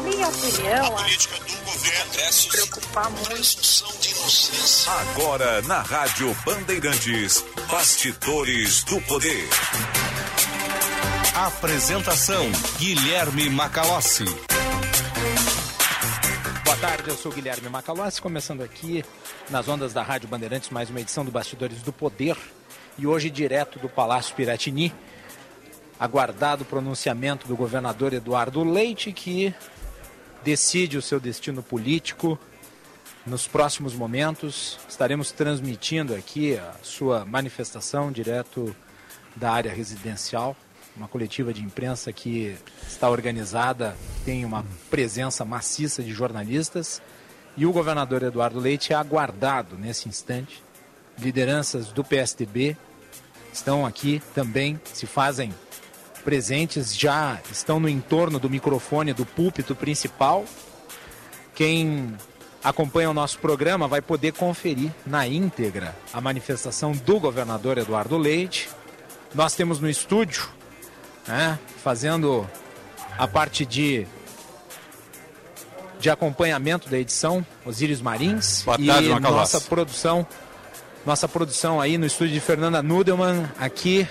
Na minha opinião, a política do governo preocupar muito. de inocência. Agora na Rádio Bandeirantes, Bastidores do Poder. Apresentação Guilherme Macalossi. Boa tarde, eu sou Guilherme Macalossi, começando aqui nas ondas da Rádio Bandeirantes, mais uma edição do Bastidores do Poder. E hoje, direto do Palácio Piratini, aguardado o pronunciamento do governador Eduardo Leite, que decide o seu destino político. Nos próximos momentos, estaremos transmitindo aqui a sua manifestação direto da área residencial, uma coletiva de imprensa que está organizada, tem uma presença maciça de jornalistas. E o governador Eduardo Leite é aguardado nesse instante. Lideranças do PSDB estão aqui também, se fazem presentes, já estão no entorno do microfone do púlpito principal. Quem acompanha o nosso programa vai poder conferir na íntegra a manifestação do governador Eduardo Leite. Nós temos no estúdio, né, fazendo a parte de de acompanhamento da edição, Osíris Marins Boa tarde, e Macalossi. nossa produção, nossa produção aí no estúdio de Fernanda Nudelman, aqui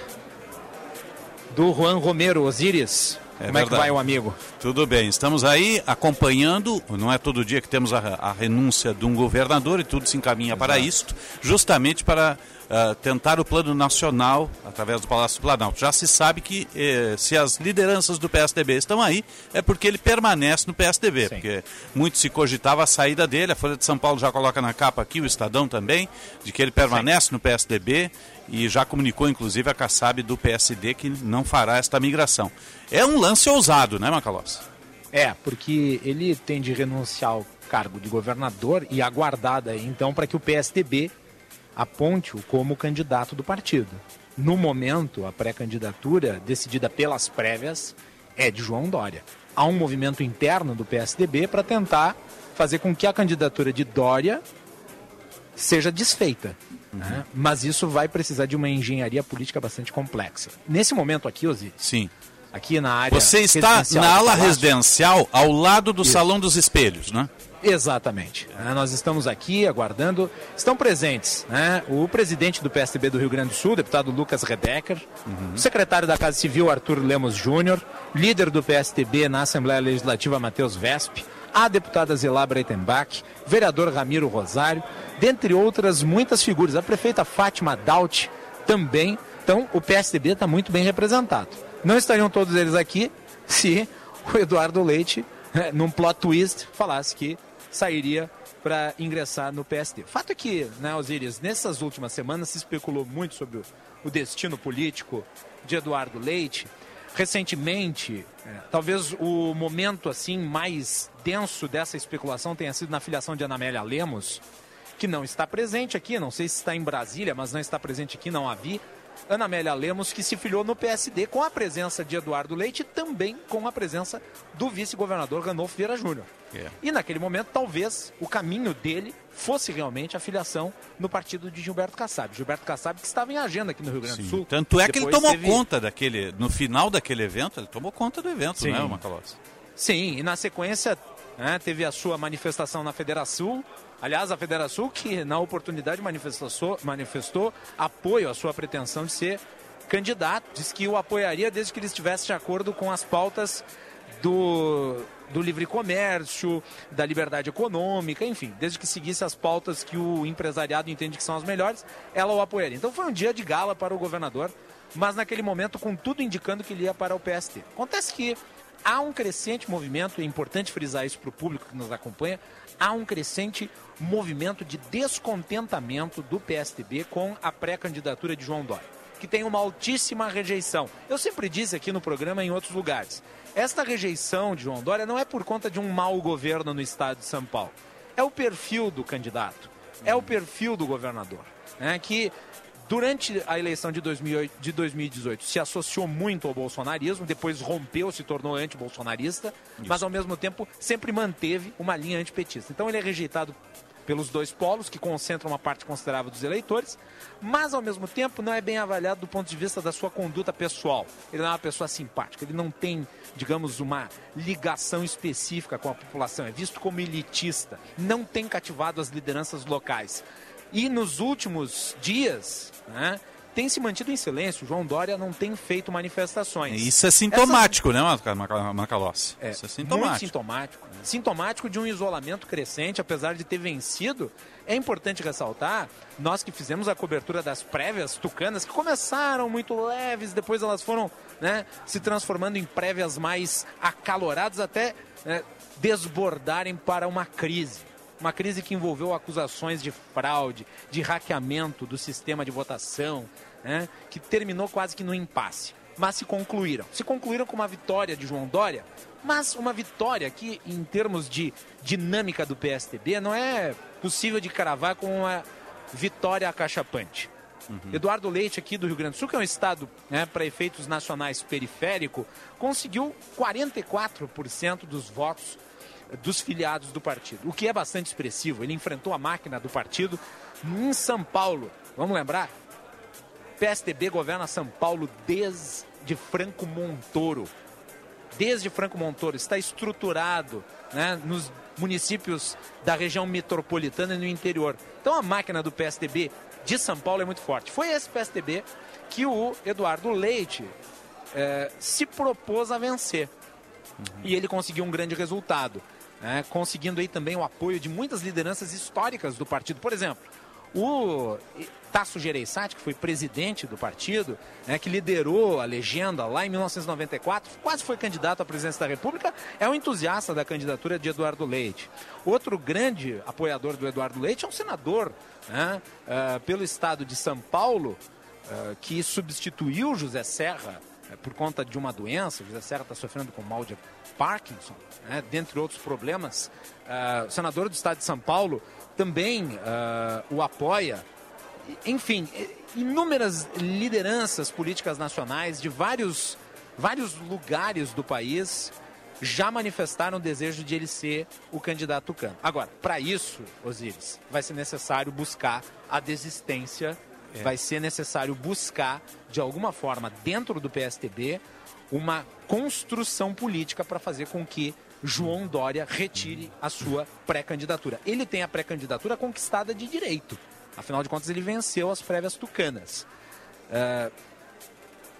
do Juan Romero, Osíris. É Como é que verdade. vai o amigo? Tudo bem, estamos aí acompanhando, não é todo dia que temos a, a renúncia de um governador e tudo se encaminha para isto, justamente para ah, tentar o plano nacional através do Palácio do Planalto. Já se sabe que eh, se as lideranças do PSDB estão aí, é porque ele permanece no PSDB, Sim. porque muito se cogitava a saída dele, a Folha de São Paulo já coloca na capa aqui, o Estadão também, de que ele permanece no PSDB e já comunicou inclusive a Kassab do PSD que não fará esta migração. É um lance ousado, né, Macalossi? É, porque ele tem de renunciar ao cargo de governador e aguardada então para que o PSDB aponte-o como candidato do partido. No momento, a pré-candidatura, decidida pelas prévias, é de João Dória. Há um movimento interno do PSDB para tentar fazer com que a candidatura de Dória seja desfeita. Né? Mas isso vai precisar de uma engenharia política bastante complexa. Nesse momento aqui, Osiris, Sim. aqui na área. Você está na ala residencial ao lado do Salão dos Espelhos, né? Exatamente. né? Nós estamos aqui aguardando. Estão presentes né? o presidente do PSDB do Rio Grande do Sul, deputado Lucas Redecker, o secretário da Casa Civil, Arthur Lemos Júnior, líder do PSDB na Assembleia Legislativa, Matheus Vesp, a deputada Zilá Breitenbach, vereador Ramiro Rosário, dentre outras muitas figuras. A prefeita Fátima Daut também. Então, o PSDB está muito bem representado. Não estariam todos eles aqui se o Eduardo Leite, né, num plot twist, falasse que sairia para ingressar no PSD. Fato é que, né, Osiris, nessas últimas semanas se especulou muito sobre o destino político de Eduardo Leite. Recentemente, é, talvez o momento assim mais denso dessa especulação tenha sido na filiação de Anamélia Lemos, que não está presente aqui, não sei se está em Brasília, mas não está presente aqui, não a vi. Ana Amélia Lemos, que se filiou no PSD com a presença de Eduardo Leite e também com a presença do vice-governador Ranolfo Vieira Júnior. É. E naquele momento, talvez, o caminho dele fosse realmente a filiação no partido de Gilberto Kassab. Gilberto Kassab que estava em agenda aqui no Rio Grande do Sul. Tanto é que ele tomou teve- conta daquele, no final daquele evento, ele tomou conta do evento, Sim. né, Macalossi? Sim, e na sequência né, teve a sua manifestação na Federação. Aliás, a Federação que na oportunidade manifestou, manifestou apoio à sua pretensão de ser candidato. Disse que o apoiaria desde que ele estivesse de acordo com as pautas do, do livre comércio, da liberdade econômica, enfim, desde que seguisse as pautas que o empresariado entende que são as melhores, ela o apoiaria. Então foi um dia de gala para o governador, mas naquele momento com tudo indicando que ele ia para o PST. Acontece que há um crescente movimento, é importante frisar isso para o público que nos acompanha, há um crescente movimento de descontentamento do PSDB com a pré-candidatura de João Dória, que tem uma altíssima rejeição. Eu sempre disse aqui no programa e em outros lugares, esta rejeição de João Dória não é por conta de um mau governo no estado de São Paulo, é o perfil do candidato, é o perfil do governador, né, que durante a eleição de, 2008, de 2018 se associou muito ao bolsonarismo, depois rompeu, se tornou anti-bolsonarista, mas ao mesmo tempo sempre manteve uma linha antipetista. Então ele é rejeitado pelos dois polos, que concentram uma parte considerável dos eleitores, mas ao mesmo tempo não é bem avaliado do ponto de vista da sua conduta pessoal. Ele não é uma pessoa simpática, ele não tem, digamos, uma ligação específica com a população, é visto como elitista, não tem cativado as lideranças locais. E nos últimos dias, né, tem se mantido em silêncio. João Dória não tem feito manifestações. Isso é sintomático, né, Macalossi? É, Isso é sintomático. Muito sintomático. Sintomático de um isolamento crescente, apesar de ter vencido. É importante ressaltar, nós que fizemos a cobertura das prévias tucanas, que começaram muito leves, depois elas foram né, se transformando em prévias mais acaloradas, até né, desbordarem para uma crise. Uma crise que envolveu acusações de fraude, de hackeamento do sistema de votação, né, que terminou quase que no impasse. Mas se concluíram. Se concluíram com uma vitória de João Dória, mas uma vitória que, em termos de dinâmica do PSDB, não é possível de cravar com uma vitória acachapante. Uhum. Eduardo Leite, aqui do Rio Grande do Sul, que é um estado, né, para efeitos nacionais periférico, conseguiu 44% dos votos dos filiados do partido, o que é bastante expressivo. Ele enfrentou a máquina do partido em São Paulo. Vamos lembrar? PSDB governa São Paulo desde Franco Montoro. Desde Franco Montoro, está estruturado né, nos municípios da região metropolitana e no interior. Então a máquina do PSDB de São Paulo é muito forte. Foi esse PSDB que o Eduardo Leite eh, se propôs a vencer. Uhum. E ele conseguiu um grande resultado né, conseguindo aí também o apoio de muitas lideranças históricas do partido. Por exemplo, o Tasso Gereissati, que foi presidente do partido, né, que liderou a legenda lá em 1994, quase foi candidato à presidência da República, é um entusiasta da candidatura de Eduardo Leite. Outro grande apoiador do Eduardo Leite é um senador né, uh, pelo estado de São Paulo, uh, que substituiu José Serra uh, por conta de uma doença. José Serra está sofrendo com mal de Parkinson, né, dentre outros problemas. Senador do estado de São Paulo também uh, o apoia. Enfim, inúmeras lideranças políticas nacionais de vários, vários lugares do país já manifestaram o desejo de ele ser o candidato tucano. Agora, para isso, Osíris, vai ser necessário buscar a desistência, é. vai ser necessário buscar, de alguma forma, dentro do PSTB, uma construção política para fazer com que João Dória retire a sua pré-candidatura. Ele tem a pré-candidatura conquistada de direito. Afinal de contas, ele venceu as prévias tucanas. Uh,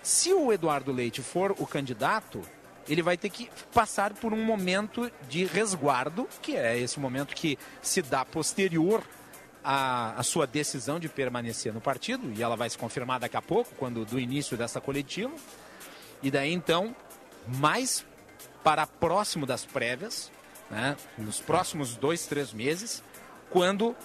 se o Eduardo Leite for o candidato, ele vai ter que passar por um momento de resguardo, que é esse momento que se dá posterior à, à sua decisão de permanecer no partido, e ela vai se confirmar daqui a pouco, quando do início dessa coletiva. E daí então, mais para próximo das prévias, né, nos próximos dois, três meses, quando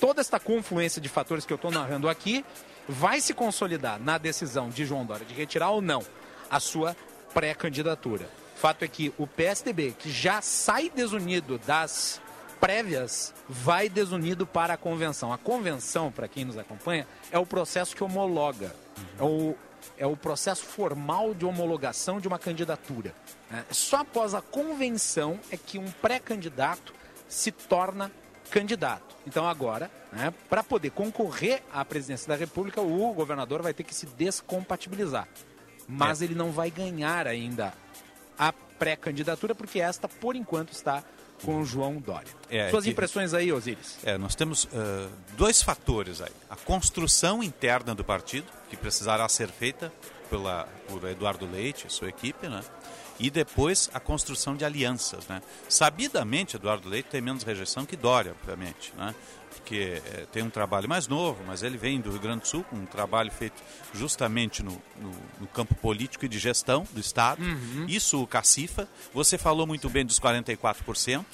toda esta confluência de fatores que eu estou narrando aqui vai se consolidar na decisão de João Dória de retirar ou não a sua pré-candidatura. Fato é que o PSDB, que já sai desunido das prévias, vai desunido para a convenção. A convenção, para quem nos acompanha, é o processo que homologa, é o é o processo formal de homologação de uma candidatura. Né? Só após a convenção é que um pré-candidato se torna candidato. Então agora, né, para poder concorrer à presidência da República, o governador vai ter que se descompatibilizar. Mas é. ele não vai ganhar ainda a pré-candidatura, porque esta, por enquanto, está com João Dória. É, Suas que, impressões aí, Osiris? É, nós temos uh, dois fatores aí. A construção interna do partido, que precisará ser feita pela, por Eduardo Leite e sua equipe, né? E depois a construção de alianças, né? Sabidamente, Eduardo Leite tem menos rejeição que Dória, obviamente, né? Porque é, tem um trabalho mais novo, mas ele vem do Rio Grande do Sul, com um trabalho feito justamente no, no, no campo político e de gestão do Estado. Uhum. Isso o Cacifa. Você falou muito bem dos 44%.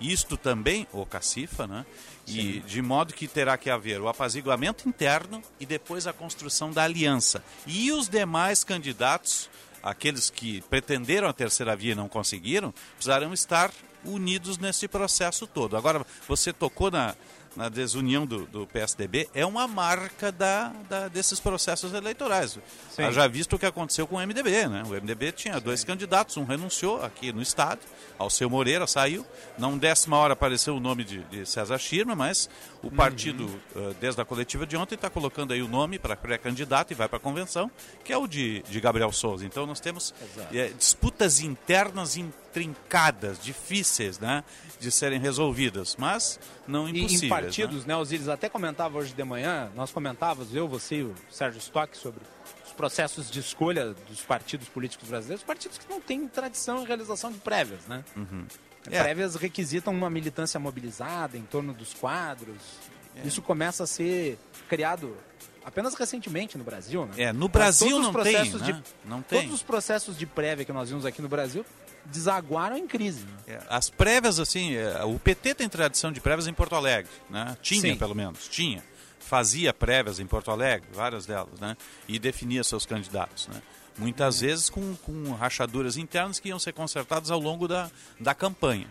Isto também o Cacifa, né? E de modo que terá que haver o apaziguamento interno e depois a construção da aliança. E os demais candidatos, aqueles que pretenderam a terceira via e não conseguiram, precisarão estar unidos nesse processo todo. Agora, você tocou na, na desunião do, do PSDB é uma marca da, da desses processos eleitorais. Sim. Já visto o que aconteceu com o MDB, né? O MDB tinha dois candidatos, um renunciou aqui no estado, Alceu Moreira saiu, não décima hora apareceu o nome de, de César Schirma, mas o partido, uh, desde a coletiva de ontem, está colocando aí o nome para pré-candidato e vai para a convenção, que é o de, de Gabriel Souza. Então nós temos eh, disputas internas intrincadas, difíceis, né? De serem resolvidas, mas não E impossíveis. em né? partidos, né? Osíris até comentava hoje de manhã, nós comentávamos, eu, você e o Sérgio Stock, sobre os processos de escolha dos partidos políticos brasileiros, partidos que não têm tradição em realização de prévias, né? É. Prévias requisitam uma militância mobilizada em torno dos quadros. É. Isso começa a ser criado apenas recentemente no Brasil, né? É, no Brasil todos os não tem, processos né? de- Não tem. Todos os processos de prévia que nós vimos aqui no Brasil desaguaram em crise. né? É, As prévias, assim, é, o PT tem tradição de prévias em Porto Alegre, né? Tinha, Sim. pelo menos, tinha. Fazia prévias em Porto Alegre, várias delas, né? E definia seus candidatos, né? Muitas vezes com, com rachaduras internas que iam ser consertadas ao longo da, da campanha.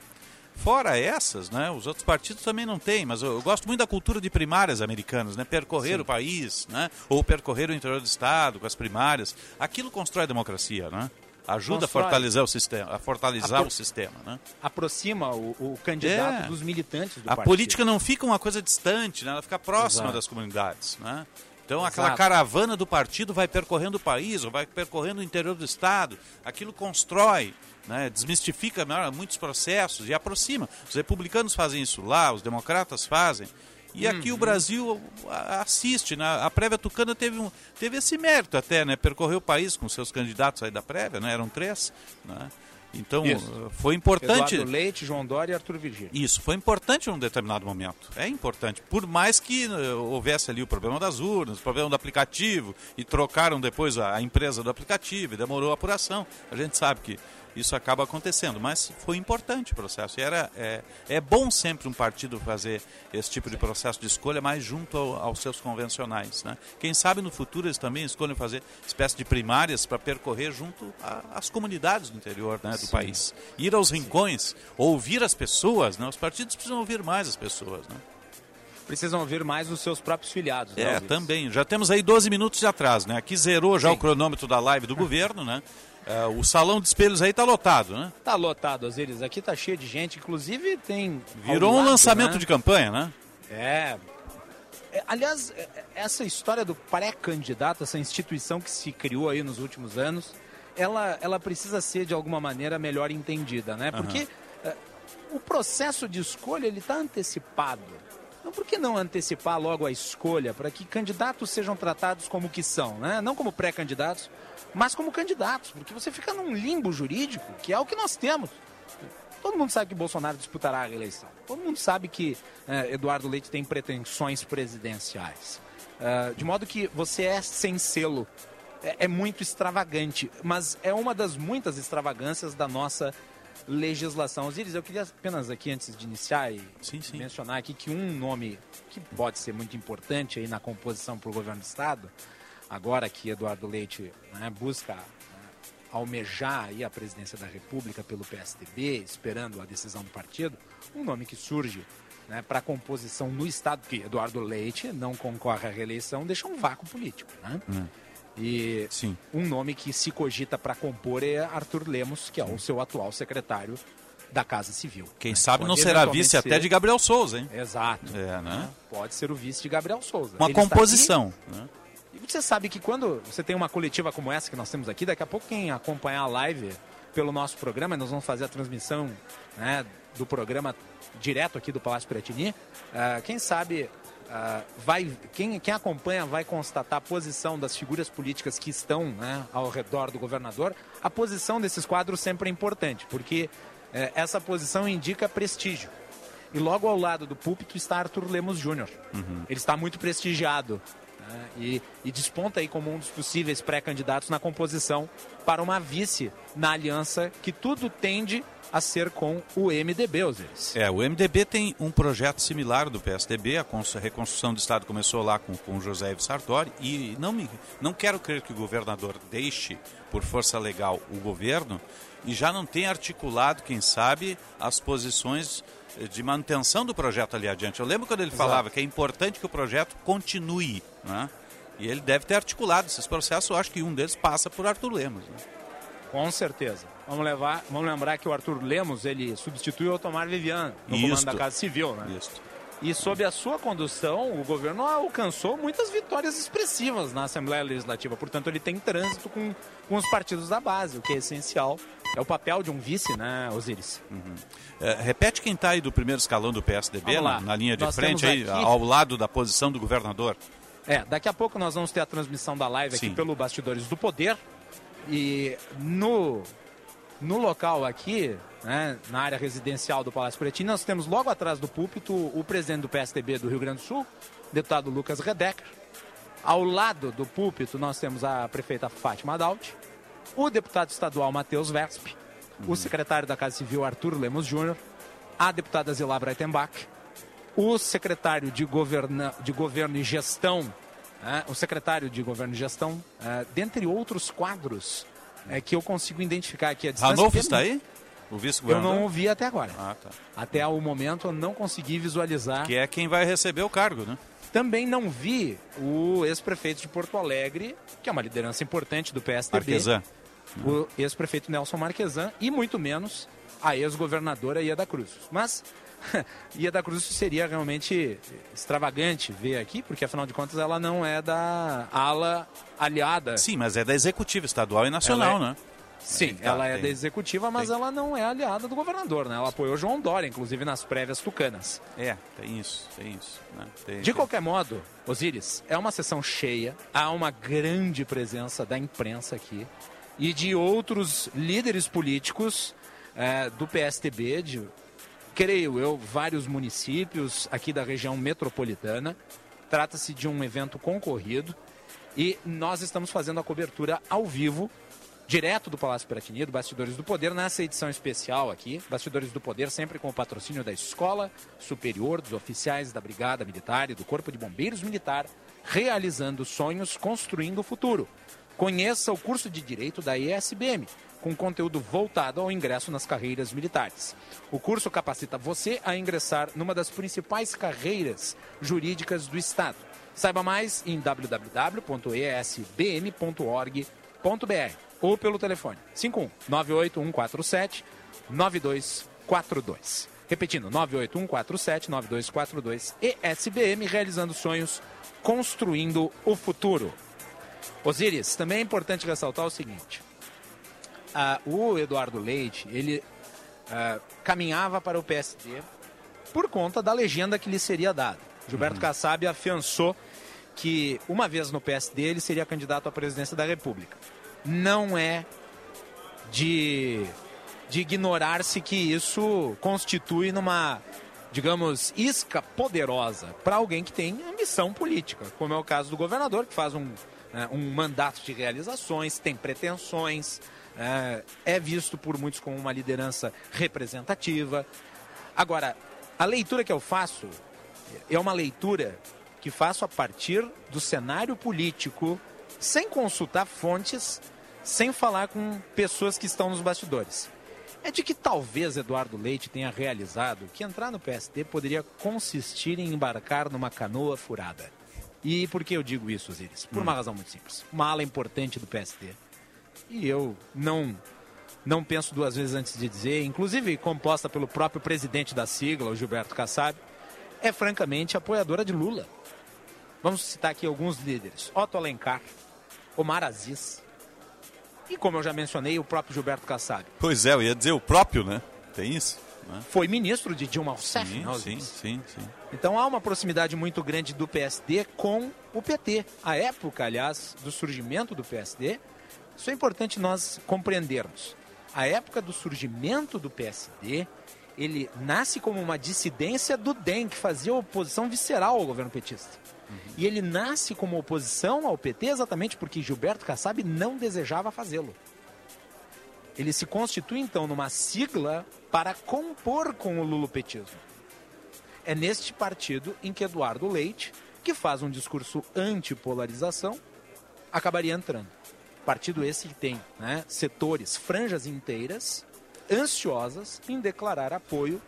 Fora essas, né, os outros partidos também não têm, mas eu, eu gosto muito da cultura de primárias americanas, né, percorrer o país, né, ou percorrer o interior do estado com as primárias. Aquilo constrói a democracia, né? Ajuda Constrói. a fortalecer o sistema, a fortaleçar A por- o sistema, né? Aproxima o, o candidato É. dos militantes do A partido. política não fica uma coisa distante, né? ela fica próxima Exato. das comunidades. Né? Então aquela Exato. caravana do partido vai percorrendo o país, ou vai percorrendo o interior do estado. Aquilo constrói, né? desmistifica muitos processos e aproxima. Os republicanos fazem isso lá, os democratas fazem. E aqui Uhum. o Brasil a- assiste, né? A prévia tucana teve, um, teve esse mérito até, né? Percorreu o país com seus candidatos aí da prévia, né? Eram três, né? Então Isso. eh, foi importante. Eduardo Leite, João Dória e Arthur Virgílio. Isso, foi importante em um determinado momento. É importante. Por mais que eh, houvesse ali o problema das urnas, o problema do aplicativo, e trocaram depois a, a empresa do aplicativo, e demorou a apuração. A gente sabe que isso acaba acontecendo, mas foi importante o processo. E era, é, é bom sempre um partido fazer esse tipo de processo de escolha mais junto ao- aos seus convencionais. Né? Quem sabe no futuro eles também escolhem fazer espécie de primárias para percorrer junto às comunidades do interior né, do país. Ir aos rincões, ouvir as pessoas. Né? Os partidos precisam ouvir mais as pessoas. Né? Precisam ouvir mais os seus próprios filiados. né, É, também. Já temos aí 12 minutos de atraso. Né? Aqui zerou já Sim. o cronômetro da live do governo. Né? É, o salão de espelhos aí está lotado. Né? Tá lotado, Osíris. Aqui tá cheio de gente. Inclusive tem... Virou um lado, lançamento né? de campanha, né? É. É, Aliás, é, essa história do pré-candidato, essa instituição que se criou aí nos últimos anos, ela, ela precisa ser de alguma maneira melhor entendida, né? Porque é, o processo de escolha ele está antecipado. Então, por que não antecipar logo a escolha para que candidatos sejam tratados como que são, né? Não como pré-candidatos, mas como candidatos, porque você fica num limbo jurídico, que é o que nós temos. Todo mundo sabe que Bolsonaro disputará a reeleição. Todo mundo sabe que eh, Eduardo Leite tem pretensões presidenciais. Eh, de modo que você é sem selo. É, é muito extravagante, mas é uma das muitas extravagâncias da nossa legislação. Osiris, eu queria apenas aqui, antes de iniciar, e Sim, sim. mencionar aqui que um nome que pode ser muito importante aí na composição para o governo do Estado, agora que Eduardo Leite né, busca né, almejar aí a presidência da República pelo PSDB, esperando a decisão do partido, um nome que surge né, para a composição no Estado, porque Eduardo Leite não concorre à reeleição, deixa um vácuo político. Né? E Sim. um nome que se cogita para compor é Arthur Lemos, que é o seu atual secretário da Casa Civil. Quem né? sabe não Pode será eventualmente vice até ser- de Gabriel Souza, hein? Exato. É, né? Pode ser o vice de Gabriel Souza. Uma Ele composição. né? e você sabe que quando você tem uma coletiva como essa que nós temos aqui, daqui a pouco quem acompanhar a live pelo nosso programa, nós vamos fazer a transmissão né, do programa direto aqui do Palácio Piratini. ah, quem sabe ah, vai, quem, quem acompanha vai constatar a posição das figuras políticas que estão né, ao redor do governador. A posição desses quadros sempre é importante, porque eh, essa posição indica prestígio. E logo ao lado do púlpito está Arthur Lemos Júnior. Ele está muito prestigiado né, e, e desponta aí como um dos possíveis pré-candidatos na composição para uma vice na aliança que tudo tende a ser com o MDB, Osiris. É, o MDB tem um projeto similar do PSDB, a cons- a reconstrução do Estado começou lá com, com José Ivo Sartori, e não, me, não quero crer que o governador deixe, por força legal, o governo, e já não tem articulado, quem sabe, as posições de manutenção do projeto ali adiante. Eu lembro quando ele Exato. falava que é importante que o projeto continue, né? E ele deve ter articulado esses processos, eu acho que um deles passa por Arthur Lemos. Né? Com certeza. Vamos, levar, vamos lembrar que o Arthur Lemos ele substituiu o Otomar Vivian no comando Isto. da Casa Civil, né? Isso. E sob a sua condução, o governo alcançou muitas vitórias expressivas na Assembleia Legislativa. Portanto, ele tem trânsito com, com os partidos da base, o que é essencial. É o papel de um vice, né, Osiris? É, repete quem está aí do primeiro escalão do PSDB, na, na linha de Nós frente, aí, aqui- ao lado da posição do governador. É, daqui a pouco nós vamos ter a transmissão da live aqui Sim. pelo Bastidores do Poder. E no, no local aqui, né, na área residencial do Palácio Piratini, nós temos logo atrás do púlpito o presidente do PSDB do Rio Grande do Sul, deputado Lucas Redecker. Ao lado do púlpito nós temos a prefeita Fátima Adalt, o deputado estadual Matheus Versp, o secretário da Casa Civil Arthur Lemos Júnior, a deputada Zilá Breitenbach, o secretário de, governa, de governo e gestão, né, o secretário de governo e gestão, eh, dentre outros quadros eh, que eu consigo identificar aqui à distância. Ranolfo está aí? O Eu vice-governador? não o vi até agora. Ah, tá. Até o momento eu não consegui visualizar. Que é quem vai receber o cargo, né? Também não vi o ex-prefeito de Porto Alegre, que é uma liderança importante do PSDB. Marquesan. O ex-prefeito Nelson Marquesan e muito menos a ex-governadora Ieda Cruz. Mas Ieda Cruz seria realmente extravagante ver aqui, porque afinal de contas ela não é da ala aliada. Sim, mas é da executiva estadual e nacional, é- né? Sim, Tá, ela é tem. da executiva, mas Tem. ela não é aliada do governador, né? Ela apoiou João Dória, inclusive nas prévias tucanas. É, tem isso, tem isso. Né? Tem- De qualquer modo, Osiris, é uma sessão cheia, há uma grande presença da imprensa aqui e de outros líderes políticos eh, do PSTB, de, creio eu, vários municípios aqui da região metropolitana. Trata-se de um evento concorrido e nós estamos fazendo a cobertura ao vivo direto do Palácio Piratini, do Bastidores do Poder, nessa edição especial aqui. Bastidores do Poder, sempre com o patrocínio da Escola Superior dos Oficiais da Brigada Militar e do Corpo de Bombeiros Militar, realizando sonhos, construindo o futuro. Conheça o curso de Direito da ESBM, com conteúdo voltado ao ingresso nas carreiras militares. O curso capacita você a ingressar numa das principais carreiras jurídicas do Estado. Saiba mais em www.esbm.org.br ou pelo telefone 51 98147 9242. Repetindo, 98147 9242 ESBM realizando sonhos, construindo o futuro. Osiris, também é importante ressaltar o seguinte: ah, o Eduardo Leite ele ah, caminhava para o PSD por conta da legenda que lhe seria dada. Gilberto Kassab afiançou que uma vez no PSD ele seria candidato à presidência da República. Não é de, de ignorar-se que isso constitui numa, digamos, isca poderosa para alguém que tem ambição política, como é o caso do governador, que faz um, né, um mandato de realizações, tem pretensões, é, é visto por muitos como uma liderança representativa. Agora, a leitura que eu faço é uma leitura que faço a partir do cenário político, sem consultar fontes, sem falar com pessoas que estão nos bastidores. É de que talvez Eduardo Leite tenha realizado que entrar no PSD poderia consistir em embarcar numa canoa furada. E por que eu digo isso, Osiris? Por uma razão muito simples. Uma ala importante do PSD. E eu não não penso duas vezes antes de dizer, inclusive composta pelo próprio presidente da sigla, o Gilberto Kassab, é francamente apoiadora de Lula. Vamos citar aqui alguns líderes: Otto Alencar, Omar Aziz e, como eu já mencionei, o próprio Gilberto Kassab. Pois é, eu ia dizer o próprio, né? Tem isso. Né? Foi ministro de Dilma Rousseff, Sim, né, sim, sim, sim. Então há uma proximidade muito grande do PSD com o PT. A época, aliás, do surgimento do PSD, isso é importante nós compreendermos. A época do surgimento do PSD, ele nasce como uma dissidência do DEM, que fazia oposição visceral ao governo petista. E ele nasce como oposição ao PT exatamente porque Gilberto Kassab não desejava fazê-lo. Ele se constitui então numa sigla para compor com o lulopetismo. É neste partido em que Eduardo Leite, que faz um discurso anti-polarização, acabaria entrando. Partido esse que tem né, setores, franjas inteiras, ansiosas em declarar apoio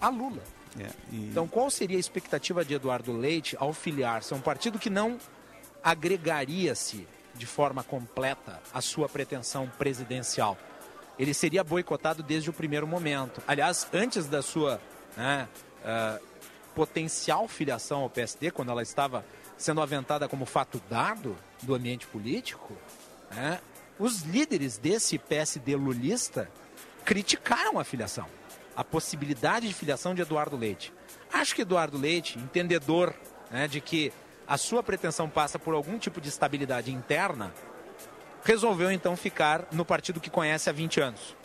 a Lula. É, e- Então, qual seria a expectativa de Eduardo Leite ao filiar-se a um partido que não agregaria-se de forma completa à sua pretensão presidencial? Ele seria boicotado desde o primeiro momento. Aliás, antes da sua né, ah, potencial filiação ao PSD, quando ela estava sendo aventada como fato dado do ambiente político, né, os líderes desse PSD lulista criticaram a filiação, a possibilidade de filiação de Eduardo Leite. Acho que Eduardo Leite, entendedor né, de que a sua pretensão passa por algum tipo de estabilidade interna, resolveu então ficar no partido que conhece há 20 anos.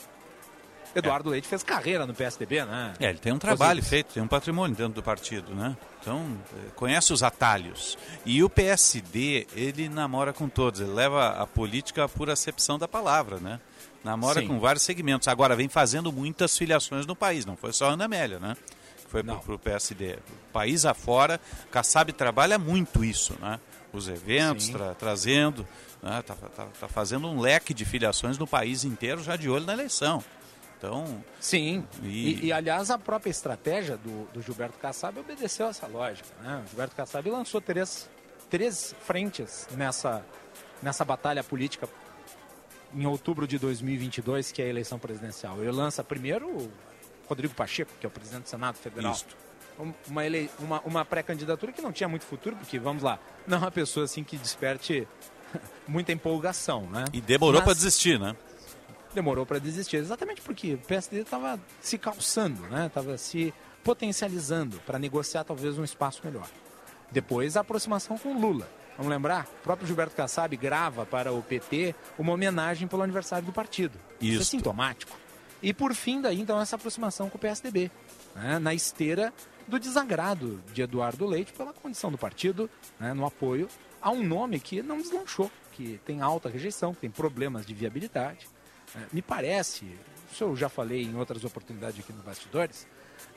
Eduardo Leite fez carreira no PSDB, né? É, ele tem um trabalho feito, tem um patrimônio dentro do partido, né? Então, eh, conhece os atalhos. E o PSD, ele namora com todos, ele leva a política por acepção da palavra, né? Namora Sim. com vários segmentos. Agora, vem fazendo muitas filiações no país, não foi só a Ana Amélia, né? Que foi para o PSD. País afora, Kassab trabalha muito isso, né? Os eventos, tra- trazendo, né? tá, tá- tá fazendo um leque de filiações no país inteiro já de olho na eleição. Então, Sim, E- e, e, aliás a própria estratégia do, do Gilberto Kassab obedeceu essa lógica. Né? O Gilberto Kassab lançou três, três frentes nessa, nessa batalha política em outubro de 2022, que é a eleição presidencial. Ele lança primeiro o Rodrigo Pacheco, que é o presidente do Senado Federal. Isto. Um- Uma, ele- uma, uma pré-candidatura que não tinha muito futuro, porque, vamos lá, não é uma pessoa assim que desperte muita empolgação, né? e demorou Mas- para desistir, né? demorou para desistir, exatamente porque o PSD estava se calçando, né? Estava se potencializando para negociar talvez um espaço melhor. Depois a aproximação com Lula. Vamos lembrar? O próprio Gilberto Kassab grava para o PT uma homenagem pelo aniversário do partido. Isso, é Isso. sintomático. E por fim daí então essa aproximação com o PSDB, né? na esteira do desagrado de Eduardo Leite pela condição do partido, né? no apoio a um nome que não deslanchou, que tem alta rejeição, que tem problemas de viabilidade. É, Me parece, isso eu já falei em outras oportunidades aqui no Bastidores,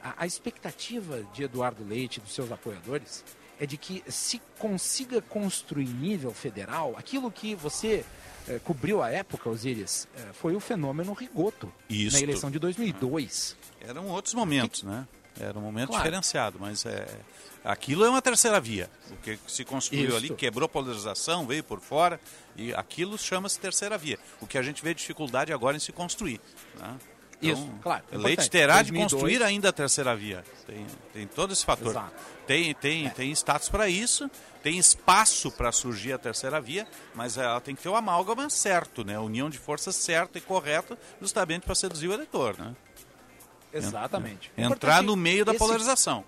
a, a expectativa de Eduardo Leite e dos seus apoiadores é de que se consiga construir nível federal aquilo que você eh, cobriu à época, Osiris, eh, foi o fenômeno Rigoto Isto. na eleição de 2002. Eram outros momentos, né? Era um momento Claro. diferenciado, mas é, aquilo é uma terceira via. O que se construiu ali quebrou a polarização, veio por fora, e aquilo chama-se terceira via. O que a gente vê dificuldade agora em se construir. Né? Isso, claro, Leite importante. terá 2002. de construir ainda a terceira via. Tem, tem todo esse fator. Exato. Tem, tem, tem status para isso, tem espaço para surgir a terceira via, mas ela tem que ter o amálgama certo, né? A união de forças certa e correta, justamente para seduzir o eleitor, né? Exatamente. Entrar Importante no meio da esse- polarização.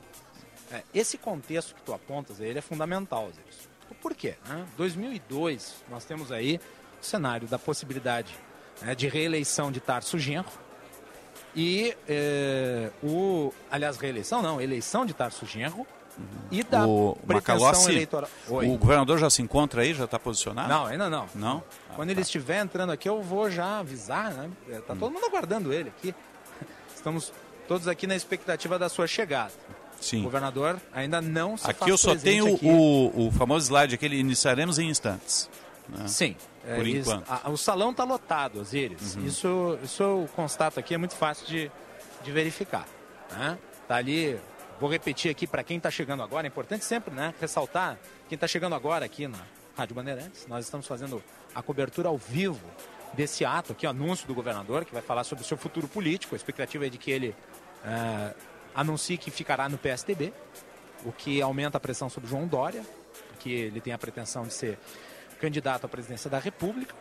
É, esse contexto que tu apontas, ele é fundamental, Osiris. Por quê? né? 2002, nós temos aí o cenário da possibilidade né, de reeleição de Tarso Genro e é, o, aliás, reeleição não, eleição de Tarso Genro e da o pretensão Macalossi, eleitoral. Oi. o governador já se encontra aí, já está posicionado? Não, ainda não. Não? Ah, Quando ele estiver entrando aqui, eu vou já avisar, né? É, Hum. Tá todo mundo aguardando ele aqui. Estamos todos aqui na expectativa da sua chegada. O Sim. governador ainda não se Aqui eu só tenho aqui. o, o famoso slide, aquele iniciaremos em instantes. né? Sim. é, Por isso- enquanto. a- o salão está lotado, Osiris. Isso, isso eu constato aqui, é muito fácil de, de verificar. Né? Tá ali, vou repetir aqui para quem está chegando agora, é importante sempre né, ressaltar, quem está chegando agora aqui na Rádio Bandeirantes, nós estamos fazendo a cobertura ao vivo desse ato aqui, o anúncio do governador, que vai falar sobre o seu futuro político. A expectativa é de que ele é, anuncie que ficará no PSDB, o que aumenta a pressão sobre João Dória, porque ele tem a pretensão de ser candidato à presidência da República.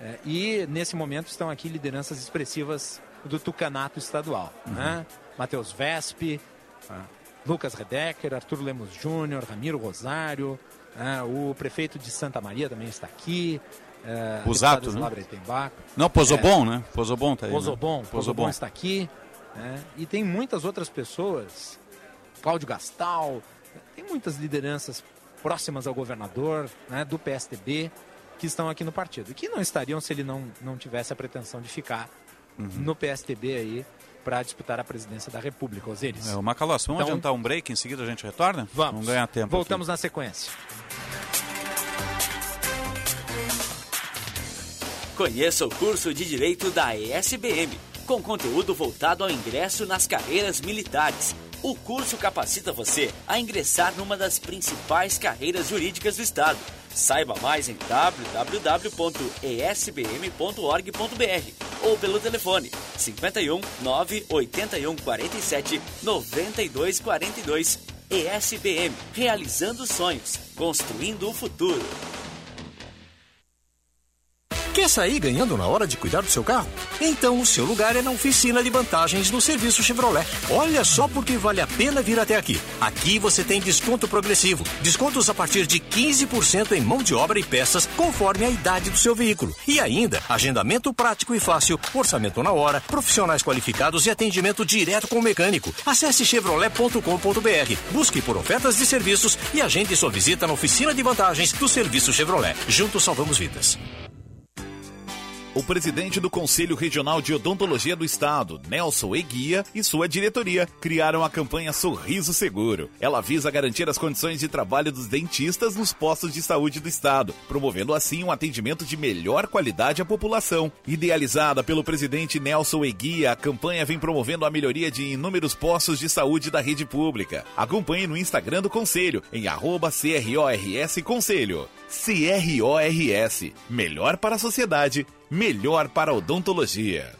É, e nesse momento estão aqui lideranças expressivas do tucanato estadual. Né? Matheus Vespe, Lucas Redecker, Arthur Lemos Júnior, Ramiro Rosário, ah, o prefeito de Santa Maria também está aqui. É, Busato, deputada né? Não, Pozobon, né? Pozobon tá aí. né? Pozobon, Pozobon Pozobon. está aqui. né? E tem muitas outras pessoas, Cláudio Gastal, tem muitas lideranças próximas ao governador, né, do PSDB, que estão aqui no partido. E que não estariam se ele não, não tivesse a pretensão de ficar Uhum. no PSDB aí para disputar a presidência da República, Osiris. É, o Macalossi, vamos Então- adiantar um break, em seguida a gente retorna? Vamos. Vamos ganhar tempo. Voltamos na sequência. Conheça o curso de Direito da ESBM, com conteúdo voltado ao ingresso nas carreiras militares. O curso capacita você a ingressar numa das principais carreiras jurídicas do Estado. Saiba mais em www.esbm.org.br ou pelo telefone 51 981 47 92 42. ESBM, realizando sonhos, construindo o futuro. Quer sair ganhando na hora de cuidar do seu carro? Então o seu lugar é na oficina de vantagens do serviço Chevrolet. Olha só porque vale a pena vir até aqui. Aqui você tem desconto progressivo. Descontos a partir de 15% em mão de obra e peças, conforme a idade do seu veículo. E ainda, agendamento prático e fácil, orçamento na hora, profissionais qualificados e atendimento direto com o mecânico. Acesse chevrolet.com.br, busque por ofertas de serviços e agende sua visita na oficina de vantagens do serviço Chevrolet. Juntos salvamos vidas. O presidente do Conselho Regional de Odontologia do Estado, Nelson Eguia, e sua diretoria criaram a campanha Sorriso Seguro. Ela visa garantir as condições de trabalho dos dentistas nos postos de saúde do Estado, promovendo assim um atendimento de melhor qualidade à população. Idealizada pelo presidente Nelson Eguia, a campanha vem promovendo a melhoria de inúmeros postos de saúde da rede pública. Acompanhe no Instagram do Conselho, em arroba CRORS Conselho. CRORS. Melhor para a sociedade, melhor para a odontologia.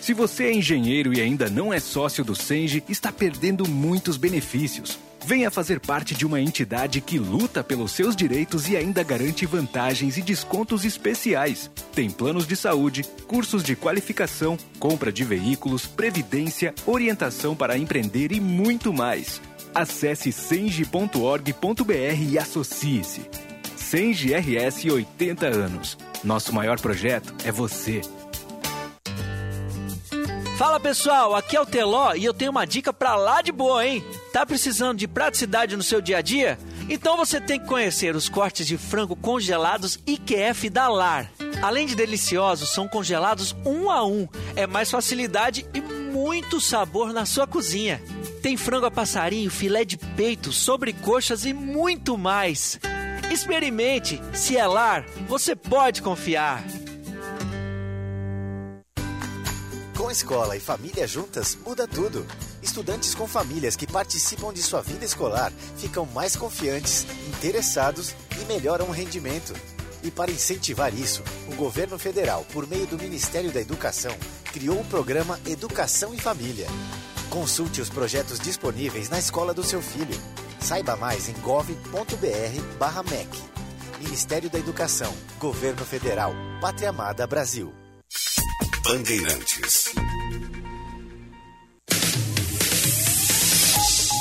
Se você é engenheiro e ainda não é sócio do Senge, está perdendo muitos benefícios. Venha fazer parte de uma entidade que luta pelos seus direitos e ainda garante vantagens e descontos especiais. Tem planos de saúde, cursos de qualificação, compra de veículos, previdência, orientação para empreender e muito mais. Acesse senge.org.br e associe-se. Senge RS 80 anos. Nosso maior projeto é você. Fala pessoal, aqui é o Teló e eu tenho uma dica pra lá de boa, hein? Tá precisando de praticidade no seu dia a dia? Então você tem que conhecer os cortes de frango congelados IQF da Lar. Além de deliciosos, são congelados um a um. É mais facilidade e muito sabor na sua cozinha. Tem frango a passarinho, filé de peito, sobrecoxas e muito mais. Experimente, se é lar, você pode confiar. Com escola e família juntas, muda tudo. Estudantes com famílias que participam de sua vida escolar ficam mais confiantes, interessados e melhoram o rendimento. E para incentivar isso, o governo federal, por meio do Ministério da Educação, criou o programa Educação e Família. Consulte os projetos disponíveis na escola do seu filho. Saiba mais em gov.br/mec. Ministério da Educação, Governo Federal, Pátria Amada Brasil. Bandeirantes.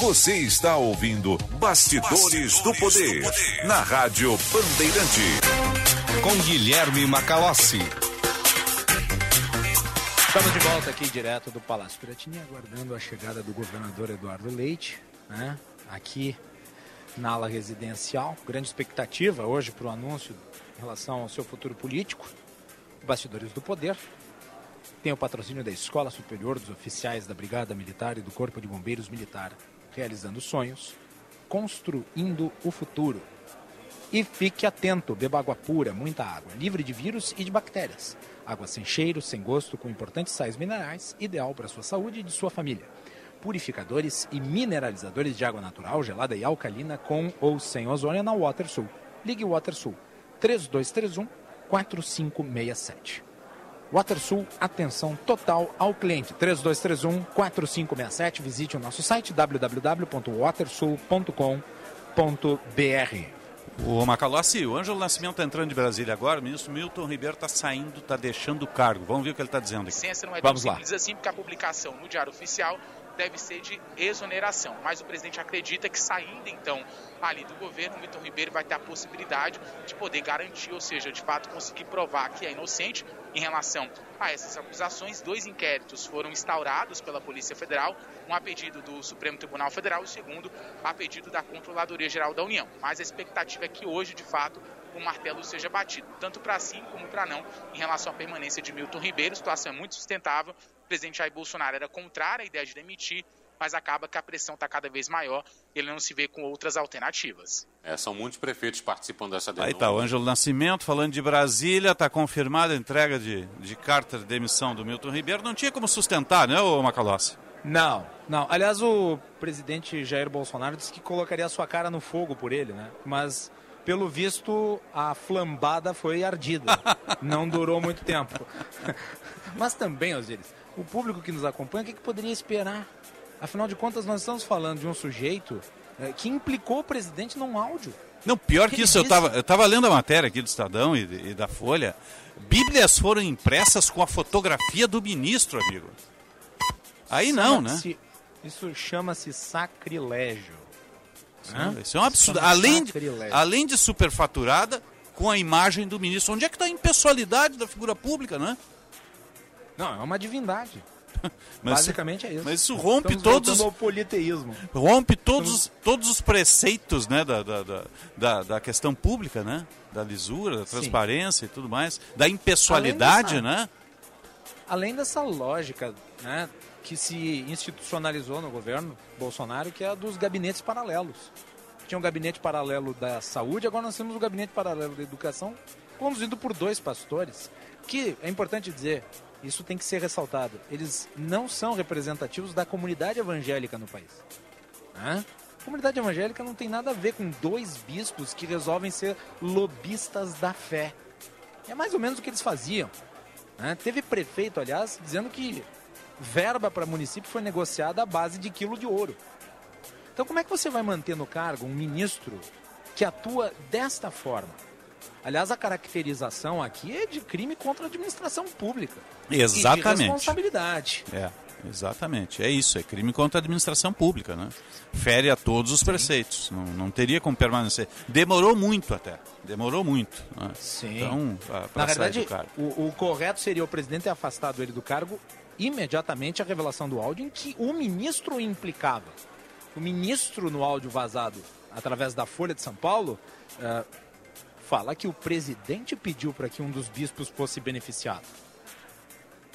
Você está ouvindo Bastidores, Bastidores do, poder, do Poder na Rádio Bandeirante. Com Guilherme Macalossi. Estamos de volta aqui direto do Palácio Piratini, aguardando a chegada do governador Eduardo Leite, né? Aqui na ala residencial. Grande expectativa hoje para o anúncio em relação ao seu futuro político. Bastidores do Poder, tem o patrocínio da Escola Superior dos Oficiais da Brigada Militar e do Corpo de Bombeiros Militar, realizando sonhos, construindo o futuro. E fique atento, beba água pura, muita água, livre de vírus e de bactérias. Água sem cheiro, sem gosto, com importantes sais minerais, ideal para sua saúde e de sua família. Purificadores e mineralizadores de água natural, gelada e alcalina, com ou sem ozônio na WaterSul. Ligue WaterSul 3231 4567. WaterSul, atenção total ao cliente. 3231-4567. Visite o nosso site www.watersul.com.br. O Macalossi, o Ângelo Nascimento está entrando de Brasília agora, o ministro Milton Ribeiro está saindo, está deixando o cargo. Vamos ver o que ele está dizendo aqui. Licença não é Vamos tão lá. simples assim, porque a publicação no Diário Oficial deve ser de exoneração. Mas o presidente acredita que saindo então ali do governo, o Milton Ribeiro vai ter a possibilidade de poder garantir, ou seja, de fato conseguir provar que é inocente em relação a essas acusações. Dois inquéritos foram instaurados pela Polícia Federal, um a pedido do Supremo Tribunal Federal e o segundo a pedido da Controladoria Geral da União. Mas a expectativa é que hoje, de fato, o martelo seja batido, tanto para sim como para não, em relação à permanência de Milton Ribeiro. A situação é muito sustentável. O presidente Jair Bolsonaro era contrário à ideia de demitir mas acaba que a pressão está cada vez maior e ele não se vê com outras alternativas. É, são muitos prefeitos participando dessa denúncia. Aí está o Ângelo Nascimento falando de Brasília, está confirmada a entrega de, de carta de demissão do Milton Ribeiro. Não tinha como sustentar, né, ô Macalossi? Não, não. Aliás, o presidente Jair Bolsonaro disse que colocaria a sua cara no fogo por ele, né? Mas, pelo visto, a flambada foi ardida. Não durou muito tempo. Mas também, Osiris, o público que nos acompanha, o que, que poderia esperar? Afinal de contas, nós estamos falando de um sujeito eh, que implicou o presidente num áudio. Não, pior que que, isso, eu estava eu tava lendo a matéria aqui do Estadão e, e da Folha. Bíblias foram impressas com a fotografia do ministro, amigo. Aí não, né? Isso chama-se sacrilégio. Isso é um absurdo. Além de, além de superfaturada, com a imagem do ministro. Onde é que está a impessoalidade da figura pública, né? Não, é uma divindade. Mas- Basicamente é isso. Mas isso rompe Estamos todos ao politeísmo. rompe todos, todos os preceitos né, da, da, da, da, questão pública, né? Da lisura, da Sim. transparência e tudo mais. Da impessoalidade, Além dessa- né? Além dessa lógica né, que se institucionalizou no governo Bolsonaro, que é a dos gabinetes paralelos. Tinha um gabinete paralelo da saúde, agora nós temos o gabinete paralelo da educação, conduzido por dois pastores, que, é importante dizer, isso tem que ser ressaltado, eles não são representativos da comunidade evangélica no país. Hã? A comunidade evangélica não tem nada a ver com dois bispos que resolvem ser lobistas da fé. É mais ou menos o que eles faziam. Teve prefeito, aliás, dizendo que verba para município foi negociada à base de quilo de ouro. Então, como é que você vai manter no cargo um ministro que atua desta forma? Aliás, a caracterização aqui é de crime contra a administração pública. E de Exatamente. responsabilidade. É, exatamente. É isso, é crime contra a administração pública, né? Fere a todos os preceitos. Não, não teria como permanecer. Demorou muito até. Demorou muito. Né? Sim. Então, para Na verdade, o, o correto seria o presidente ter afastado ele do cargo imediatamente a revelação do áudio em que o ministro implicava. O ministro, no áudio vazado através da Folha de São Paulo, eh, fala que o presidente pediu para que um dos bispos fosse beneficiado.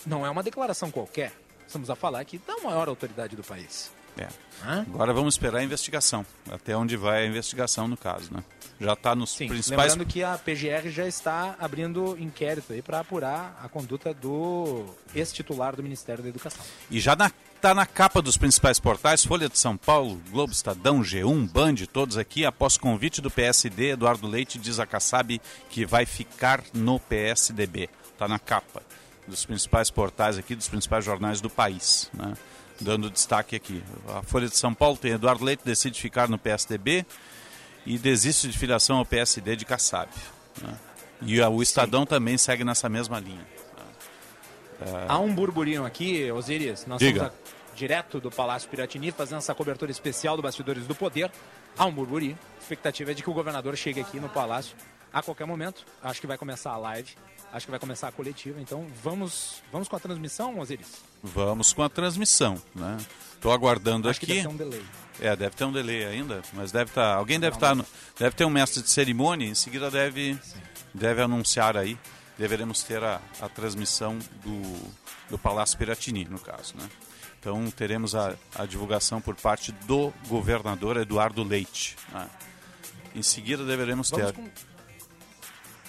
Não é uma declaração qualquer. Estamos a falar aqui da maior autoridade do país. É. Agora vamos esperar a investigação. Até onde vai a investigação, no caso, né? Já está nos Sim, principais. lembrando que a PGR já está abrindo inquérito aí para apurar a conduta do ex-titular do Ministério da Educação. E já está na capa dos principais portais, Folha de São Paulo, Globo Estadão, G1, Band, todos aqui, após convite do PSD, Eduardo Leite diz a Kassab que vai ficar no PSDB. Está na capa dos principais portais aqui, dos principais jornais do país, né? Dando destaque aqui. A Folha de São Paulo tem Eduardo Leite decide ficar no PSDB e desiste de filiação ao PSD de Kassab. né? E o Estadão também segue nessa mesma linha. É, Há um burburinho aqui, Osiris. Nós Diga. estamos a- direto do Palácio Piratini fazendo essa cobertura especial do Bastidores do Poder. Há um burburinho. A expectativa é de que o governador chegue aqui no Palácio a qualquer momento. Acho que vai começar a live. Acho que vai começar a coletiva. Então vamos, vamos com a transmissão, Osiris? Vamos com a transmissão, né? Estou aguardando Acho que aqui. deve ter um delay. É, deve ter um delay ainda, mas deve estar. alguém deve estar. no- deve ter um mestre de cerimônia, em seguida deve, deve anunciar aí. Deveremos ter a, a transmissão do, do Palácio Piratini, no caso, né? Então teremos a, a divulgação por parte do governador Eduardo Leite. né? Em seguida deveremos Vamos ter. com-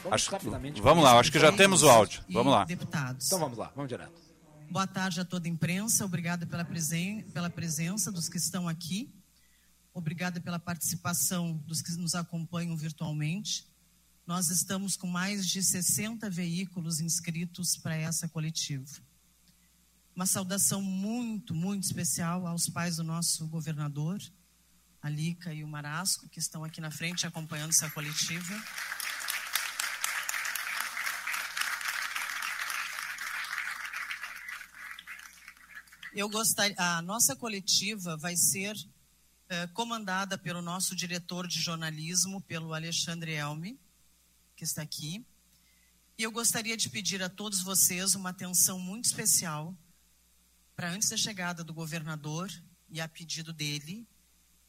Vamos Acho- rapidamente. vamos lá, acho que já temos o áudio. Vamos lá. Deputados. Então vamos lá, vamos direto. Boa tarde a toda a imprensa. Obrigada pela, presen pela presença dos que estão aqui. Obrigada pela participação dos que nos acompanham virtualmente. Nós estamos com mais de 60 veículos inscritos para essa coletiva. Uma saudação muito, muito especial aos pais do nosso governador, a Lica e o Marasco, que estão aqui na frente acompanhando essa coletiva. Eu gostaria, a nossa coletiva vai ser eh, comandada pelo nosso diretor de jornalismo, pelo Alexandre Elme, que está aqui. E eu gostaria de pedir a todos vocês uma atenção muito especial para antes da chegada do governador e a pedido dele,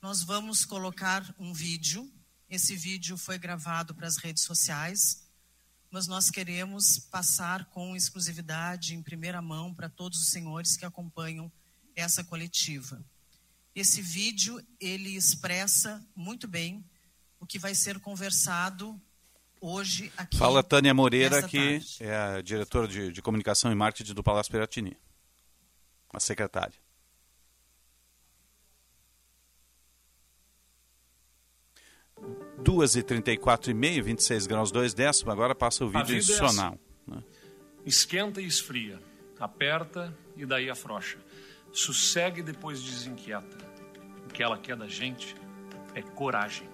nós vamos colocar um vídeo. Esse vídeo foi gravado para as redes sociais, mas nós queremos passar com exclusividade, em primeira mão, para todos os senhores que acompanham essa coletiva. Esse vídeo ele expressa muito bem o que vai ser conversado hoje aqui. Fala Tânia Moreira, que tarde. é a diretora de, de comunicação e marketing do Palácio Piratini. A secretária. Duas e trinta e quatro e meio, 26 graus, dois décimos. Agora passa o vídeo vida é né? Esquenta e esfria, aperta e daí afrouxa. Sossegue e depois desinquieta. O que ela quer da gente é coragem.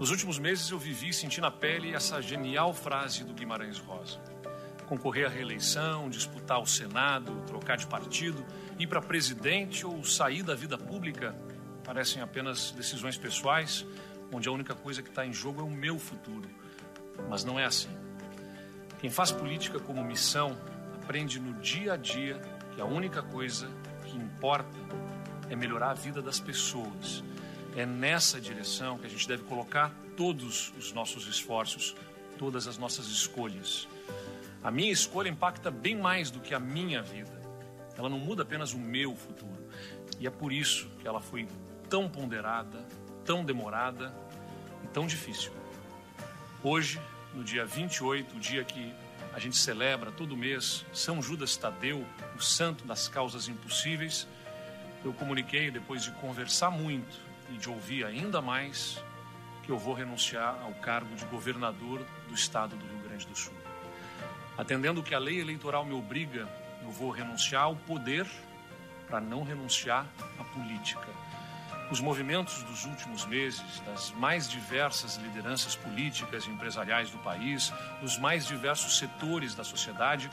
Nos últimos meses eu vivi e senti na pele essa genial frase do Guimarães Rosa. Concorrer à reeleição, disputar o Senado, trocar de partido, ir para presidente ou sair da vida pública parecem apenas decisões pessoais, onde a única coisa que está em jogo é o meu futuro. Mas não é assim. Quem faz política como missão aprende no dia a dia que a única coisa que importa é melhorar a vida das pessoas. É nessa direção que a gente deve colocar todos os nossos esforços, todas as nossas escolhas. A minha escolha impacta bem mais do que a minha vida. Ela não muda apenas o meu futuro. E é por isso que ela foi tão ponderada, tão demorada e tão difícil. Hoje, no dia 28, o dia que a gente celebra todo mês São Judas Tadeu, o santo das causas impossíveis, eu comuniquei, depois de conversar muito e de ouvir ainda mais, que eu vou renunciar ao cargo de governador do estado do Rio Grande do Sul. Atendendo que a lei eleitoral me obriga, eu vou renunciar ao poder para não renunciar à política. Os movimentos dos últimos meses, das mais diversas lideranças políticas e empresariais do país, dos mais diversos setores da sociedade,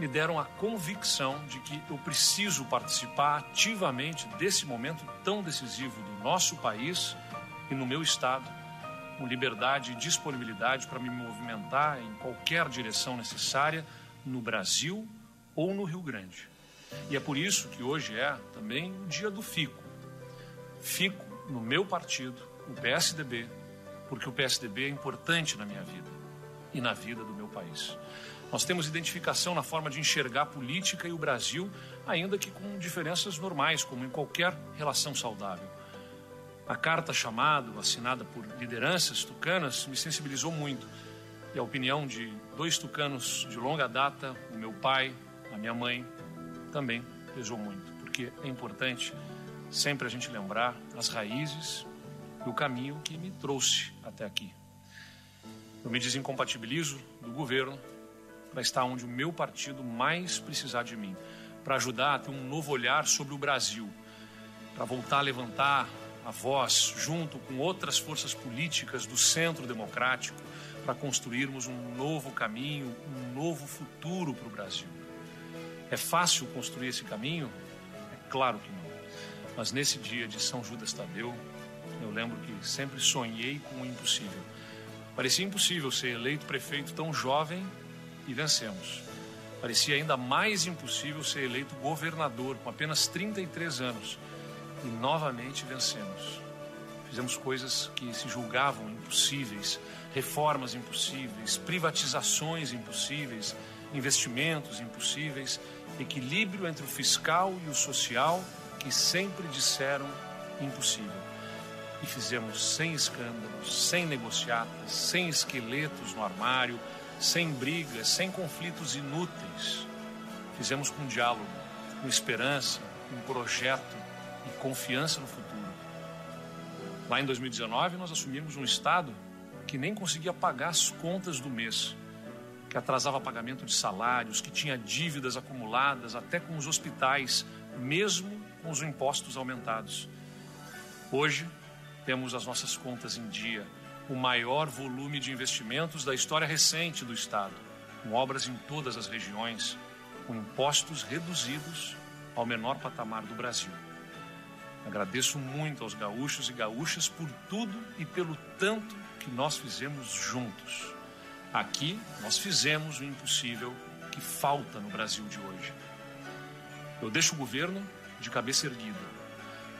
me deram a convicção de que eu preciso participar ativamente desse momento tão decisivo do nosso país e no meu estado, com liberdade e disponibilidade para me movimentar em qualquer direção necessária no Brasil ou no Rio Grande. E é por isso que hoje é também o dia do FICO. Fico no meu partido, o PSDB, porque o PSDB é importante na minha vida e na vida do meu país. Nós temos identificação na forma de enxergar a política e o Brasil, ainda que com diferenças normais, como em qualquer relação saudável. A carta chamado, assinada por lideranças tucanas, me sensibilizou muito. E a opinião de dois tucanos de longa data, o meu pai, a minha mãe, também pesou muito, porque é importante sempre a gente lembrar as raízes e o caminho que me trouxe até aqui. Eu me desincompatibilizo do governo para estar onde o meu partido mais precisar de mim, para ajudar a ter um novo olhar sobre o Brasil, para voltar a levantar a voz junto com outras forças políticas do centro democrático para construirmos um novo caminho, um novo futuro para o Brasil. É fácil construir esse caminho? É claro que não. Mas nesse dia de São Judas Tadeu, eu lembro que sempre sonhei com o impossível. Parecia impossível ser eleito prefeito tão jovem e vencemos. Parecia ainda mais impossível ser eleito governador com apenas 33 anos e novamente vencemos. Fizemos coisas que se julgavam impossíveis, reformas impossíveis, privatizações impossíveis, investimentos impossíveis, equilíbrio entre o fiscal e o social que sempre disseram impossível. E fizemos sem escândalos, sem negociatas, sem esqueletos no armário, sem brigas, sem conflitos inúteis. Fizemos com diálogo, com esperança, com projeto e confiança no futuro. Lá em 2019, nós assumimos um Estado que nem conseguia pagar as contas do mês, que atrasava pagamento de salários, que tinha dívidas acumuladas até com os hospitais, mesmo com os impostos aumentados. Hoje, temos as nossas contas em dia, o maior volume de investimentos da história recente do Estado, com obras em todas as regiões, com impostos reduzidos ao menor patamar do Brasil. Agradeço muito aos gaúchos e gaúchas por tudo e pelo tanto que nós fizemos juntos. Aqui nós fizemos o impossível que falta no Brasil de hoje. Eu deixo o governo de cabeça erguida.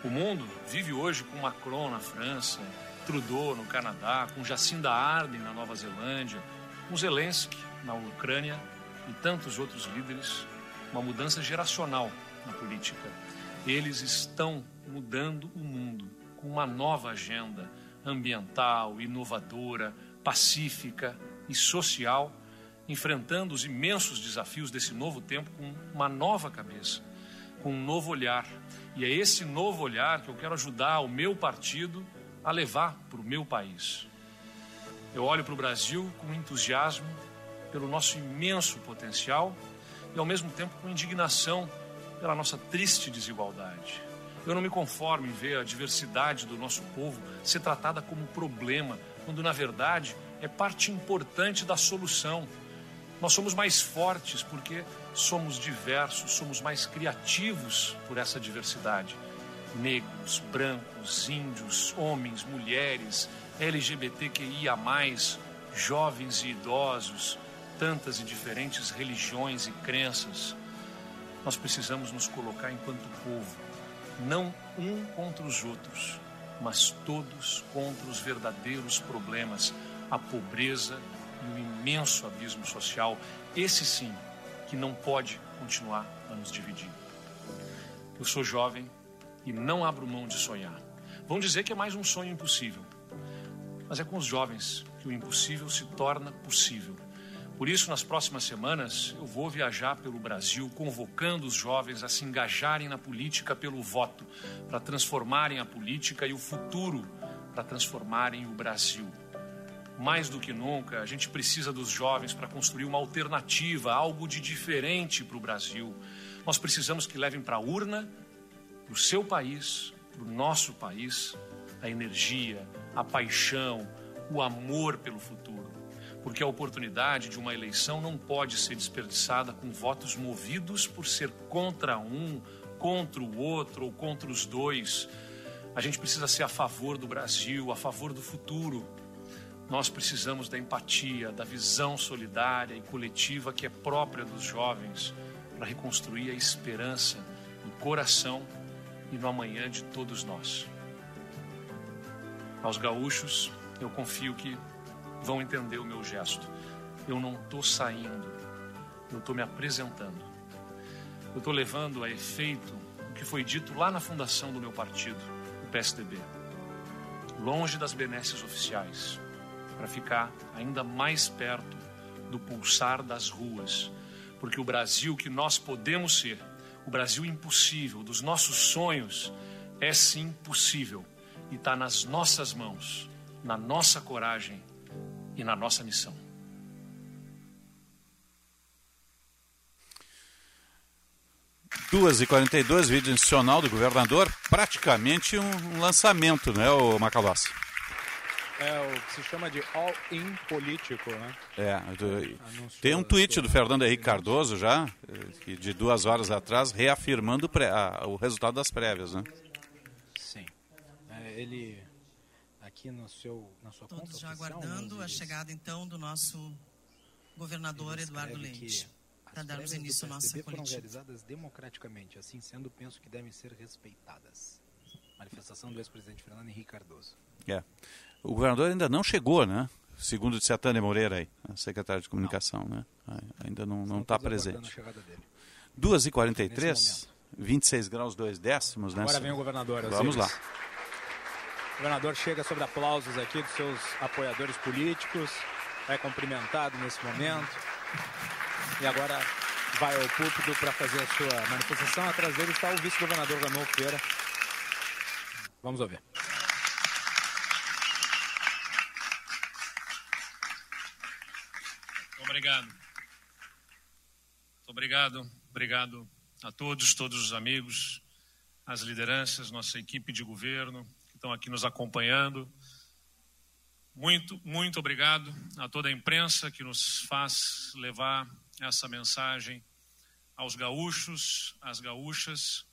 O mundo vive hoje com Macron na França, Trudeau no Canadá, com Jacinda Ardern na Nova Zelândia, com Zelensky na Ucrânia e tantos outros líderes, uma mudança geracional na política. Eles estão mudando o mundo com uma nova agenda ambiental, inovadora, pacífica e social, enfrentando os imensos desafios desse novo tempo com uma nova cabeça, com um novo olhar. E é esse novo olhar que eu quero ajudar o meu partido a levar para o meu país. Eu olho para o Brasil com entusiasmo pelo nosso imenso potencial e, ao mesmo tempo, com indignação pela nossa triste desigualdade. Eu não me conformo em ver a diversidade do nosso povo ser tratada como problema, quando, na verdade, é parte importante da solução. Nós somos mais fortes porque somos diversos, somos mais criativos por essa diversidade. Negros, brancos, índios, homens, mulheres, LGBTQIA, jovens e idosos, tantas e diferentes religiões e crenças. Nós precisamos nos colocar enquanto povo, não um contra os outros, mas todos contra os verdadeiros problemas, a pobreza imenso abismo social, esse sim que não pode continuar a nos dividir. Eu sou jovem e não abro mão de sonhar. Vão dizer que é mais um sonho impossível, mas é com os jovens que o impossível se torna possível. Por isso, nas próximas semanas, eu vou viajar pelo Brasil convocando os jovens a se engajarem na política pelo voto, para transformarem a política e o futuro, para transformarem o Brasil. Mais do que nunca, a gente precisa dos jovens para construir uma alternativa, algo de diferente para o Brasil. Nós precisamos que levem para a urna, para o seu país, para o nosso país, a energia, a paixão, o amor pelo futuro. Porque a oportunidade de uma eleição não pode ser desperdiçada com votos movidos por ser contra um, contra o outro ou contra os dois. A gente precisa ser a favor do Brasil, a favor do futuro. Nós precisamos da empatia, da visão solidária e coletiva que é própria dos jovens para reconstruir a esperança no coração e no amanhã de todos nós. Aos gaúchos, eu confio que vão entender o meu gesto. Eu não estou saindo, eu estou me apresentando. Eu estou levando a efeito o que foi dito lá na fundação do meu partido, o PSDB. Longe das benesses oficiais, para ficar ainda mais perto do pulsar das ruas, porque o Brasil que nós podemos ser, o Brasil impossível, dos nossos sonhos, é sim possível e está nas nossas mãos, na nossa coragem e na nossa missão. Duas e quarenta vídeo institucional do governador, praticamente um lançamento, não é, o Macalossi? É o que se chama de all-in político, né? É, tem um tweet do Fernando Henrique Cardoso já, de duas horas atrás, reafirmando o resultado das prévias, né? Sim. É, ele, aqui no seu, na sua Todos conta já oficial, aguardando a chegada, então, do nosso governador Eduardo Leite. Para darmos início à nossa foram coletiva. realizadas democraticamente, assim sendo, penso que devem ser respeitadas. Manifestação do ex-presidente Fernando Henrique Cardoso. É. O governador ainda não chegou, né? Segundo disse a Tânia Moreira aí, a secretária de comunicação, né? Ainda não está não tá presente. a chegada dele. 2h43, 26 graus 2 décimos, né? Agora vem o governador. Vamos lá. O governador chega sob aplausos aqui dos seus apoiadores políticos, é cumprimentado nesse momento. E agora vai ao púlpito para fazer a sua manifestação. Atrás dele está o vice-governador Ranolfo Feira. Vamos ouvir. Obrigado. Muito obrigado. Obrigado a todos, todos os amigos, as lideranças, nossa equipe de governo que estão aqui nos acompanhando. Muito, muito obrigado a toda a imprensa que nos faz levar essa mensagem aos gaúchos, às gaúchas,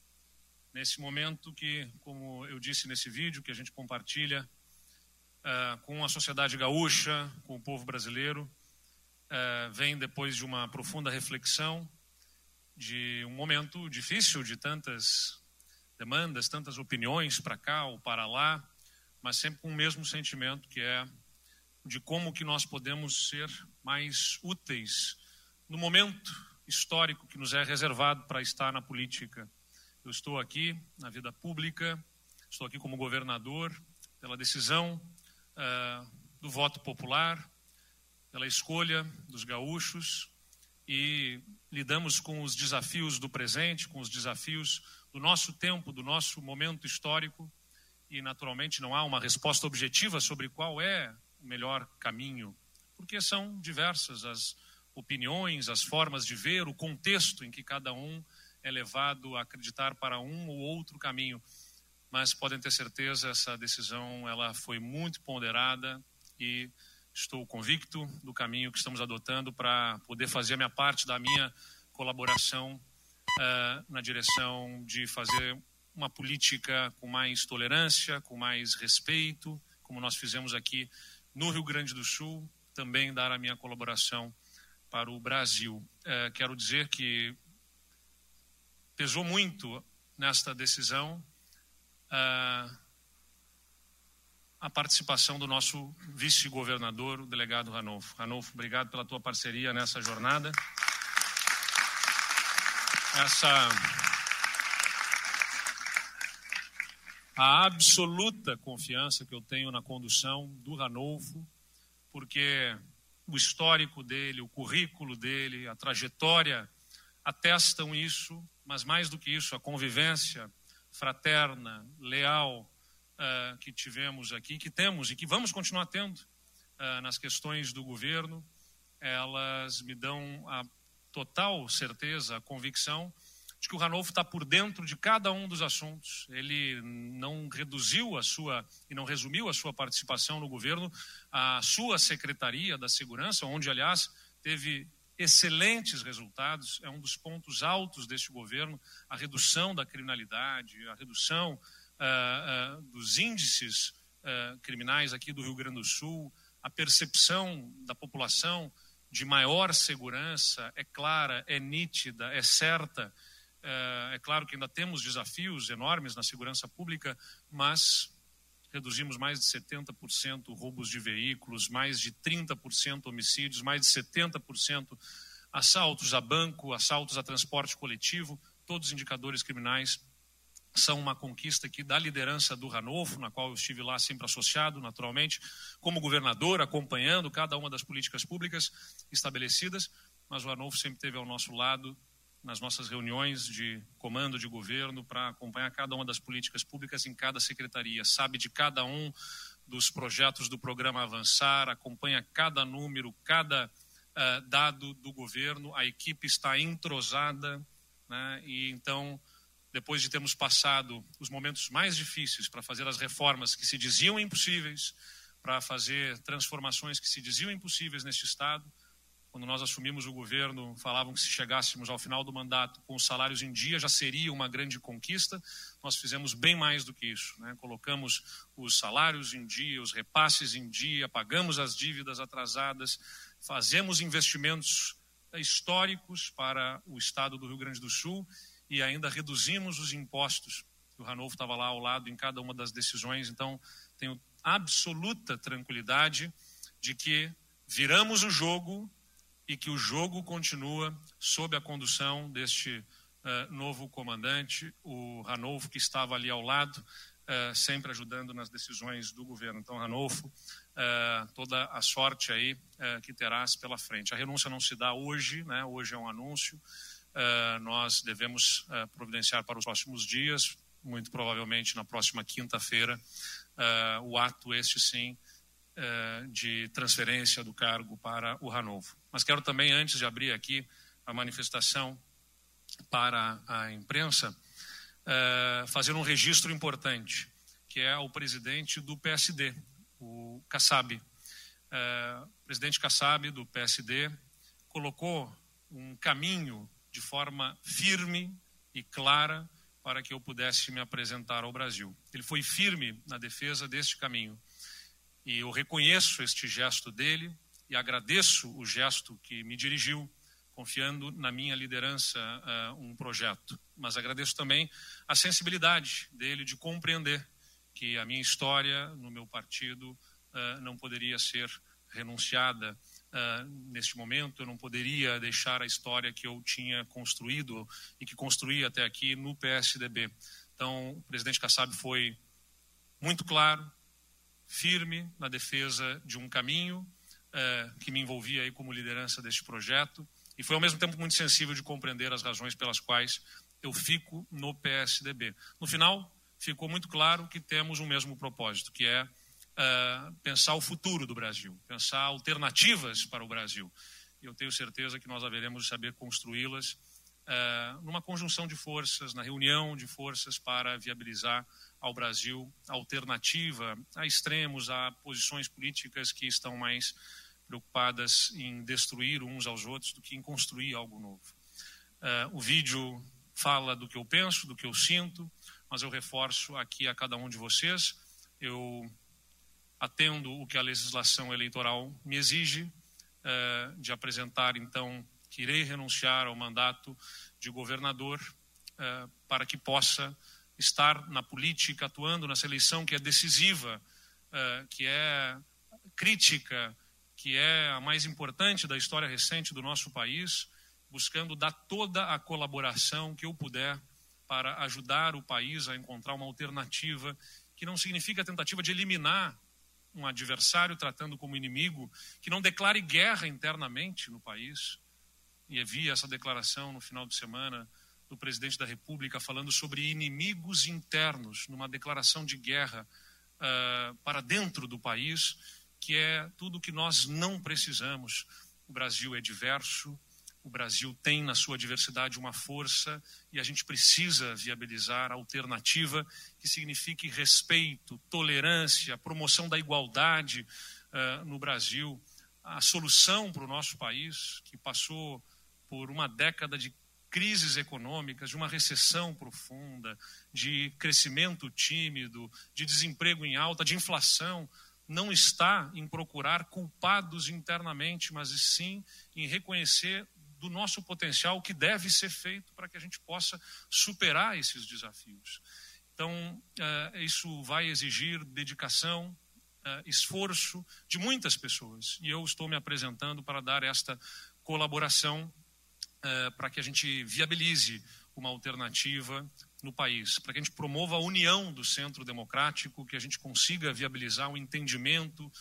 nesse momento que, como eu disse nesse vídeo, que a gente compartilha ah, com a sociedade gaúcha, com o povo brasileiro, eh, vem depois de uma profunda reflexão, de um momento difícil, de tantas demandas, tantas opiniões para cá ou para lá, mas sempre com o mesmo sentimento que é de como que nós podemos ser mais úteis no momento histórico que nos é reservado para estar na política. Eu estou aqui na vida pública, estou aqui como governador pela decisão uh, do voto popular, pela escolha dos gaúchos e lidamos com os desafios do presente, com os desafios do nosso tempo, do nosso momento histórico e, naturalmente, não há uma resposta objetiva sobre qual é o melhor caminho, porque são diversas as opiniões, as formas de ver, o contexto em que cada um é levado a acreditar para um ou outro caminho. Mas podem ter certeza, essa decisão ela foi muito ponderada e estou convicto do caminho que estamos adotando para poder fazer a minha parte da minha colaboração uh, na direção de fazer uma política com mais tolerância, com mais respeito, como nós fizemos aqui no Rio Grande do Sul, também dar a minha colaboração para o Brasil. Uh, quero dizer que pesou muito nesta decisão uh, a participação do nosso vice-governador, o delegado Ranolfo. Ranolfo, obrigado pela tua parceria nessa jornada. Essa a absoluta confiança que eu tenho na condução do Ranolfo, porque o histórico dele, o currículo dele, a trajetória atestam isso, mas mais do que isso, a convivência fraterna, leal uh, que tivemos aqui, que temos e que vamos continuar tendo uh, nas questões do governo, elas me dão a total certeza, a convicção de que o Ranolfo está por dentro de cada um dos assuntos. Ele não reduziu a sua e não resumiu a sua participação no governo à sua secretaria da segurança, onde, aliás, teve excelentes resultados. É um dos pontos altos deste governo a redução da criminalidade, a redução uh, uh, dos índices uh, criminais aqui do Rio Grande do Sul, a percepção da população de maior segurança é clara, é nítida, é certa. É claro que ainda temos desafios enormes na segurança pública, mas reduzimos mais de 70% roubos de veículos, mais de 30% homicídios, mais de 70% assaltos a banco, assaltos a transporte coletivo, todos os indicadores criminais são uma conquista aqui da liderança do Ranolfo, na qual eu estive lá sempre associado, naturalmente, como governador, acompanhando cada uma das políticas públicas estabelecidas, mas o Ranolfo sempre esteve ao nosso lado nas nossas reuniões de comando de governo para acompanhar cada uma das políticas públicas em cada secretaria, sabe de cada um dos projetos do programa Avançar, acompanha cada número, cada uh, dado do governo, a equipe está entrosada, né? e então depois de termos passado os momentos mais difíceis para fazer as reformas que se diziam impossíveis, para fazer transformações que se diziam impossíveis neste Estado, quando nós assumimos o governo, falavam que se chegássemos ao final do mandato com os salários em dia já seria uma grande conquista. Nós fizemos bem mais do que isso. Né? Colocamos os salários em dia, os repasses em dia, pagamos as dívidas atrasadas, fazemos investimentos históricos para o estado do Rio Grande do Sul e ainda reduzimos os impostos. O Ranolfo estava lá ao lado em cada uma das decisões, então tenho absoluta tranquilidade de que viramos o jogo e que o jogo continua sob a condução deste uh, novo comandante, o Ranolfo, que estava ali ao lado, uh, sempre ajudando nas decisões do governo. Então, Ranolfo, uh, toda a sorte aí que terás pela frente. A renúncia não se dá hoje, né? hoje é um anúncio, uh, nós devemos uh, providenciar para os próximos dias, muito provavelmente na próxima quinta-feira, uh, o ato este sim de transferência do cargo para o Ranovo. Mas quero também, antes de abrir aqui a manifestação para a imprensa, fazer um registro importante, que é o presidente do PSD, o Kassab. o presidente Kassab, do PSD, colocou um caminho de forma firme e clara para que eu pudesse me apresentar ao Brasil. Ele foi firme na defesa deste caminho. E eu reconheço este gesto dele e agradeço o gesto que me dirigiu, confiando na minha liderança uh, um projeto. Mas agradeço também a sensibilidade dele de compreender que a minha história no meu partido uh, não poderia ser renunciada uh, neste momento. Eu não poderia deixar a história que eu tinha construído e que construí até aqui no PSDB. Então, o presidente Kassab foi muito claro, firme na defesa de um caminho uh, que me envolvia aí como liderança deste projeto e foi ao mesmo tempo muito sensível de compreender as razões pelas quais eu fico no PSDB. No final, ficou muito claro que temos um mesmo propósito, que é uh, pensar o futuro do Brasil, pensar alternativas para o Brasil. Eu tenho certeza que nós haveremos de saber construí-las uh, numa conjunção de forças, na reunião de forças para viabilizar ao Brasil alternativa a extremos, a posições políticas que estão mais preocupadas em destruir uns aos outros do que em construir algo novo. Uh, o vídeo fala do que eu penso, do que eu sinto, mas eu reforço aqui a cada um de vocês. Eu atendo o que a legislação eleitoral me exige uh, de apresentar, então, que irei renunciar ao mandato de governador uh, para que possa estar na política, atuando nessa eleição que é decisiva, uh, que é crítica, que é a mais importante da história recente do nosso país, buscando dar toda a colaboração que eu puder para ajudar o país a encontrar uma alternativa que não significa a tentativa de eliminar um adversário tratando como inimigo, que não declare guerra internamente no país. E havia essa declaração no final de semana do presidente da República falando sobre inimigos internos, numa declaração de guerra uh, para dentro do país, que é tudo que nós não precisamos. O Brasil é diverso, o Brasil tem na sua diversidade uma força e a gente precisa viabilizar alternativa que signifique respeito, tolerância, promoção da igualdade uh, no Brasil. A solução para o nosso país, que passou por uma década de crises econômicas, de uma recessão profunda, de crescimento tímido, de desemprego em alta, de inflação, não está em procurar culpados internamente, mas sim em reconhecer do nosso potencial, o que deve ser feito para que a gente possa superar esses desafios. Então, uh, isso vai exigir dedicação, uh, esforço de muitas pessoas. E eu estou me apresentando para dar esta colaboração uh, para que a gente viabilize uma alternativa no país, para que a gente promova a união do centro democrático, que a gente consiga viabilizar o entendimento,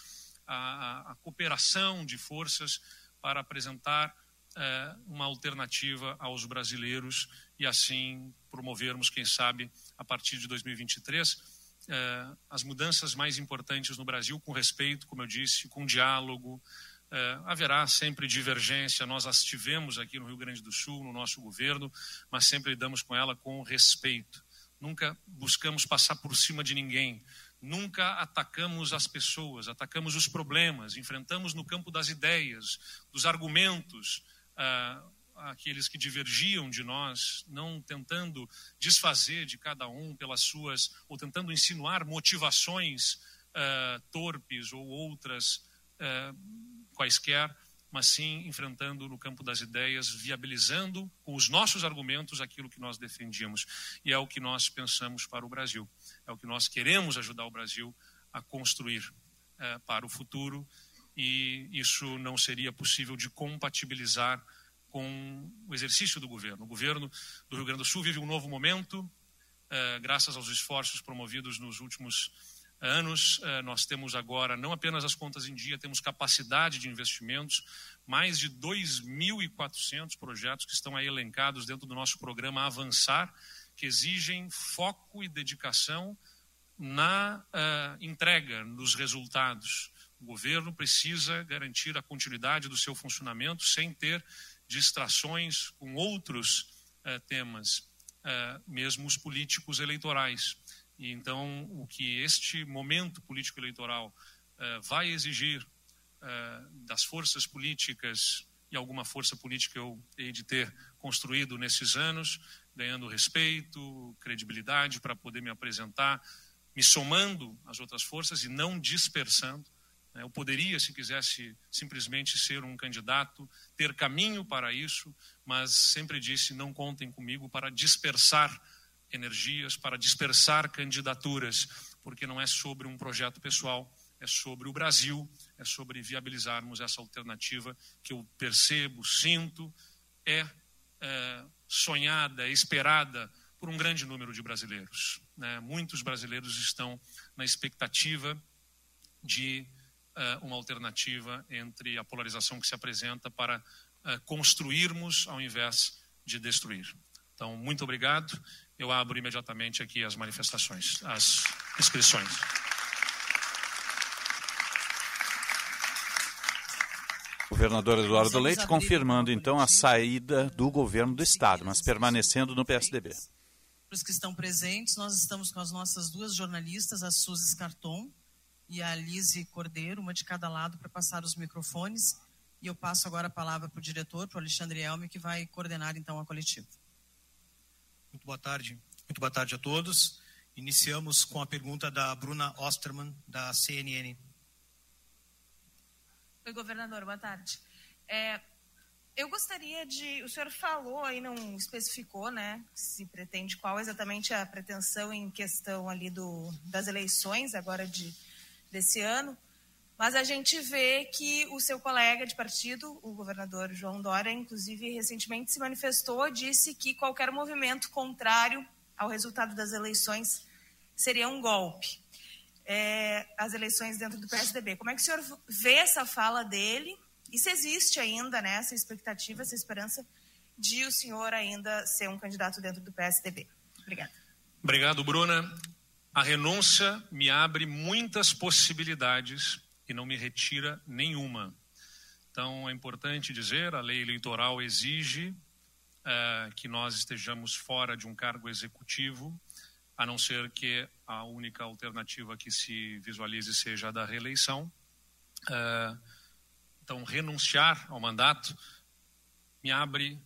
a, a cooperação de forças para apresentar é, uma alternativa aos brasileiros e assim promovermos, quem sabe, a partir de 2023, é, as mudanças mais importantes no Brasil, com respeito, como eu disse, com diálogo. É, haverá sempre divergência, nós as tivemos aqui no Rio Grande do Sul, no nosso governo, mas sempre lidamos com ela com respeito. Nunca buscamos passar por cima de ninguém, nunca atacamos as pessoas, atacamos os problemas, enfrentamos no campo das ideias, dos argumentos, uh, aqueles que divergiam de nós, não tentando desfazer de cada um pelas suas, ou tentando insinuar motivações uh, torpes ou outras uh, quaisquer, mas sim enfrentando no campo das ideias, viabilizando com os nossos argumentos aquilo que nós defendíamos. E é o que nós pensamos para o Brasil, é o que nós queremos ajudar o Brasil a construir uh, para o futuro e isso não seria possível de compatibilizar com o exercício do governo. O governo do Rio Grande do Sul vive um novo momento, eh, graças aos esforços promovidos nos últimos anos. Eh, nós temos agora não apenas as contas em dia, temos capacidade de investimentos, mais de 2.400 projetos que estão aí elencados dentro do nosso programa Avançar, que exigem foco e dedicação na entrega, nos resultados. O governo precisa garantir a continuidade do seu funcionamento sem ter distrações com outros uh, temas, uh, mesmo os políticos eleitorais. E então, o que este momento político eleitoral uh, vai exigir das forças políticas e alguma força política eu hei de ter construído nesses anos, ganhando respeito, credibilidade para poder me apresentar, me somando às outras forças e não dispersando? Eu poderia, se quisesse, simplesmente ser um candidato, ter caminho para isso, mas sempre disse: não contem comigo para dispersar energias, para dispersar candidaturas, porque não é sobre um projeto pessoal, é sobre o Brasil, é sobre viabilizarmos essa alternativa que eu percebo, sinto, é, é sonhada, é esperada por um grande número de brasileiros. Né? Muitos brasileiros estão na expectativa de uma alternativa entre a polarização que se apresenta para uh, construirmos ao invés de destruir. Então, muito obrigado. Eu abro imediatamente aqui as manifestações, as inscrições. Governador Eduardo Leite confirmando então a saída do governo do estado, mas permanecendo no PSDB. Para os que estão presentes, nós estamos com as nossas duas jornalistas, a Suzy Carton e a Lise Cordeiro, uma de cada lado, para passar os microfones. E eu passo agora a palavra para o diretor, para o Alexandre Elme, que vai coordenar então a coletiva. Muito boa tarde. Muito boa tarde a todos. Iniciamos com a pergunta da Bruna Osterman, da CNN. Oi, governador, boa tarde. É, eu gostaria de. O senhor falou aí, não especificou, né? Se pretende qual exatamente a pretensão em questão ali do, das eleições agora de, desse ano. Mas a gente vê que o seu colega de partido, o governador João Dória, inclusive recentemente se manifestou, disse que qualquer movimento contrário ao resultado das eleições seria um golpe. É, as eleições dentro do PSDB. Como é que o senhor vê essa fala dele? E se existe ainda né, essa expectativa, essa esperança de o senhor ainda ser um candidato dentro do PSDB? Obrigada. Obrigado, Bruna. A renúncia me abre muitas possibilidades e não me retira nenhuma. Então, é importante dizer: a lei eleitoral exige é, que nós estejamos fora de um cargo executivo, a não ser que a única alternativa que se visualize seja a da reeleição. É, então, renunciar ao mandato me abre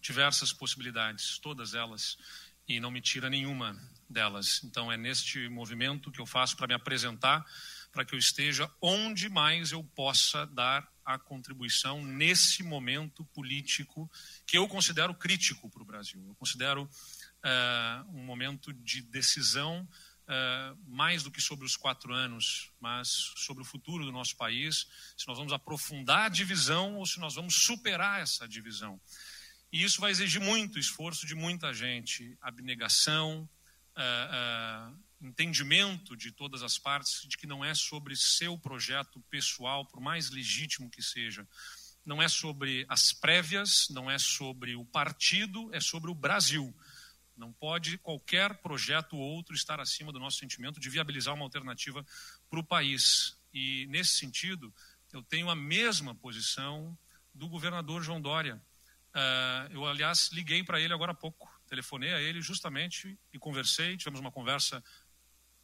diversas possibilidades, todas elas, e não me tira nenhuma delas. Então, é neste movimento que eu faço para me apresentar para que eu esteja onde mais eu possa dar a contribuição nesse momento político que eu considero crítico para o Brasil. Eu considero uh, um momento de decisão uh, mais do que sobre os quatro anos, mas sobre o futuro do nosso país, se nós vamos aprofundar a divisão ou se nós vamos superar essa divisão. E isso vai exigir muito esforço de muita gente, abnegação, uh, entendimento de todas as partes de que não é sobre seu projeto pessoal, por mais legítimo que seja. Não é sobre as prévias, não é sobre o partido, é sobre o Brasil. Não pode qualquer projeto ou outro estar acima do nosso sentimento de viabilizar uma alternativa para o país. E, nesse sentido, eu tenho a mesma posição do governador João Dória. Uh, eu, aliás, liguei para ele agora há pouco, telefonei a ele justamente e conversei, tivemos uma conversa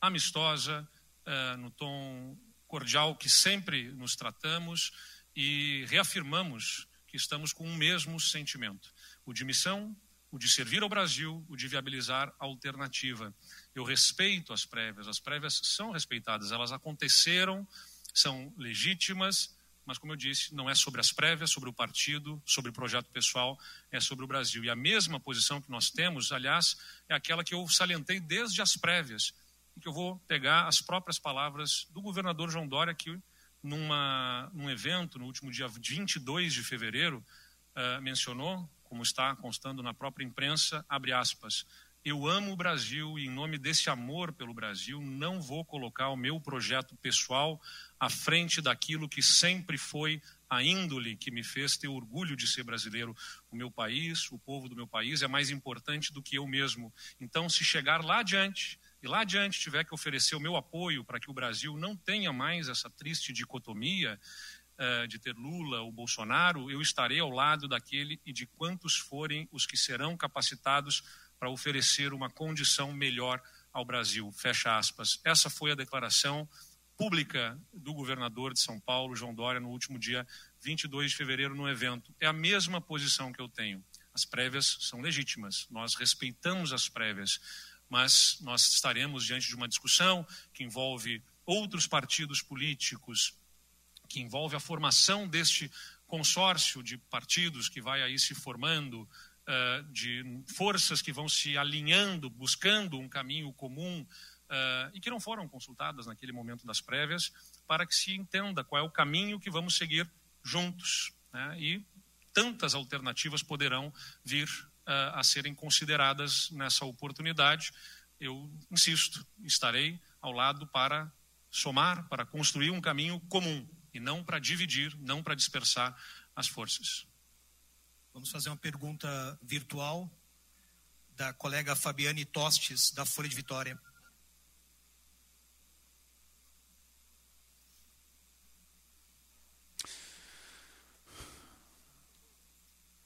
amistosa, uh, no tom cordial que sempre nos tratamos e reafirmamos que estamos com o mesmo sentimento: o de missão, o de servir ao Brasil, o de viabilizar a alternativa. Eu respeito as prévias, as prévias são respeitadas, elas aconteceram, são legítimas, mas como eu disse, não é sobre as prévias, sobre o partido, sobre o projeto pessoal, é sobre o Brasil. E a mesma posição que nós temos, aliás, é aquela que eu salientei desde as prévias que eu vou pegar as próprias palavras do governador João Dória, que numa, num evento no último dia 22 de fevereiro uh, mencionou, como está constando na própria imprensa, abre aspas, eu amo o Brasil e em nome desse amor pelo Brasil não vou colocar o meu projeto pessoal à frente daquilo que sempre foi a índole que me fez ter orgulho de ser brasileiro. O meu país, o povo do meu país é mais importante do que eu mesmo. Então, se chegar lá adiante e lá adiante tiver que oferecer o meu apoio para que o Brasil não tenha mais essa triste dicotomia uh, de ter Lula ou Bolsonaro, eu estarei ao lado daquele e de quantos forem os que serão capacitados para oferecer uma condição melhor ao Brasil. Fecha aspas. Essa foi a declaração pública do governador de São Paulo, João Dória, no último dia 22 de fevereiro, no evento. É a mesma posição que eu tenho. As prévias são legítimas, nós respeitamos as prévias mas nós estaremos diante de uma discussão que envolve outros partidos políticos, que envolve a formação deste consórcio de partidos que vai aí se formando, uh, de forças que vão se alinhando, buscando um caminho comum uh, e que não foram consultadas naquele momento das prévias, para que se entenda qual é o caminho que vamos seguir juntos. Né? E tantas alternativas poderão vir uh, a serem consideradas nessa oportunidade. Eu insisto, estarei ao lado para somar, para construir um caminho comum e não para dividir, não para dispersar as forças. Vamos fazer uma pergunta virtual da colega Fabiane Tostes, da Folha de Vitória.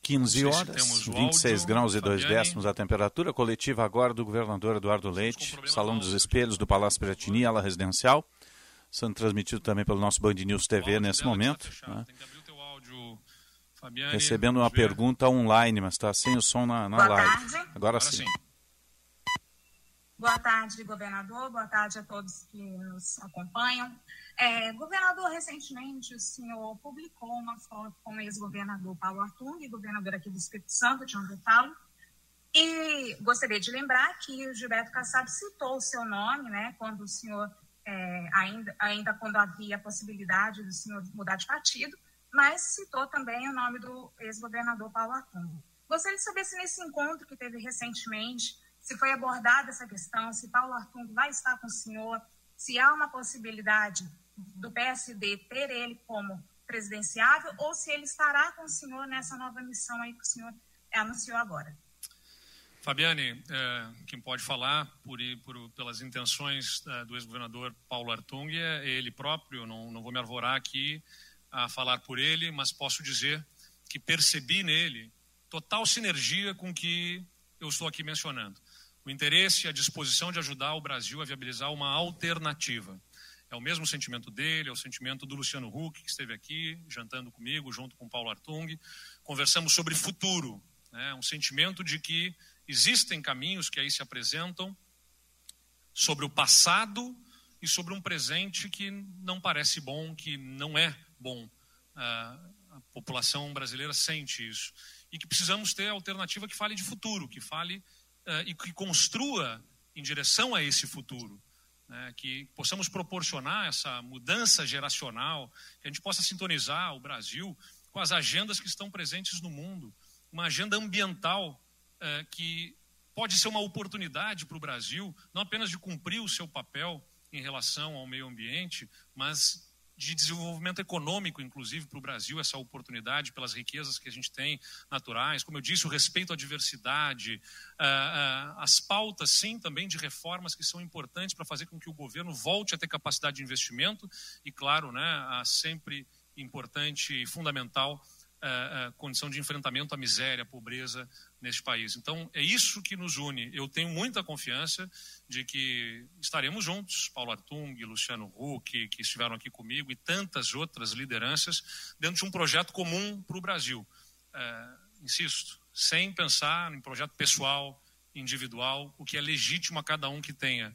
15 horas, 26 áudio, graus e 2 décimos a temperatura. Coletiva agora do governador Eduardo Leite, Salão dos Espelhos do Palácio Piratini, ala residencial. Sendo transmitido também pelo nosso Band News TV nesse momento. Né? Recebendo uma pergunta online, mas está sem o som na, na Boa live. Tarde. Agora, sim. Boa tarde, governador. Boa tarde a todos que nos acompanham. É, governador, recentemente o senhor publicou uma foto com o ex-governador Paulo Artung, governador aqui do Espírito Santo, eu falo. E gostaria de lembrar que o Gilberto Kassab citou o seu nome, né, quando o senhor, é, ainda, ainda quando havia a possibilidade do senhor mudar de partido, mas citou também o nome do ex-governador Paulo Artung. Gostaria de saber se nesse encontro que teve recentemente, se foi abordada essa questão, se Paulo Artung vai estar com o senhor, se há uma possibilidade do PSD ter ele como presidenciável ou se ele estará com o senhor nessa nova missão aí que o senhor anunciou agora. Fabiane, é, quem pode falar por, por, pelas intenções é, do ex-governador Paulo Artung é ele próprio, não, não vou me arvorar aqui a falar por ele, mas posso dizer que percebi nele total sinergia com o que eu estou aqui mencionando. O interesse e a disposição de ajudar o Brasil a viabilizar uma alternativa. É o mesmo sentimento dele, é o sentimento do Luciano Huck, que esteve aqui jantando comigo, junto com Paulo Artung. Conversamos sobre futuro, né? um sentimento de que existem caminhos que aí se apresentam sobre o passado e sobre um presente que não parece bom, que não é bom. A população brasileira sente isso. E que precisamos ter alternativa que fale de futuro, que fale e que construa em direção a esse futuro né, que possamos proporcionar essa mudança geracional, que a gente possa sintonizar o Brasil com as agendas que estão presentes no mundo, uma agenda ambiental eh, que pode ser uma oportunidade para o Brasil, não apenas de cumprir o seu papel em relação ao meio ambiente, mas de desenvolvimento econômico, inclusive, para o Brasil, essa oportunidade pelas riquezas que a gente tem naturais. Como eu disse, o respeito à diversidade, uh, uh, as pautas, sim, também de reformas que são importantes para fazer com que o governo volte a ter capacidade de investimento e, claro, né, a sempre importante e fundamental uh, condição de enfrentamento à miséria, à pobreza neste país. Então, é isso que nos une. Eu tenho muita confiança de que estaremos juntos, Paulo Artung, Luciano Huck, que estiveram aqui comigo, e tantas outras lideranças, dentro de um projeto comum para o Brasil. Uh, insisto, sem pensar em projeto pessoal, individual, o que é legítimo a cada um que tenha.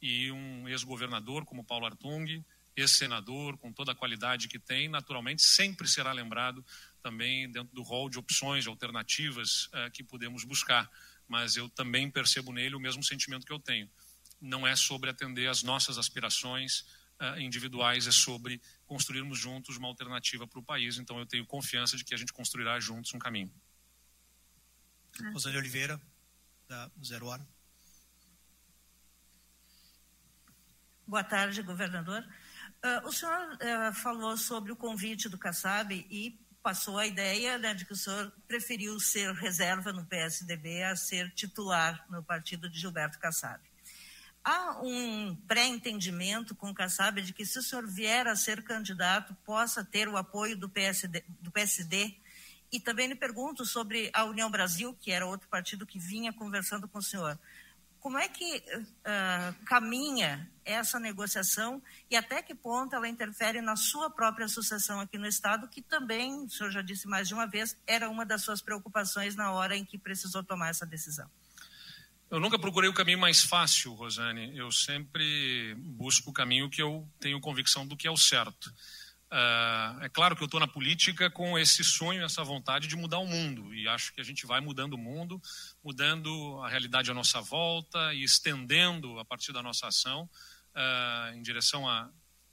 E um ex-governador como Paulo Artung, ex-senador, com toda a qualidade que tem, naturalmente sempre será lembrado também dentro do rol de opções, de alternativas uh, que podemos buscar. Mas eu também percebo nele o mesmo sentimento que eu tenho. Não é sobre atender às nossas aspirações uh, individuais, é sobre construirmos juntos uma alternativa para o país. Então eu tenho confiança de que a gente construirá juntos um caminho. Rosane Oliveira, da Zero Hora. Boa tarde, governador. Uh, o senhor uh, falou sobre o convite do Kassab e passou a ideia né, de que o senhor preferiu ser reserva no PSDB a ser titular no partido de Gilberto Kassab. Há um pré-entendimento com Kassab de que se o senhor vier a ser candidato, possa ter o apoio do PSD, do PSD e também lhe pergunto sobre a União Brasil, que era outro partido que vinha conversando com o senhor. Como é que uh, caminha essa negociação e até que ponto ela interfere na sua própria sucessão aqui no Estado, que também, o senhor já disse mais de uma vez, era uma das suas preocupações na hora em que precisou tomar essa decisão? Eu nunca procurei o caminho mais fácil, Rosane. Eu sempre busco o caminho que eu tenho convicção do que é o certo. Uh, é claro que eu estou na política com esse sonho, essa vontade de mudar o mundo. E acho que a gente vai mudando o mundo, mudando a realidade à nossa volta e estendendo, a partir da nossa ação, uh, em direção a,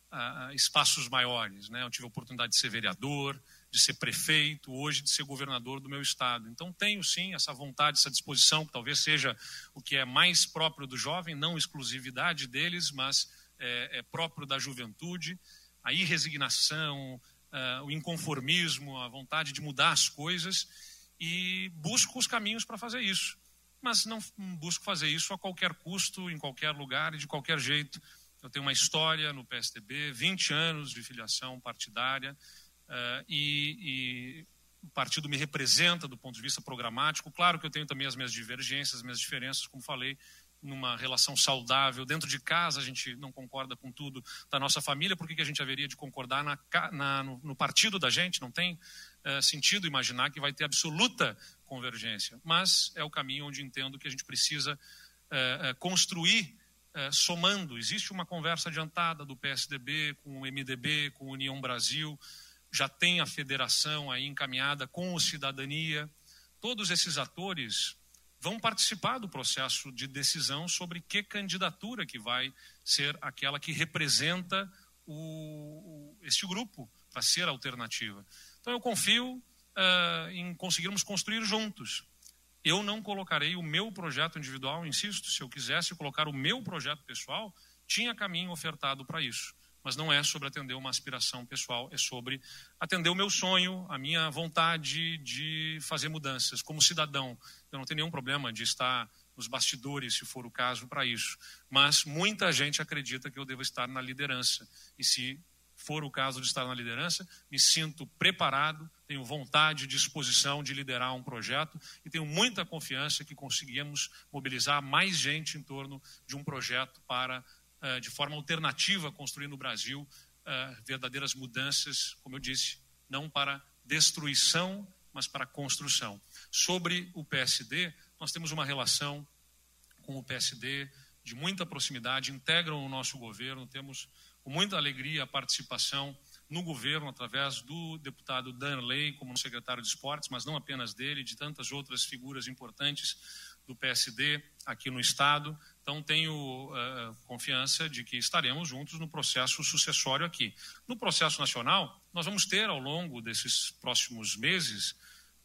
a, espaços maiores. Né? Eu tive a oportunidade de ser vereador, de ser prefeito, hoje de ser governador do meu estado. Então tenho sim essa vontade, essa disposição, que talvez seja o que é mais próprio do jovem, não exclusividade deles, mas é, é próprio da juventude a irresignação, uh, o inconformismo, a vontade de mudar as coisas e busco os caminhos para fazer isso. Mas não busco fazer isso a qualquer custo, em qualquer lugar e de qualquer jeito. Eu tenho uma história no PSDB, 20 anos de filiação partidária uh, e, e o partido me representa do ponto de vista programático. Claro que eu tenho também as minhas divergências, as minhas diferenças, como falei, numa relação saudável. Dentro de casa a gente não concorda com tudo da nossa família, por que, a gente haveria de concordar na, na, no, no, partido da gente? Não tem uh, sentido imaginar que vai ter absoluta convergência. Mas é o caminho onde entendo que a gente precisa uh, uh, construir somando. Existe uma conversa adiantada do PSDB com o MDB, com a União Brasil, já tem a federação aí encaminhada com o Cidadania. Todos esses atores vão participar do processo de decisão sobre que candidatura que vai ser aquela que representa o, este grupo para ser alternativa. Então eu confio uh, em conseguirmos construir juntos. Eu não colocarei o meu projeto individual, insisto, se eu quisesse colocar o meu projeto pessoal, tinha caminho ofertado para isso mas não é sobre atender uma aspiração pessoal, é sobre atender o meu sonho, a minha vontade de fazer mudanças. Como cidadão, eu não tenho nenhum problema de estar nos bastidores, se for o caso, para isso. Mas muita gente acredita que eu devo estar na liderança. E se for o caso de estar na liderança, me sinto preparado, tenho vontade, disposição de liderar um projeto e tenho muita confiança que conseguimos mobilizar mais gente em torno de um projeto para uh, de forma alternativa construir no Brasil uh, verdadeiras mudanças, como eu disse, não para destruição, mas para construção. Sobre o PSD, nós temos uma relação com o PSD de muita proximidade, integram o nosso governo, temos com muita alegria a participação no governo através do deputado Danley como secretário de esportes, mas não apenas dele, de tantas outras figuras importantes do PSD aqui no estado. Então, tenho uh, confiança de que estaremos juntos no processo sucessório aqui. No processo nacional, nós vamos ter, ao longo desses próximos meses,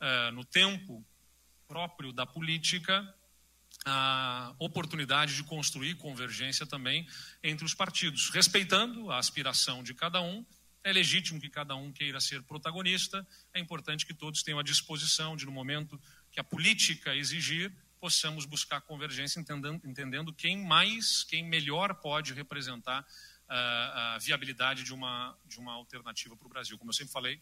uh, no tempo próprio da política, a oportunidade de construir convergência também entre os partidos, respeitando a aspiração de cada um. É legítimo que cada um queira ser protagonista, é importante que todos tenham a disposição de, no momento que a política exigir, possamos buscar convergência, entendendo, entendendo quem mais, quem melhor pode representar uh, a viabilidade de uma, de uma alternativa para o Brasil. Como eu sempre falei,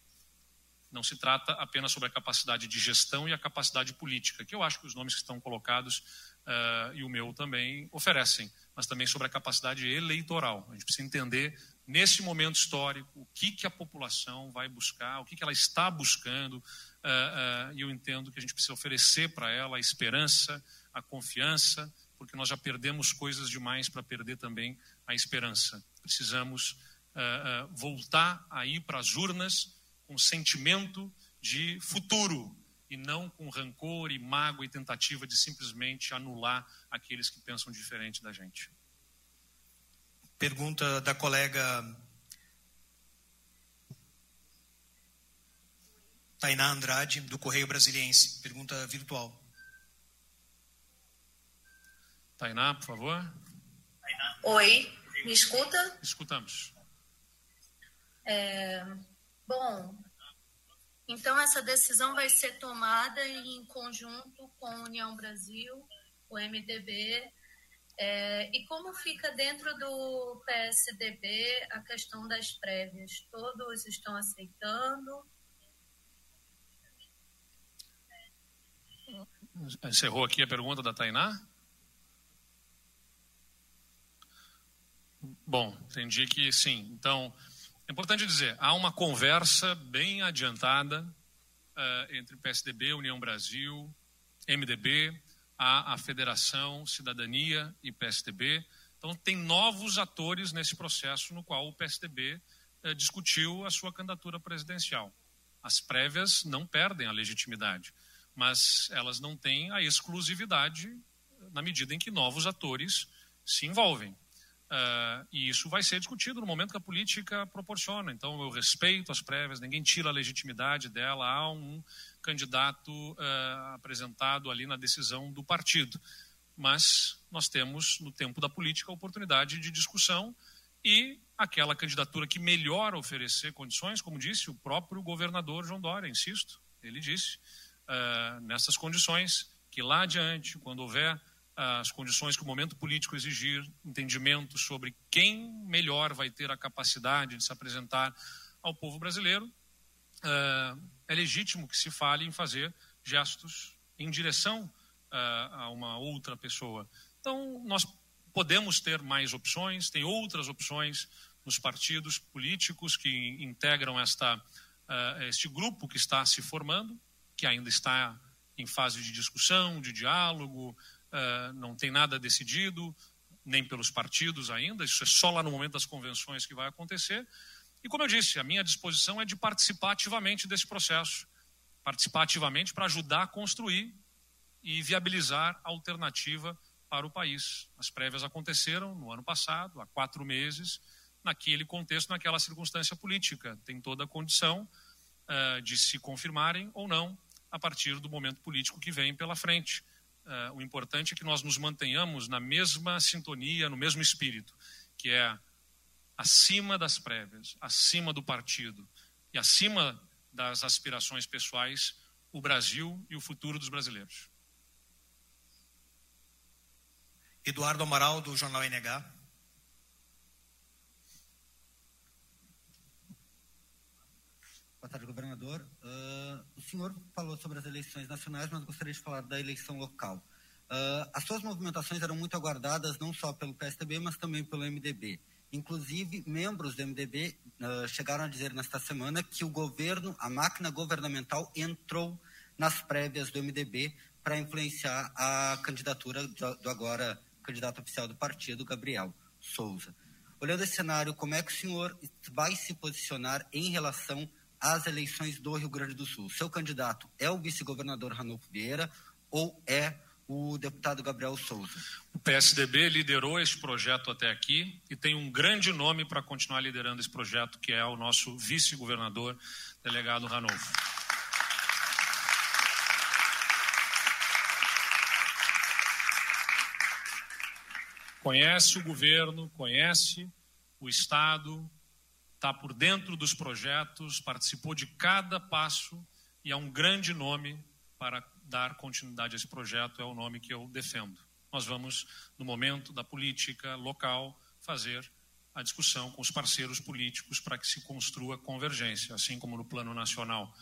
não se trata apenas sobre a capacidade de gestão e a capacidade política, que eu acho que os nomes que estão colocados uh, e o meu também oferecem, mas também sobre a capacidade eleitoral. A gente precisa entender, nesse momento histórico, o que, que a população vai buscar, o que, que ela está buscando, uh, uh, e eu entendo que a gente precisa oferecer para ela a esperança, a confiança, porque nós já perdemos coisas demais para perder também a esperança. Precisamos voltar a ir para as urnas com sentimento de futuro e não com rancor e mágoa e tentativa de simplesmente anular aqueles que pensam diferente da gente. Pergunta da colega Tainá Andrade, do Correio Brasiliense. Pergunta virtual. Tainá, por favor. Oi, me escuta? Escutamos. É, bom, então essa decisão vai ser tomada em conjunto com a União Brasil, o MDB. É, e como fica dentro do PSDB a questão das prévias? Todos estão aceitando? Encerrou aqui a pergunta da Tainá? Bom, entendi que sim. Então, é importante dizer, há uma conversa bem adiantada uh, entre PSDB, União Brasil, MDB, a, a Federação, Cidadania e PSDB. Então, tem novos atores nesse processo no qual o PSDB eh, discutiu a sua candidatura presidencial. As prévias não perdem a legitimidade, mas elas não têm a exclusividade na medida em que novos atores se envolvem. Uh, e isso vai ser discutido no momento que a política proporciona. Então, eu respeito as prévias, ninguém tira a legitimidade dela. Há um candidato uh, apresentado ali na decisão do partido. Mas nós temos, no tempo da política, a oportunidade de discussão e aquela candidatura que melhor oferecer condições, como disse o próprio governador João Dória, insisto, ele disse, uh, nessas condições, que lá adiante, quando houver as condições que o momento político exigir, entendimento sobre quem melhor vai ter a capacidade de se apresentar ao povo brasileiro, uh, é legítimo que se fale em fazer gestos em direção uh, a uma outra pessoa. Então, nós podemos ter mais opções, tem outras opções nos partidos políticos que integram esta, uh, este grupo que está se formando, que ainda está em fase de discussão, de diálogo, uh, não tem nada decidido, nem pelos partidos ainda, isso é só lá no momento das convenções que vai acontecer. E como eu disse, a minha disposição é de participar ativamente desse processo, participar ativamente para ajudar a construir e viabilizar a alternativa para o país. As prévias aconteceram no ano passado, há quatro meses, naquele contexto, naquela circunstância política. Tem toda a condição uh, de se confirmarem ou não a partir do momento político que vem pela frente. Uh, o importante é que nós nos mantenhamos na mesma sintonia, no mesmo espírito, que é acima das prévias, acima do partido e acima das aspirações pessoais, o Brasil e o futuro dos brasileiros. Eduardo Amaral, do Jornal NH. Boa tarde, governador. Uh, o senhor falou sobre as eleições nacionais, mas gostaria de falar da eleição local. Uh, as suas movimentações eram muito aguardadas, não só pelo PSDB, mas também pelo MDB. Inclusive, membros do MDB uh, chegaram a dizer nesta semana que o governo, a máquina governamental, entrou nas prévias do MDB para influenciar a candidatura do, do agora candidato oficial do partido, Gabriel Souza. Olhando esse cenário, como é que o senhor vai se posicionar em relação às eleições do Rio Grande do Sul. Seu candidato é o vice-governador Ranulfo Vieira ou é o deputado Gabriel Souza? O PSDB liderou esse projeto até aqui e tem um grande nome para continuar liderando esse projeto, que é o nosso vice-governador, delegado Ranulfo. Conhece o governo, conhece o Estado, está por dentro dos projetos, participou de cada passo e é um grande nome para dar continuidade a esse projeto, é o nome que eu defendo. Nós vamos, no momento da política local, fazer a discussão com os parceiros políticos para que se construa convergência, assim como no plano nacional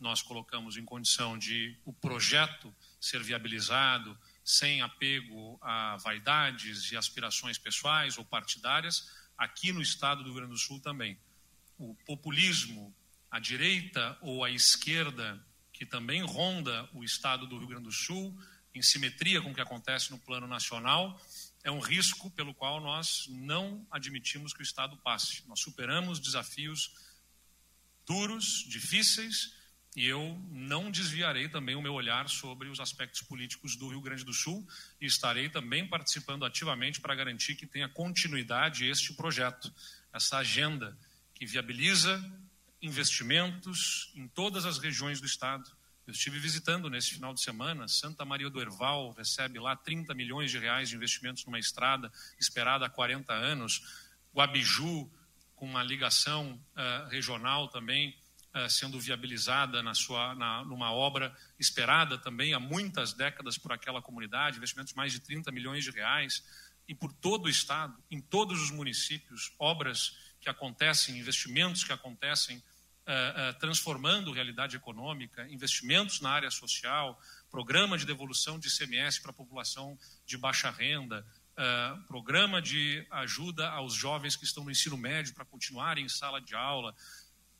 nós colocamos em condição de o projeto ser viabilizado sem apego a vaidades e aspirações pessoais ou partidárias, aqui no estado do Rio Grande do Sul também o populismo, a direita ou a esquerda, que também ronda o estado do Rio Grande do Sul, em simetria com o que acontece no plano nacional, é um risco pelo qual nós não admitimos que o Estado passe. Nós superamos desafios duros, difíceis, e eu não desviarei também o meu olhar sobre os aspectos políticos do Rio Grande do Sul e estarei também participando ativamente para garantir que tenha continuidade este projeto, essa agenda que viabiliza investimentos em todas as regiões do estado. Eu estive visitando nesse final de semana, Santa Maria do Herval recebe lá 30 milhões de reais de investimentos numa estrada esperada há 40 anos. Guabiju, com uma ligação uh, regional também uh, sendo viabilizada na sua, na, numa obra esperada também há muitas décadas por aquela comunidade, investimentos de mais de 30 milhões de reais. E por todo o estado, em todos os municípios, obras que acontecem, investimentos que acontecem, uh, uh, transformando realidade econômica, investimentos na área social, programa de devolução de ICMS para a população de baixa renda, uh, programa de ajuda aos jovens que estão no ensino médio para continuarem em sala de aula,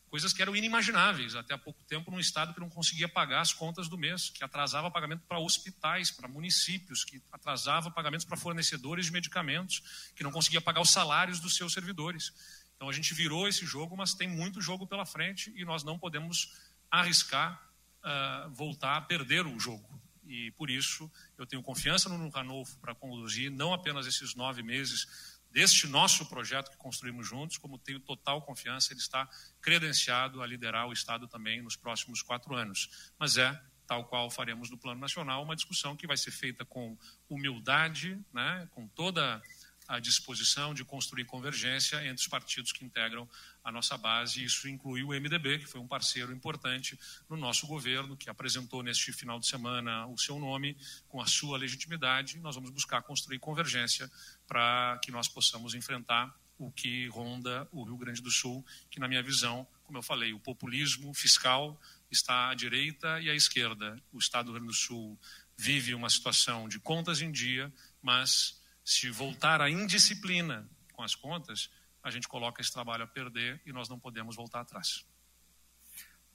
coisas que eram inimagináveis até há pouco tempo num estado que não conseguia pagar as contas do mês, que atrasava pagamento para hospitais, para municípios, que atrasava pagamentos para fornecedores de medicamentos, que não conseguia pagar os salários dos seus servidores. Então a gente virou esse jogo, mas tem muito jogo pela frente e nós não podemos arriscar uh, voltar a perder o jogo. E por isso eu tenho confiança no Ranolfo para conduzir não apenas esses nove meses deste nosso projeto que construímos juntos, como tenho total confiança, ele está credenciado a liderar o Estado também nos próximos quatro anos. Mas é, tal qual faremos do Plano Nacional, uma discussão que vai ser feita com humildade, né, com toda à disposição de construir convergência entre os partidos que integram a nossa base. Isso inclui o MDB, que foi um parceiro importante no nosso governo, que apresentou neste final de semana o seu nome com a sua legitimidade. Nós vamos buscar construir convergência para que nós possamos enfrentar o que ronda o Rio Grande do Sul, que, na minha visão, como eu falei, o populismo fiscal está à direita e à esquerda. O Estado do Rio Grande do Sul vive uma situação de contas em dia, mas se voltar à indisciplina com as contas, a gente coloca esse trabalho a perder e nós não podemos voltar atrás.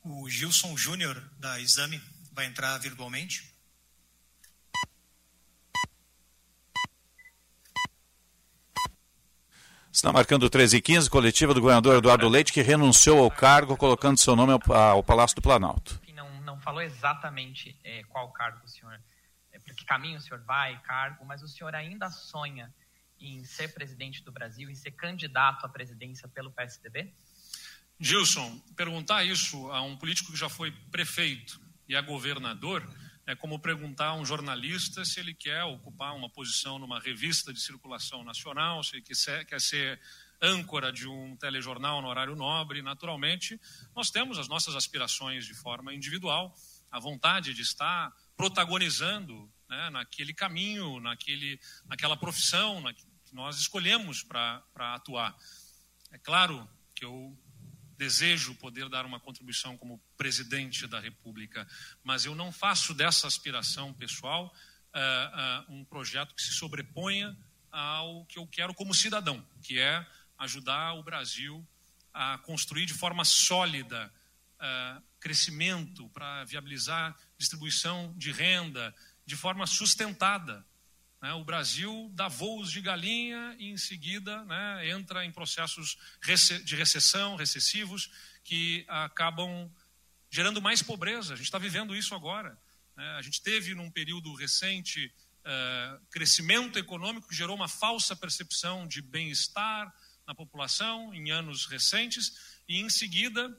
O Gilson Júnior, da Exame, vai entrar virtualmente. Está marcando 13 e 15, coletiva do governador Eduardo Leite, que renunciou ao cargo, colocando seu nome ao, ao Palácio do Planalto. Não, não falou exatamente é, qual cargo o senhor para que caminho o senhor vai, cargo, mas o senhor ainda sonha em ser presidente do Brasil, em ser candidato à presidência pelo PSDB? Gilson, perguntar isso a um político que já foi prefeito e é governador é como perguntar a um jornalista se ele quer ocupar uma posição numa revista de circulação nacional, se ele quer ser âncora de um telejornal no horário nobre. Naturalmente, nós temos as nossas aspirações de forma individual, a vontade de estar protagonizando né, naquele caminho, naquele, naquela profissão na, que nós escolhemos para atuar. É claro que eu desejo poder dar uma contribuição como presidente da República, mas eu não faço dessa aspiração pessoal uh, uh, um projeto que se sobreponha ao que eu quero como cidadão, que é ajudar o Brasil a construir de forma sólida uh, crescimento, para viabilizar distribuição de renda de forma sustentada. Né? O Brasil dá voos de galinha e, em seguida, né, entra em processos de recessão, recessivos, que acabam gerando mais pobreza. A gente está vivendo isso agora. Né? A gente teve, num período recente, uh, crescimento econômico que gerou uma falsa percepção de bem-estar na população em anos recentes, e, em seguida,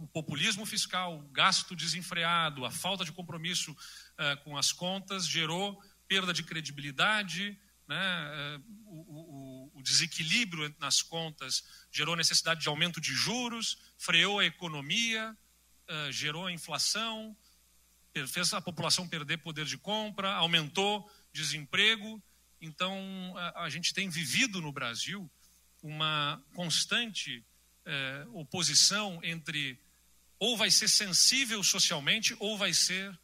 o populismo fiscal, o gasto desenfreado, a falta de compromisso uh, com as contas gerou perda de credibilidade, né? Uh, o, o, o, desequilíbrio nas contas gerou necessidade de aumento de juros, freou a economia, uh, gerou a inflação, fez a população perder poder de compra, aumentou desemprego. Então, a, a gente tem vivido no Brasil uma constante oposição entre ou vai ser sensível socialmente ou vai ser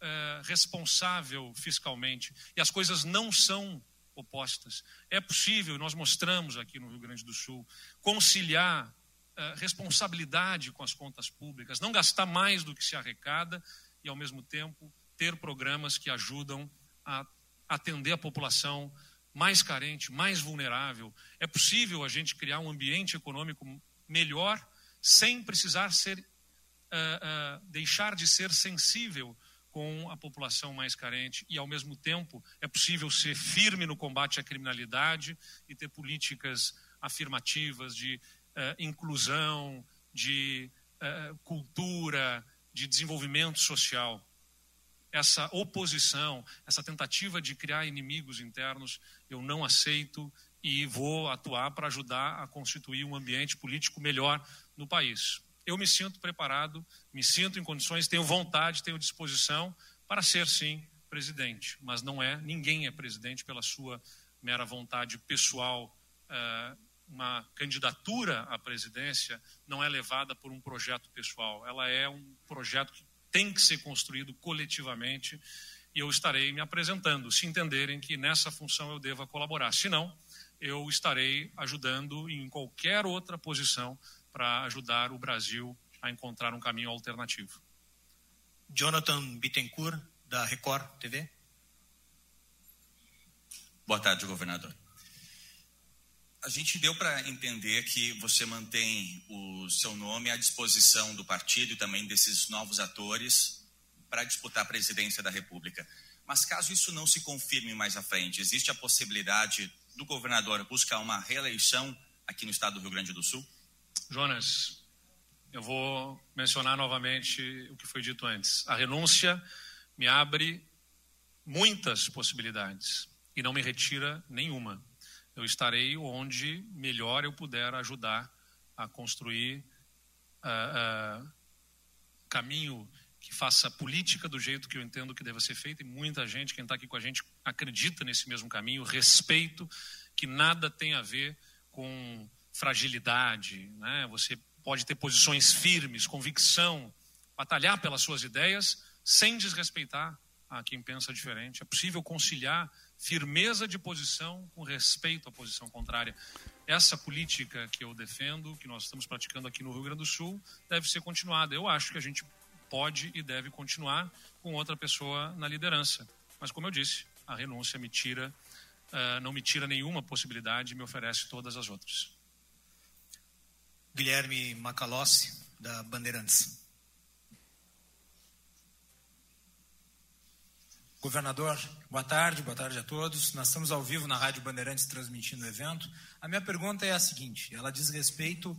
é, responsável fiscalmente. E as coisas não são opostas. É possível, nós mostramos aqui no Rio Grande do Sul, conciliar é, responsabilidade com as contas públicas, não gastar mais do que se arrecada e, ao mesmo tempo, ter programas que ajudam a atender a população mais carente, mais vulnerável. É possível a gente criar um ambiente econômico melhor sem precisar ser uh, deixar de ser sensível com a população mais carente e, ao mesmo tempo, é possível ser firme no combate à criminalidade e ter políticas afirmativas de uh, inclusão, de cultura, de desenvolvimento social. Essa oposição, essa tentativa de criar inimigos internos, eu não aceito e vou atuar para ajudar a constituir um ambiente político melhor no país eu me sinto preparado, me sinto em condições, tenho vontade, tenho disposição para ser, sim, presidente. Mas não é, ninguém é presidente pela sua mera vontade pessoal. Uh, uma candidatura à presidência não é levada por um projeto pessoal, ela é um projeto que tem que ser construído coletivamente e eu estarei me apresentando, se entenderem que nessa função eu deva colaborar. Se não, eu estarei ajudando em qualquer outra posição para ajudar o Brasil a encontrar um caminho alternativo. Jonathan Bittencourt, da Record TV. Boa tarde, governador. a gente deu para entender que você mantém o seu nome à disposição do partido e também desses novos atores para disputar a presidência da República. Mas caso isso não se confirme mais à frente, existe a possibilidade do governador buscar uma reeleição aqui no estado do Rio Grande do Sul? Jonas, eu vou mencionar novamente o que foi dito antes. A renúncia me abre muitas possibilidades e não me retira nenhuma. Eu estarei onde melhor eu puder ajudar a construir uh, uh, caminho que faça política do jeito que eu entendo que deve ser feita, e muita gente, quem está aqui com a gente, acredita nesse mesmo caminho, respeito, que nada tem a ver com fragilidade, né? você pode ter posições firmes, convicção, batalhar pelas suas ideias, sem desrespeitar a quem pensa diferente. É possível conciliar firmeza de posição com respeito à posição contrária. Essa política que eu defendo, que nós estamos praticando aqui no Rio Grande do Sul, deve ser continuada. Eu acho que a gente pode e deve continuar com outra pessoa na liderança. Mas, como eu disse, a renúncia me tira, uh, não me tira nenhuma possibilidade e me oferece todas as outras. Guilherme Macalossi, da Bandeirantes. Governador, boa tarde, boa tarde a todos. Nós estamos ao vivo na Rádio Bandeirantes transmitindo o evento. A minha pergunta é a seguinte: ela diz respeito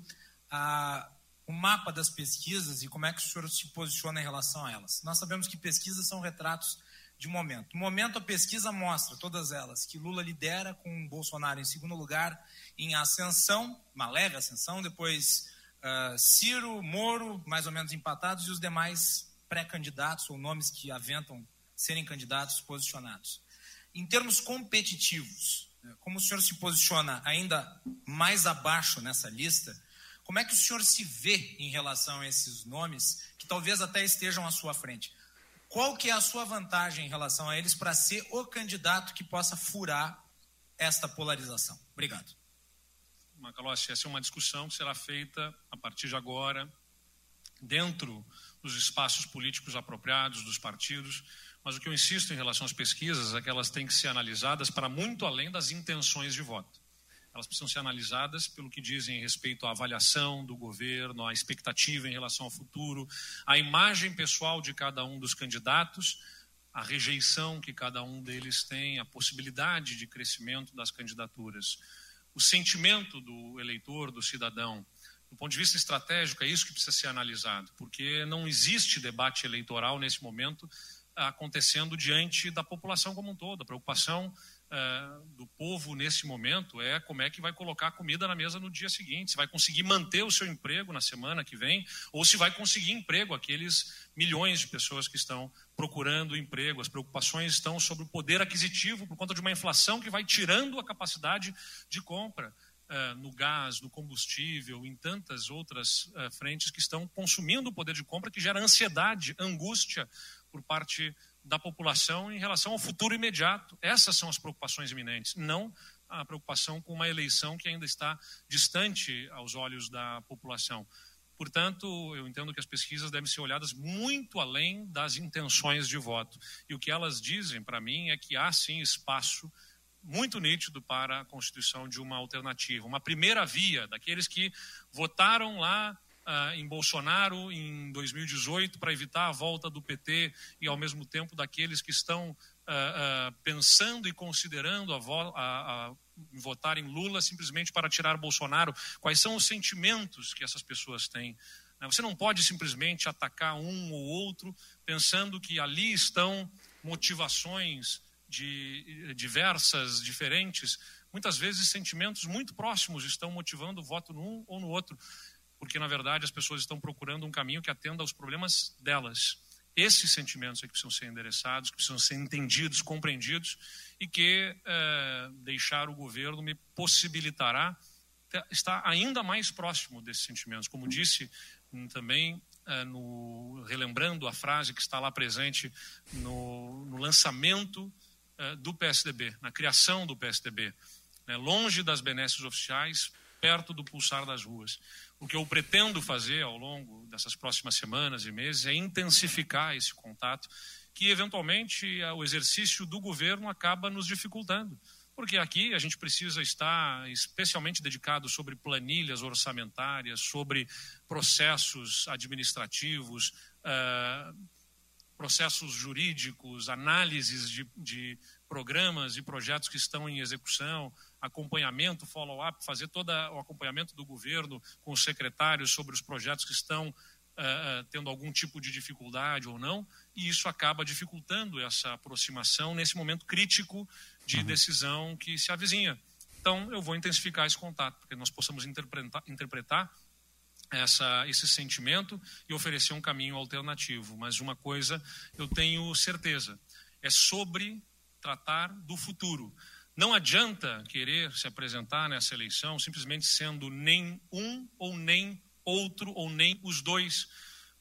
a o mapa das pesquisas e como é que o senhor se posiciona em relação a elas. Nós sabemos que pesquisas são retratos de momento. No momento, a pesquisa mostra, todas elas, que Lula lidera com Bolsonaro em segundo lugar, em ascensão, uma leve ascensão, depois uh, Ciro, Moro, mais ou menos empatados, e os demais pré-candidatos ou nomes que aventam serem candidatos posicionados. Em termos competitivos, né, como o senhor se posiciona ainda mais abaixo nessa lista, como é que o senhor se vê em relação a esses nomes que talvez até estejam à sua frente? Qual que é a sua vantagem em relação a eles para ser o candidato que possa furar esta polarização? Obrigado. Macalossi, essa é uma discussão que será feita a partir de agora, dentro dos espaços políticos apropriados dos partidos, mas o que eu insisto em relação às pesquisas é que elas têm que ser analisadas para muito além das intenções de voto elas precisam ser analisadas pelo que dizem respeito à avaliação do governo, à expectativa em relação ao futuro, à imagem pessoal de cada um dos candidatos, a rejeição que cada um deles tem, a possibilidade de crescimento das candidaturas, o sentimento do eleitor, do cidadão. Do ponto de vista estratégico, é isso que precisa ser analisado, porque não existe debate eleitoral nesse momento acontecendo diante da população como um todo. A preocupação uh, do povo nesse momento é como é que vai colocar comida na mesa no dia seguinte, se vai conseguir manter o seu emprego na semana que vem, ou se vai conseguir emprego aqueles milhões de pessoas que estão procurando emprego. As preocupações estão sobre o poder aquisitivo por conta de uma inflação que vai tirando a capacidade de compra. Uh, no gás, no combustível, em tantas outras uh, frentes que estão consumindo o poder de compra, que gera ansiedade, angústia por parte da população em relação ao futuro imediato. Essas são as preocupações iminentes, não a preocupação com uma eleição que ainda está distante aos olhos da população. Portanto, eu entendo que as pesquisas devem ser olhadas muito além das intenções de voto. E o que elas dizem para mim é que há sim espaço muito nítido para a constituição de uma alternativa, uma primeira via daqueles que votaram lá uh, em Bolsonaro em 2018 para evitar a volta do PT e, ao mesmo tempo, daqueles que estão uh, uh, pensando e considerando a, a, a votar em Lula simplesmente para tirar Bolsonaro. Quais são os sentimentos que essas pessoas têm? Né, você não pode simplesmente atacar um ou outro pensando que ali estão motivações de diversas, diferentes. Muitas vezes sentimentos muito próximos estão motivando o voto num ou no outro porque na verdade as pessoas estão procurando um caminho que atenda aos problemas delas. Esses sentimentos é que precisam ser endereçados, que precisam ser entendidos, compreendidos e que é, deixar o governo me possibilitará estar ainda mais próximo desses sentimentos. Como disse hum, também, é, no, relembrando a frase que está lá presente no, no lançamento é, do PSDB, na criação do PSDB, né, longe das benesses oficiais, perto do pulsar das ruas. O que eu pretendo fazer ao longo dessas próximas semanas e meses é intensificar esse contato, que eventualmente o exercício do governo acaba nos dificultando. porque aqui a gente precisa estar especialmente dedicado sobre planilhas orçamentárias, sobre processos administrativos, uh, processos jurídicos, análises de, de, programas e projetos que estão em execução, acompanhamento, follow-up, fazer todo o acompanhamento do governo com os secretários sobre os projetos que estão uh, tendo algum tipo de dificuldade ou não, e isso acaba dificultando essa aproximação nesse momento crítico de uhum. decisão que se avizinha. Então, eu vou intensificar esse contato, para que nós possamos interpretar, interpretar essa, esse sentimento e oferecer um caminho alternativo. Mas uma coisa eu tenho certeza: é sobre tratar do futuro. Não adianta querer se apresentar nessa eleição simplesmente sendo nem um ou nem outro ou nem os dois,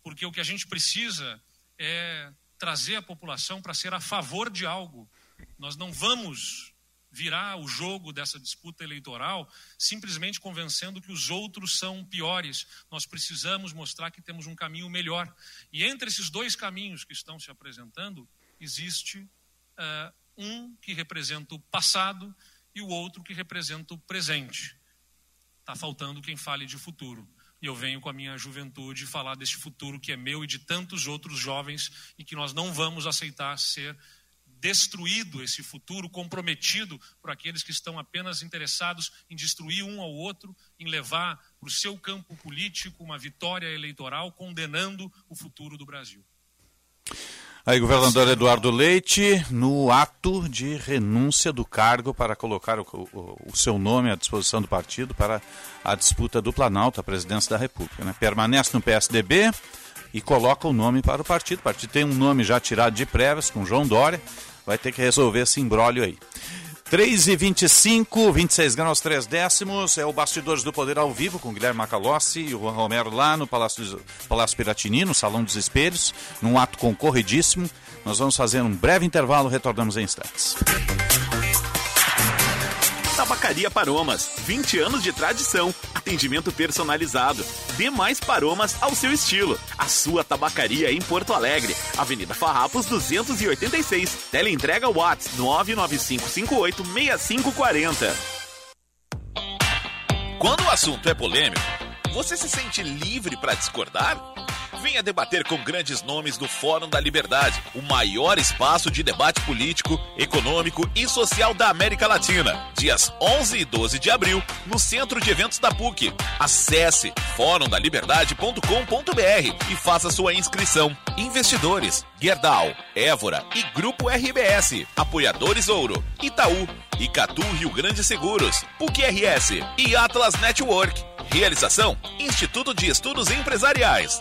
porque o que a gente precisa é trazer a população para ser a favor de algo. Nós não vamos virar o jogo dessa disputa eleitoral simplesmente convencendo que os outros são piores. Nós precisamos mostrar que temos um caminho melhor. E entre esses dois caminhos que estão se apresentando, existe uh, um que representa o passado e o outro que representa o presente. Está faltando quem fale de futuro. E eu venho com a minha juventude falar deste futuro que é meu e de tantos outros jovens e que nós não vamos aceitar ser destruído esse futuro, comprometido por aqueles que estão apenas interessados em destruir um ao outro, em levar para o seu campo político uma vitória eleitoral, condenando o futuro do Brasil. Aí, governador Eduardo Leite, no ato de renúncia do cargo para colocar o, o, o, seu nome à disposição do partido para a disputa do Planalto, a presidência da República. Né? Permanece no PSDB e coloca o nome para o partido. O partido tem um nome já tirado de prévias com João Dória, vai ter que resolver esse imbróglio aí. 3 e 25, 26 graus 3 décimos, é o Bastidores do Poder ao vivo com Guilherme Macalossi e Juan Romero lá no Palácio, Palácio Piratini, no Salão dos Espelhos, num ato concorridíssimo. Nós vamos fazer um breve intervalo, retornamos em instantes. Tabacaria Paromas, 20 anos de tradição, atendimento personalizado. Dê mais paromas ao seu estilo. A sua tabacaria em Porto Alegre, Avenida Farrapos 286. Teleentrega Watts 995586540. Quando o assunto é polêmico, você se sente livre para discordar? Venha debater com grandes nomes do Fórum da Liberdade, o maior espaço de debate político, econômico e social da América Latina. Dias 11 e 12 de abril, no Centro de Eventos da PUC. Acesse fórumdaliberdade.com.br e faça sua inscrição. Investidores, Gerdau, Évora e Grupo RBS. Apoiadores Ouro, Itaú, Icatu Rio Grande Seguros, PUC-RS e Atlas Network. Realização: Instituto de Estudos Empresariais.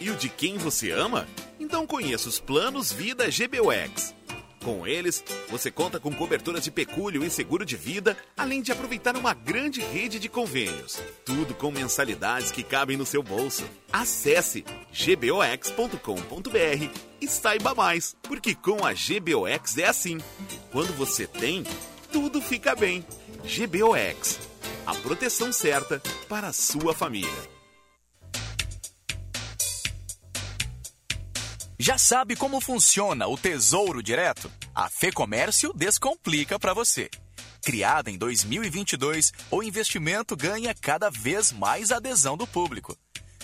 E o de quem você ama? Então conheça os planos Vida GBUX. Com eles, você conta com cobertura de pecúlio e seguro de vida, além de aproveitar uma grande rede de convênios. Tudo com mensalidades que cabem no seu bolso. Acesse gbox.com.br e saiba mais, porque com a GBOX é assim. Quando você tem, tudo fica bem. GBOX, a proteção certa para a sua família. Já sabe como funciona o Tesouro Direto? A Fê Comércio descomplica para você. Criada em 2022, o investimento ganha cada vez mais adesão do público.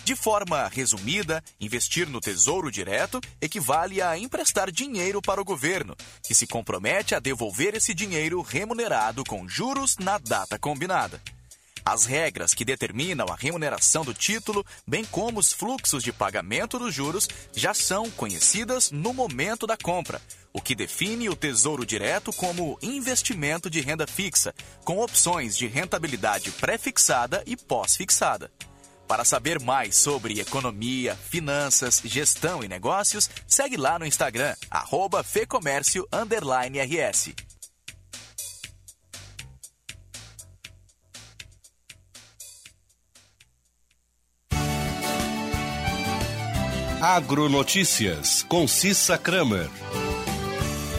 De forma resumida, investir no Tesouro Direto equivale a emprestar dinheiro para o governo, que se compromete a devolver esse dinheiro remunerado com juros na data combinada. As regras que determinam a remuneração do título, bem como os fluxos de pagamento dos juros, já são conhecidas no momento da compra, o que define o Tesouro Direto como investimento de renda fixa, com opções de rentabilidade pré-fixada e pós-fixada. Para saber mais sobre economia, finanças, gestão e negócios, segue lá no Instagram, arroba. Agronotícias, com Cissa Kramer.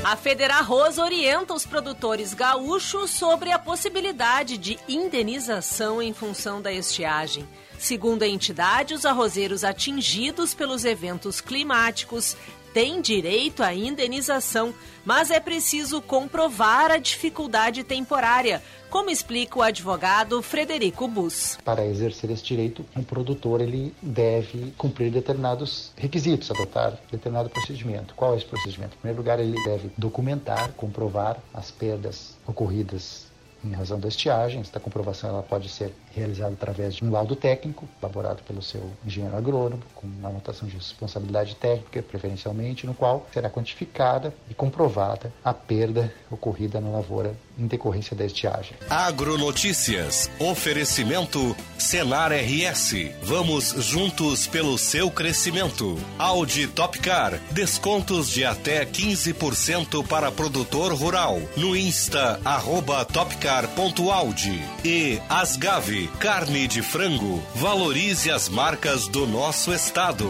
A Federarroz orienta os produtores gaúchos sobre a possibilidade de indenização em função da estiagem. Segundo a entidade, os arrozeiros atingidos pelos eventos climáticos têm direito à indenização, mas é preciso comprovar a dificuldade temporária, como explica o advogado Frederico Bus. Para exercer esse direito, um produtor ele deve cumprir determinados requisitos, adotar determinado procedimento. Qual é esse procedimento? Em primeiro lugar, ele deve documentar, comprovar as perdas ocorridas em razão da estiagem. Esta comprovação ela pode ser realizada através de um laudo técnico, elaborado pelo seu engenheiro agrônomo, com uma anotação de responsabilidade técnica, preferencialmente, no qual será quantificada e comprovada a perda ocorrida na lavoura em decorrência da estiagem. Agronotícias. Oferecimento Senar RS. Vamos juntos pelo seu crescimento. Audi Topcar. Descontos de até 15% para produtor rural. No Insta, arroba topcar.audi. E Asgave. Carne de frango. Valorize as marcas do nosso estado.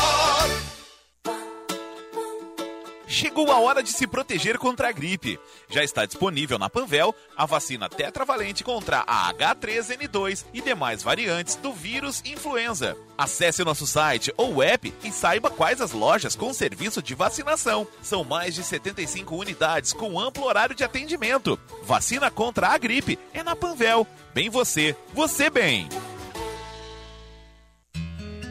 Chegou a hora de se proteger contra a gripe. Já está disponível na Panvel a vacina tetravalente contra a H3N2 e demais variantes do vírus influenza. Acesse nosso site ou app e saiba quais as lojas com serviço de vacinação. São mais de 75 unidades com amplo horário de atendimento. Vacina contra a gripe é na Panvel. Bem você, você bem.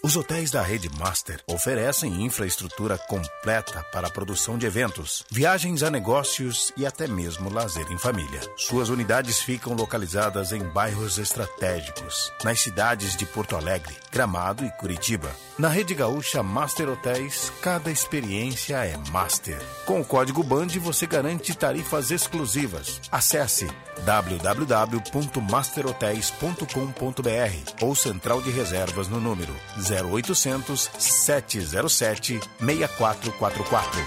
Os hotéis da Rede Master oferecem infraestrutura completa para a produção de eventos, viagens a negócios e até mesmo lazer em família. Suas unidades ficam localizadas em bairros estratégicos, nas cidades de Porto Alegre, Gramado e Curitiba. Na Rede Gaúcha Master Hotéis, cada experiência é master. Com o código BAND você garante tarifas exclusivas. Acesse www.masterhotels.com.br ou central de reservas no número 0800 707 6444.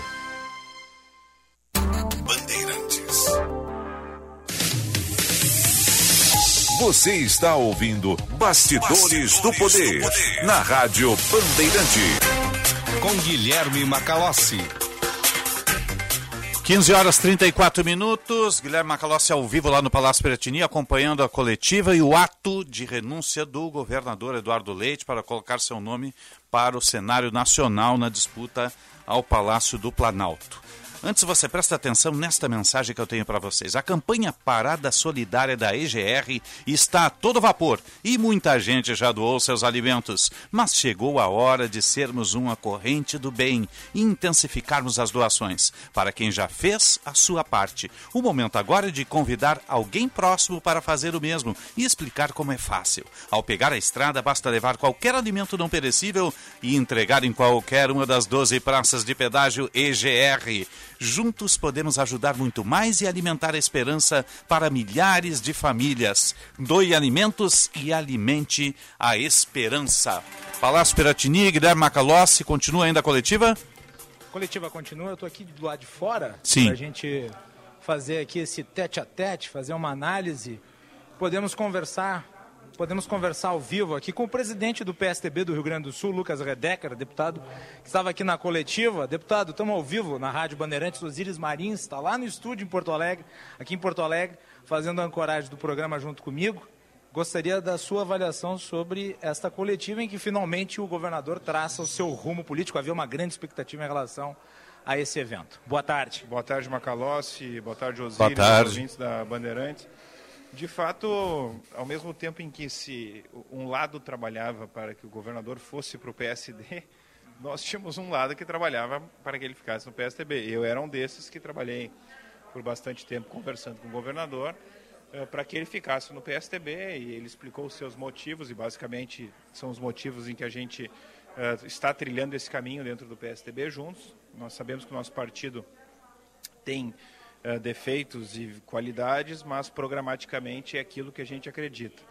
Bandeirantes. Você está ouvindo Bastidores, Bastidores do, poder, do Poder na Rádio Bandeirante. Com Guilherme Macalossi. 15 horas 34 minutos. Guilherme Macalossi ao vivo lá no Palácio Piratini, acompanhando a coletiva e o ato de renúncia do governador Eduardo Leite para colocar seu nome para o cenário nacional na disputa ao Palácio do Planalto. Antes você presta atenção nesta mensagem que eu tenho para vocês. A campanha Parada Solidária da EGR está a todo vapor e muita gente já doou seus alimentos. Mas chegou a hora de sermos uma corrente do bem e intensificarmos as doações. Para quem já fez a sua parte, o momento agora é de convidar alguém próximo para fazer o mesmo e explicar como é fácil. Ao pegar a estrada, basta levar qualquer alimento não perecível e entregar em qualquer uma das 12 praças de pedágio EGR. Juntos podemos ajudar muito mais e alimentar a esperança para milhares de famílias. Doe alimentos e alimente a esperança. Palácio Piratini, Guilherme Macalossi, continua ainda a coletiva? A coletiva continua, eu estou aqui do lado de fora para a gente fazer aqui esse tete a tete, fazer uma análise. Podemos conversar podemos conversar ao vivo aqui com o presidente do PSDB do Rio Grande do Sul, Lucas Redecker, deputado, que estava aqui na coletiva. Deputado, estamos ao vivo na Rádio Bandeirantes, Osíris Marins está lá no estúdio em Porto Alegre, aqui em Porto Alegre, fazendo a ancoragem do programa junto comigo. Gostaria da sua avaliação sobre esta coletiva em que finalmente o governador traça o seu rumo político. Havia uma grande expectativa em relação a esse evento. Boa tarde. Boa tarde, Macalossi. Boa tarde, Osíris, Boa tarde. ouvintes da Bandeirantes. De fato, ao mesmo tempo em que se um lado trabalhava para que o governador fosse para o PSD, nós tínhamos um lado que trabalhava para que ele ficasse no PSDB. Eu era um desses que trabalhei por bastante tempo conversando com o governador eh, para que ele ficasse no PSDB e ele explicou os seus motivos e basicamente são os motivos em que a gente eh, está trilhando esse caminho dentro do PSDB juntos. Nós sabemos que o nosso partido tem uh, defeitos e qualidades, mas programaticamente é aquilo que a gente acredita.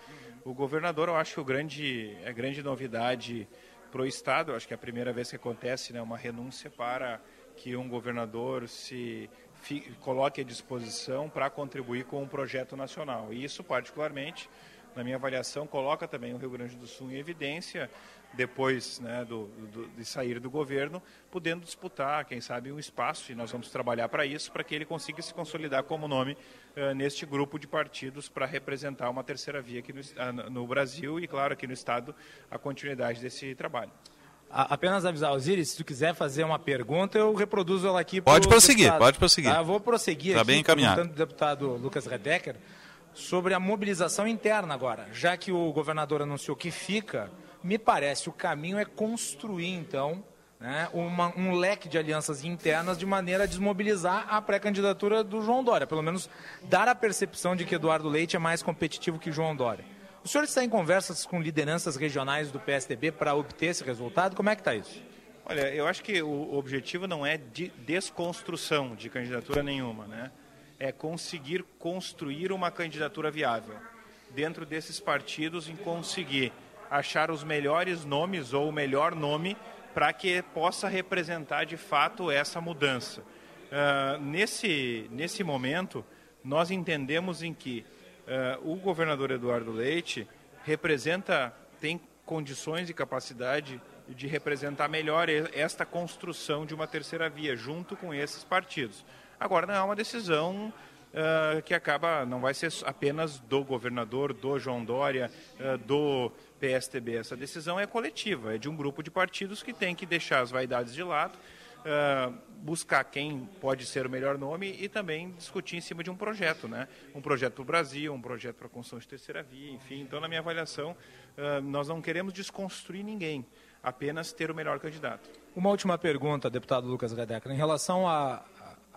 O governador, eu acho que o grande, a grande novidade para o Estado, eu acho que é a primeira vez que acontece né, uma renúncia para que um governador se fi, coloque à disposição para contribuir com um projeto nacional. E isso, particularmente, na minha avaliação, coloca também o Rio Grande do Sul em evidência, depois né, do, do, de sair do governo, podendo disputar, quem sabe, um espaço, e nós vamos trabalhar para isso, para que ele consiga se consolidar como nome uh, neste grupo de partidos para representar uma terceira via aqui no, uh, no, Brasil e, claro, aqui no Estado, a continuidade desse trabalho. A, apenas avisar, Osiris, se tu quiser fazer uma pergunta, eu reproduzo ela aqui. Pode prosseguir, deputado. pode prosseguir. Tá, vou prosseguir Está aqui, bem encaminhado. perguntando deputado Lucas Redecker sobre a mobilização interna agora. Já que o governador anunciou que fica, me parece o caminho é construir, então, né, uma, um leque de alianças internas de maneira a desmobilizar a pré-candidatura do João Dória. Pelo menos dar a percepção de que Eduardo Leite é mais competitivo que João Dória. O senhor está em conversas com lideranças regionais do PSDB para obter esse resultado? Como é que está isso? Olha, eu acho que o objetivo não é de desconstrução de candidatura nenhuma, né? É conseguir construir uma candidatura viável dentro desses partidos em conseguir achar os melhores nomes ou o melhor nome para que possa representar de fato essa mudança. Uh, nesse, nesse momento, nós entendemos em que uh, o governador Eduardo Leite representa, tem condições e capacidade de representar melhor esta construção de uma terceira via, junto com esses partidos. Agora, não é uma decisão uh, que acaba, não vai ser apenas do governador, do João Dória, uh, do PSTB. Essa decisão é coletiva, é de um grupo de partidos que tem que deixar as vaidades de lado, uh, buscar quem pode ser o melhor nome e também discutir em cima de um projeto, né? Um projeto para o Brasil, um projeto para a construção de terceira via, enfim. Então, na minha avaliação, nós não queremos desconstruir ninguém, apenas ter o melhor candidato. Uma última pergunta, deputado Lucas Redecker, em relação a,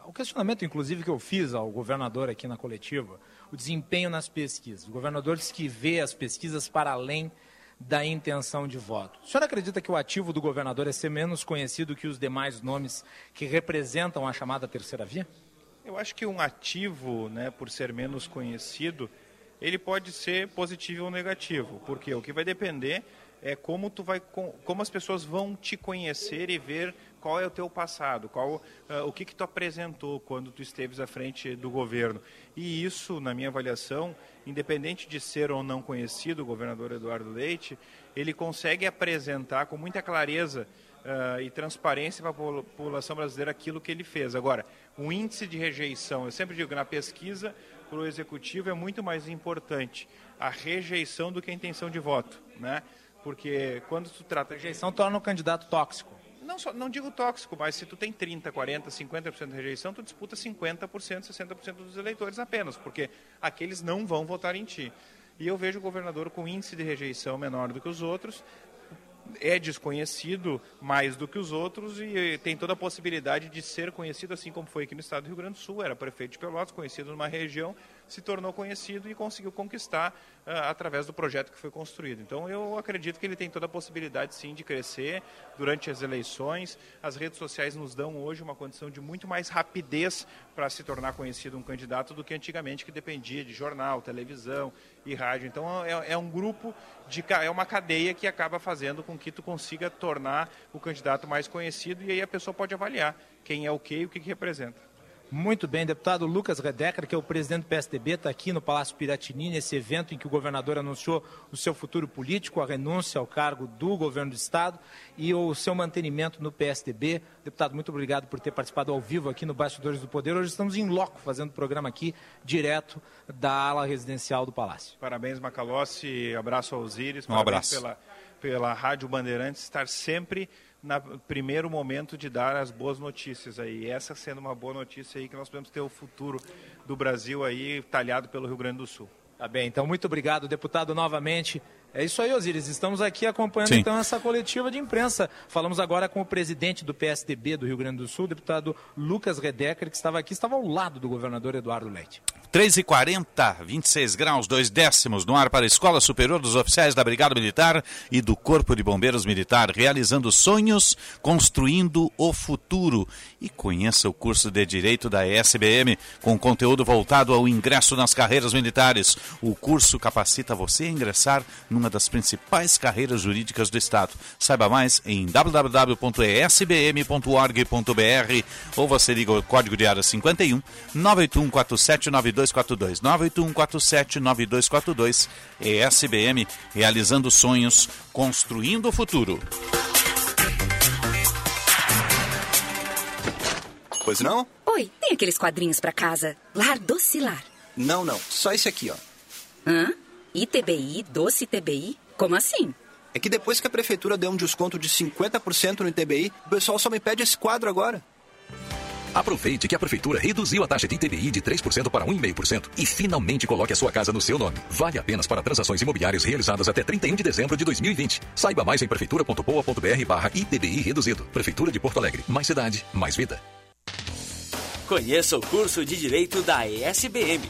o questionamento, inclusive, que eu fiz ao governador aqui na coletiva, o desempenho nas pesquisas. O governador disse que vê as pesquisas para além da intenção de voto. O senhor acredita que o ativo do governador é ser menos conhecido que os demais nomes que representam a chamada terceira via? Eu acho que um ativo, né, por ser menos conhecido, ele pode ser positivo ou negativo, porque o que vai depender é como tu vai como as pessoas vão te conhecer e ver qual é o teu passado, qual uh, o que que tu apresentou quando tu esteves à frente do governo. E isso, na minha avaliação, independente de ser ou não conhecido o governador Eduardo Leite, ele consegue apresentar com muita clareza uh, e transparência para a população brasileira aquilo que ele fez. Agora, o índice de rejeição, eu sempre digo na pesquisa para o executivo é muito mais importante a rejeição do que a intenção de voto, né? Porque quando tu trata... A rejeição torna o candidato tóxico. Não, só, não digo tóxico, mas se tu tem 30, 40, 50% de rejeição, tu disputa 50%, 60% dos eleitores apenas, porque aqueles não vão votar em ti. E eu vejo o governador com índice de rejeição menor do que os outros, é desconhecido mais do que os outros e tem toda a possibilidade de ser conhecido, assim como foi aqui no estado do Rio Grande do Sul. Era prefeito de Pelotas, conhecido numa região, se tornou conhecido e conseguiu conquistar uh, através do projeto que foi construído. Então, eu acredito que ele tem toda a possibilidade, sim, de crescer durante as eleições. As redes sociais nos dão hoje uma condição de muito mais rapidez para se tornar conhecido um candidato do que antigamente, que dependia de jornal, televisão e rádio. Então, é, é um grupo, de, é uma cadeia que acaba fazendo com que tu consiga tornar o candidato mais conhecido e aí a pessoa pode avaliar quem é o que e o que, que representa. Muito bem, deputado Lucas Redecker, que é o presidente do PSDB, está aqui no Palácio Piratini, nesse evento em que o governador anunciou o seu futuro político, a renúncia ao cargo do governo do Estado e o seu mantenimento no PSDB. Deputado, muito obrigado por ter participado ao vivo aqui no Bastidores do Poder. Hoje estamos em loco, fazendo o programa aqui, direto da ala residencial do Palácio. Parabéns, Macalossi, abraço ao Osíris, um abraço. pela, pela Rádio Bandeirantes estar sempre no primeiro momento de dar as boas notícias aí. Essa sendo uma boa notícia aí que nós podemos ter o futuro do Brasil aí talhado pelo Rio Grande do Sul. Tá bem, então muito obrigado, deputado, novamente. É isso aí, Osiris. Estamos aqui acompanhando Sim. então essa coletiva de imprensa. Falamos agora com o presidente do PSDB do Rio Grande do Sul, deputado Lucas Redecker, que estava aqui, estava ao lado do governador Eduardo Leite. 3 e 40 26 graus, 2 décimos no ar para a Escola Superior dos Oficiais da Brigada Militar e do Corpo de Bombeiros Militar, realizando sonhos, construindo o futuro. E conheça o curso de Direito da SBM, com conteúdo voltado ao ingresso nas carreiras militares. O curso capacita você a ingressar numa das principais carreiras jurídicas do Estado. Saiba mais em www.esbm.org.br ou você liga o código de área 51 981 4792 9242 98147 9242 ESBM, realizando sonhos, construindo o futuro. Pois não? Oi, tem aqueles quadrinhos para casa? Lar Docilar. Não, não. Só esse aqui, ó. Hã? ITBI, Doce ITBI? Como assim? É que depois que a prefeitura deu um desconto de 50% no ITBI, o pessoal só me pede esse quadro agora. Aproveite que a Prefeitura reduziu a taxa de ITBI de 3% para 1,5% e finalmente coloque a sua casa no seu nome. Vale apenas para transações imobiliárias realizadas até 31 de dezembro de 2020. Saiba mais em prefeitura.poa.br barra ITBI reduzido. Prefeitura de Porto Alegre. Mais cidade, mais vida. Conheça o curso de Direito da ESBM,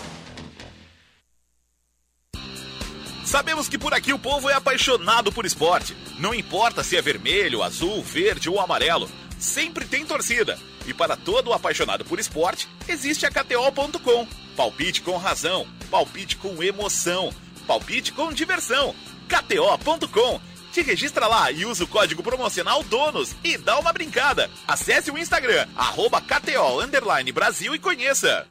Sabemos que por aqui o povo é apaixonado por esporte. Não importa se é vermelho, azul, verde ou amarelo, sempre tem torcida. E para todo apaixonado por esporte, existe a KTO.com. Palpite com razão, palpite com emoção, palpite com diversão. KTO.com. Te registra lá e usa o código promocional DONOS e dá uma brincada. Acesse o Instagram, arroba KTO Brasil e conheça.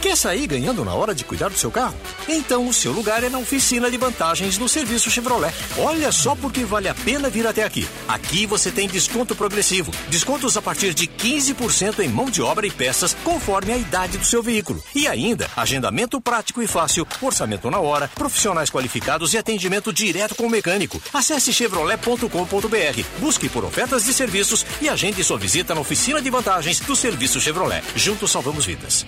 Quer sair ganhando na hora de cuidar do seu carro? Então o seu lugar é na oficina de vantagens do serviço Chevrolet. Olha só porque vale a pena vir até aqui. Aqui você tem desconto progressivo, descontos a partir de 15% em mão de obra e peças conforme a idade do seu veículo. E ainda, agendamento prático e fácil, orçamento na hora, profissionais qualificados e atendimento direto com o mecânico. Acesse chevrolet.com.br, busque por ofertas de serviços e agende sua visita na oficina de vantagens do serviço Chevrolet. Juntos salvamos vidas.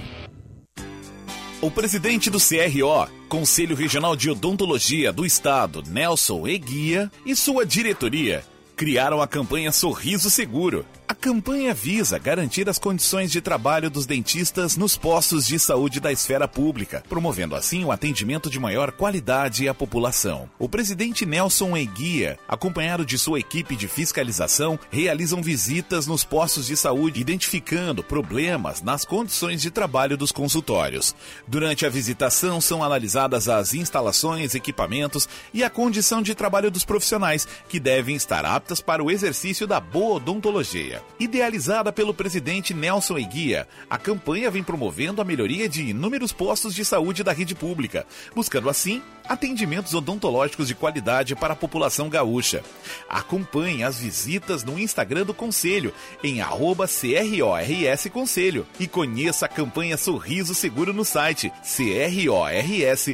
O presidente do CRO, Conselho Regional de Odontologia do Estado, Nelson Eguia, e sua diretoria criaram a campanha Sorriso Seguro. A campanha visa garantir as condições de trabalho dos dentistas nos postos de saúde da esfera pública, promovendo assim o atendimento de maior qualidade à população. O presidente Nelson Eguia, acompanhado de sua equipe de fiscalização, realizam visitas nos postos de saúde, identificando problemas nas condições de trabalho dos consultórios. Durante a visitação, são analisadas as instalações, equipamentos e a condição de trabalho dos profissionais, que devem estar aptas para o exercício da boa odontologia. Idealizada pelo presidente Nelson Eguia, a campanha vem promovendo a melhoria de inúmeros postos de saúde da rede pública, buscando assim atendimentos odontológicos de qualidade para a população gaúcha. Acompanhe as visitas no Instagram do Conselho, em arroba CRORS Conselho, e conheça a campanha Sorriso Seguro no site crors.org.br.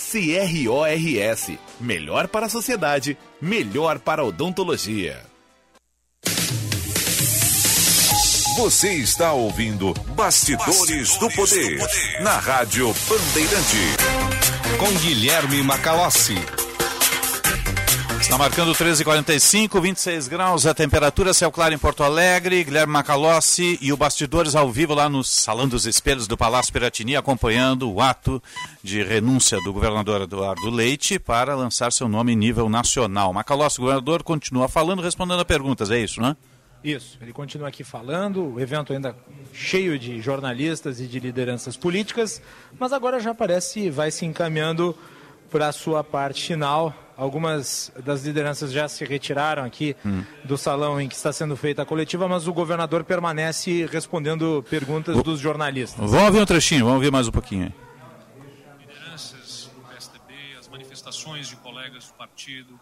CRORS. Melhor para a sociedade, melhor para a odontologia. Você está ouvindo Bastidores, Bastidores do, poder, do Poder na Rádio Bandeirante. Com Guilherme Macalossi. Está marcando 13h45, 26 graus a temperatura, céu claro em Porto Alegre. Guilherme Macalossi e o Bastidores ao vivo lá no Salão dos Espelhos do Palácio Piratini, acompanhando o ato de renúncia do governador Eduardo Leite para lançar seu nome em nível nacional. Macalossi, governador, continua falando, respondendo a perguntas, é isso, né? Isso, ele continua aqui falando, o evento ainda cheio de jornalistas e de lideranças políticas, mas agora já parece vai se encaminhando para a sua parte final. Algumas das lideranças já se retiraram aqui hum. do salão em que está sendo feita a coletiva, mas o governador permanece respondendo perguntas o... dos jornalistas. Vamos ouvir um trechinho, vamos ouvir mais um pouquinho. Lideranças do PSDB, as manifestações de colegas do partido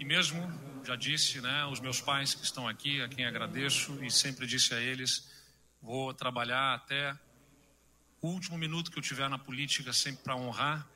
e mesmo já disse, né, os meus pais que estão aqui, a quem agradeço e sempre disse a eles, vou trabalhar até o último minuto que eu tiver na política sempre para honrar,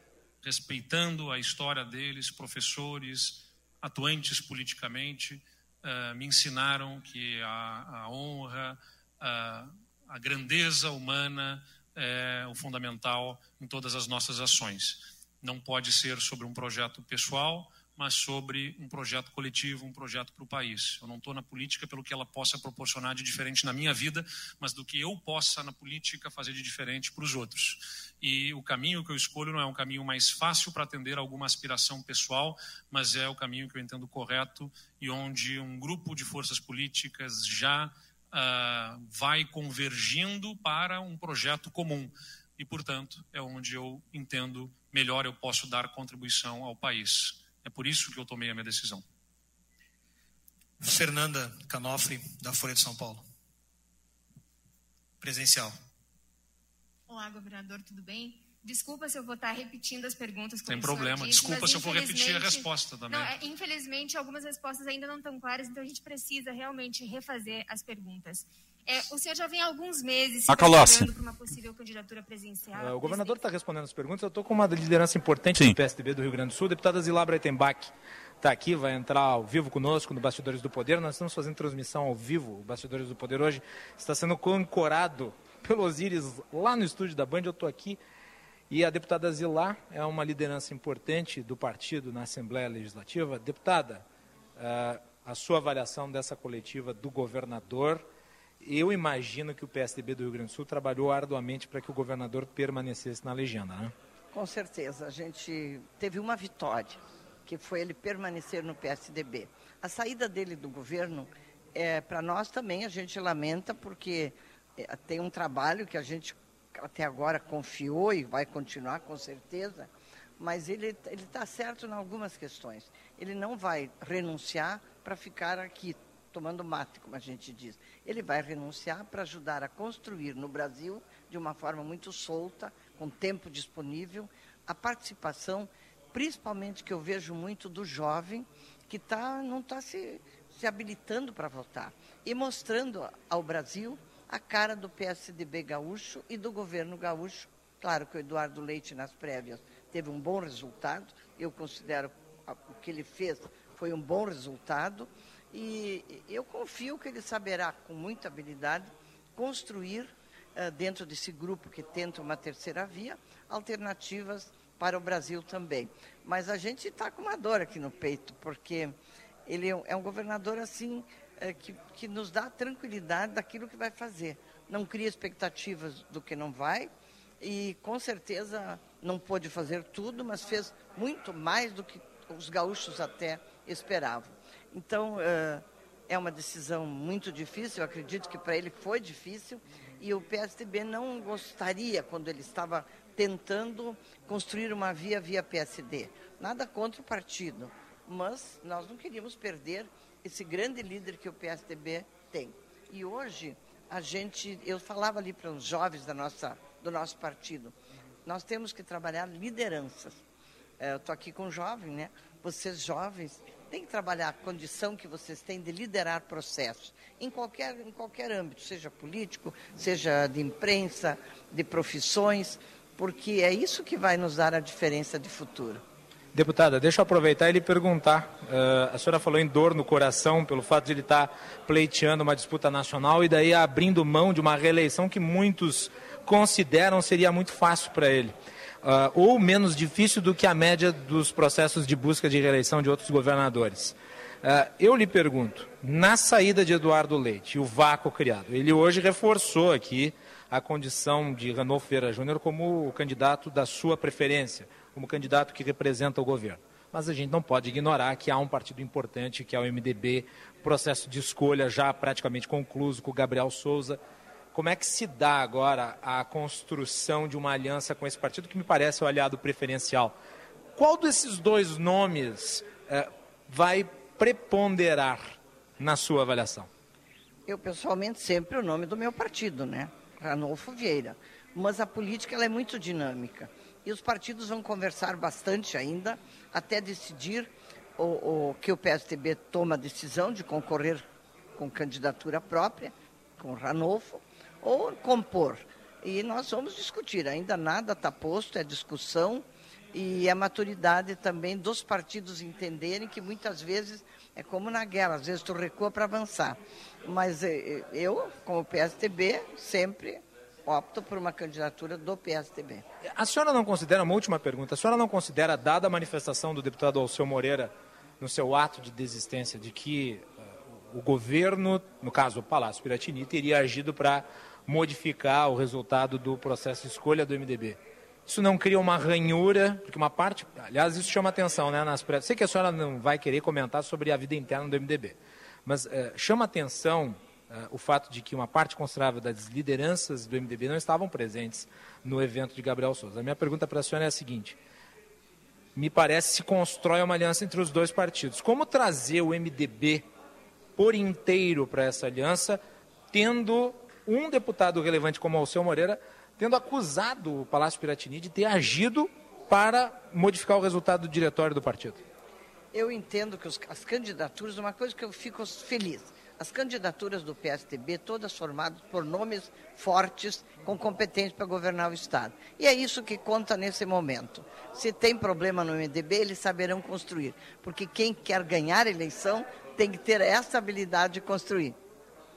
respeitando a história deles, professores, atuantes politicamente, uh, me ensinaram que a, a honra, a, a grandeza humana é o fundamental em todas as nossas ações. Não pode ser sobre um projeto pessoal, mas sobre um projeto coletivo, um projeto para o país. Eu não estou na política pelo que ela possa proporcionar de diferente na minha vida, mas do que eu possa na política fazer de diferente para os outros. E o caminho que eu escolho não é um caminho mais fácil para atender alguma aspiração pessoal, mas é o caminho que eu entendo correto e onde um grupo de forças políticas já uh, vai convergindo para um projeto comum. E, portanto, é onde eu entendo melhor eu posso dar contribuição ao país. É por isso que eu tomei a minha decisão. Fernanda Canofre, da Folha de São Paulo. Presencial. Olá, governador, tudo bem? Desculpa se eu vou estar repetindo as perguntas. Tem problema. Desculpa se eu for repetir a resposta também. Não, é, infelizmente, algumas respostas ainda não estão claras, então a gente precisa realmente refazer as perguntas. É, o senhor já vem há alguns meses se preparando para uma possível candidatura presidencial. É, o governador está respondendo as perguntas. Eu estou com uma liderança importante Sim. do PSDB do Rio Grande do Sul. A deputada Zilá Breitenbach está aqui, vai entrar ao vivo conosco no Bastidores do Poder. Nós estamos fazendo transmissão ao vivo. O Bastidores do Poder hoje está sendo concorado pelo Osiris lá no estúdio da Band. Eu estou aqui. E a deputada Zilá é uma liderança importante do partido na Assembleia Legislativa. Deputada, uh, a sua avaliação dessa coletiva do governador eu imagino que o PSDB do Rio Grande do Sul trabalhou arduamente para que o governador permanecesse na legenda, né? Com certeza. A gente teve uma vitória, que foi ele permanecer no PSDB. A saída dele do governo, é, para nós também, a gente lamenta, porque é, tem um trabalho que a gente até agora confiou e vai continuar com certeza, mas ele está certo em algumas questões. Ele não vai renunciar para ficar aqui tomando mate, como a gente diz. Ele vai renunciar para ajudar a construir no Brasil, de uma forma muito solta, com tempo disponível, a participação, principalmente que eu vejo muito do jovem, que tá, não está se, se habilitando para votar, e mostrando ao Brasil a cara do PSDB gaúcho e do governo gaúcho. Claro que o Eduardo Leite, nas prévias, teve um bom resultado, eu considero o que ele fez foi um bom resultado, e eu confio que ele saberá, com muita habilidade, construir uh, dentro desse grupo que tenta uma terceira via, alternativas para o Brasil também. Mas a gente está com uma dor aqui no peito, porque ele é um governador assim uh, que, que nos dá tranquilidade daquilo que vai fazer. Não cria expectativas do que não vai e com certeza não pôde fazer tudo, mas fez muito mais do que os gaúchos até esperavam. Então, uh, é uma decisão muito difícil, eu acredito que para ele foi difícil, e o PSDB não gostaria, quando ele estava tentando construir uma via via PSD. Nada contra o partido, mas nós não queríamos perder esse grande líder que o PSDB tem. E hoje, a gente, eu falava ali para os jovens da nossa, do nosso partido, nós temos que trabalhar lideranças. É, eu estou aqui com um jovem, né? Vocês jovens tem que trabalhar a condição que vocês têm de liderar processos, em qualquer, em qualquer âmbito, seja político, seja de imprensa, de profissões, porque é isso que vai nos dar a diferença de futuro. Deputada, deixa eu aproveitar e lhe perguntar. Uh, a senhora falou em dor no coração pelo fato de ele estar pleiteando uma disputa nacional e daí abrindo mão de uma reeleição que muitos consideram seria muito fácil para ele uh, ou menos difícil do que a média dos processos de busca de reeleição de outros governadores. Uh, eu lhe pergunto, na saída de Eduardo Leite, o vácuo criado, ele hoje reforçou aqui a condição de Ranolfo Ferreira Júnior como o candidato da sua preferência, como candidato que representa o governo. Mas a gente não pode ignorar que há um partido importante, que é o MDB, processo de escolha já praticamente concluído com o Gabriel Souza, como é que se dá agora a construção de uma aliança com esse partido que me parece o aliado preferencial? Qual desses dois nomes é, vai preponderar na sua avaliação? Eu, pessoalmente, sempre o nome do meu partido, né? Ranolfo Vieira. Mas a política ela é muito dinâmica. E os partidos vão conversar bastante ainda, até decidir o, o que o PSDB toma a decisão de concorrer com candidatura própria, com Ranolfo, ou compor. E nós vamos discutir, ainda nada está posto, é discussão e a maturidade também dos partidos entenderem que muitas vezes é como na guerra, às vezes tu recua para avançar. Mas eh, eh, eu, como PSTB, sempre opto por uma candidatura do PSTB. A senhora não considera, uma última pergunta, a senhora não considera, dada a manifestação do deputado Alceu Moreira no seu ato de desistência, de que uh, o governo, no caso o Palácio Piratini, teria agido para modificar o resultado do processo de escolha do MDB. Isso não cria uma ranhura, porque uma parte, aliás, isso chama atenção, né? Nas Sei que a senhora não vai querer comentar sobre a vida interna do MDB, mas é, chama atenção é, o fato de que uma parte considerável das lideranças do MDB não estavam presentes no evento de Gabriel Souza. A minha pergunta para a senhora é a seguinte: me parece se constrói uma aliança entre os dois partidos. Como trazer o MDB por inteiro para essa aliança, tendo um deputado relevante como Alceu Moreira tendo acusado o Palácio Piratini de ter agido para modificar o resultado do diretório do partido. Eu entendo que os, as candidaturas, uma coisa que eu fico feliz, as candidaturas do PSDB, todas formadas por nomes fortes, com competência para governar o Estado. E é isso que conta nesse momento. Se tem problema no MDB, eles saberão construir. Porque quem quer ganhar eleição tem que ter essa habilidade de construir.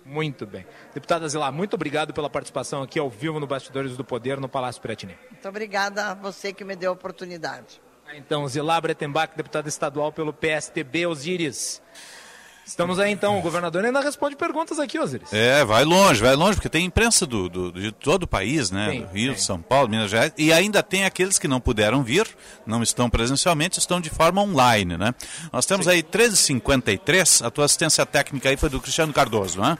Muito bem. Deputada Zilá, muito obrigado pela participação aqui ao vivo no Bastidores do Poder, no Palácio Piratini. Muito obrigada a você que me deu a oportunidade. Então, Zilá Bretenbach, deputada estadual pelo PSTB, Osíris. Estamos aí então, o governador ainda responde perguntas aqui, Osiris. É, vai longe, vai longe, porque tem imprensa do, do de todo o país, né? Tem, do Rio, tem. São Paulo, Minas Gerais, e ainda tem aqueles que não puderam vir, não estão presencialmente, estão de forma online, né? Nós temos Sim. aí 13h53, a tua assistência técnica aí foi do Cristiano Cardoso, né?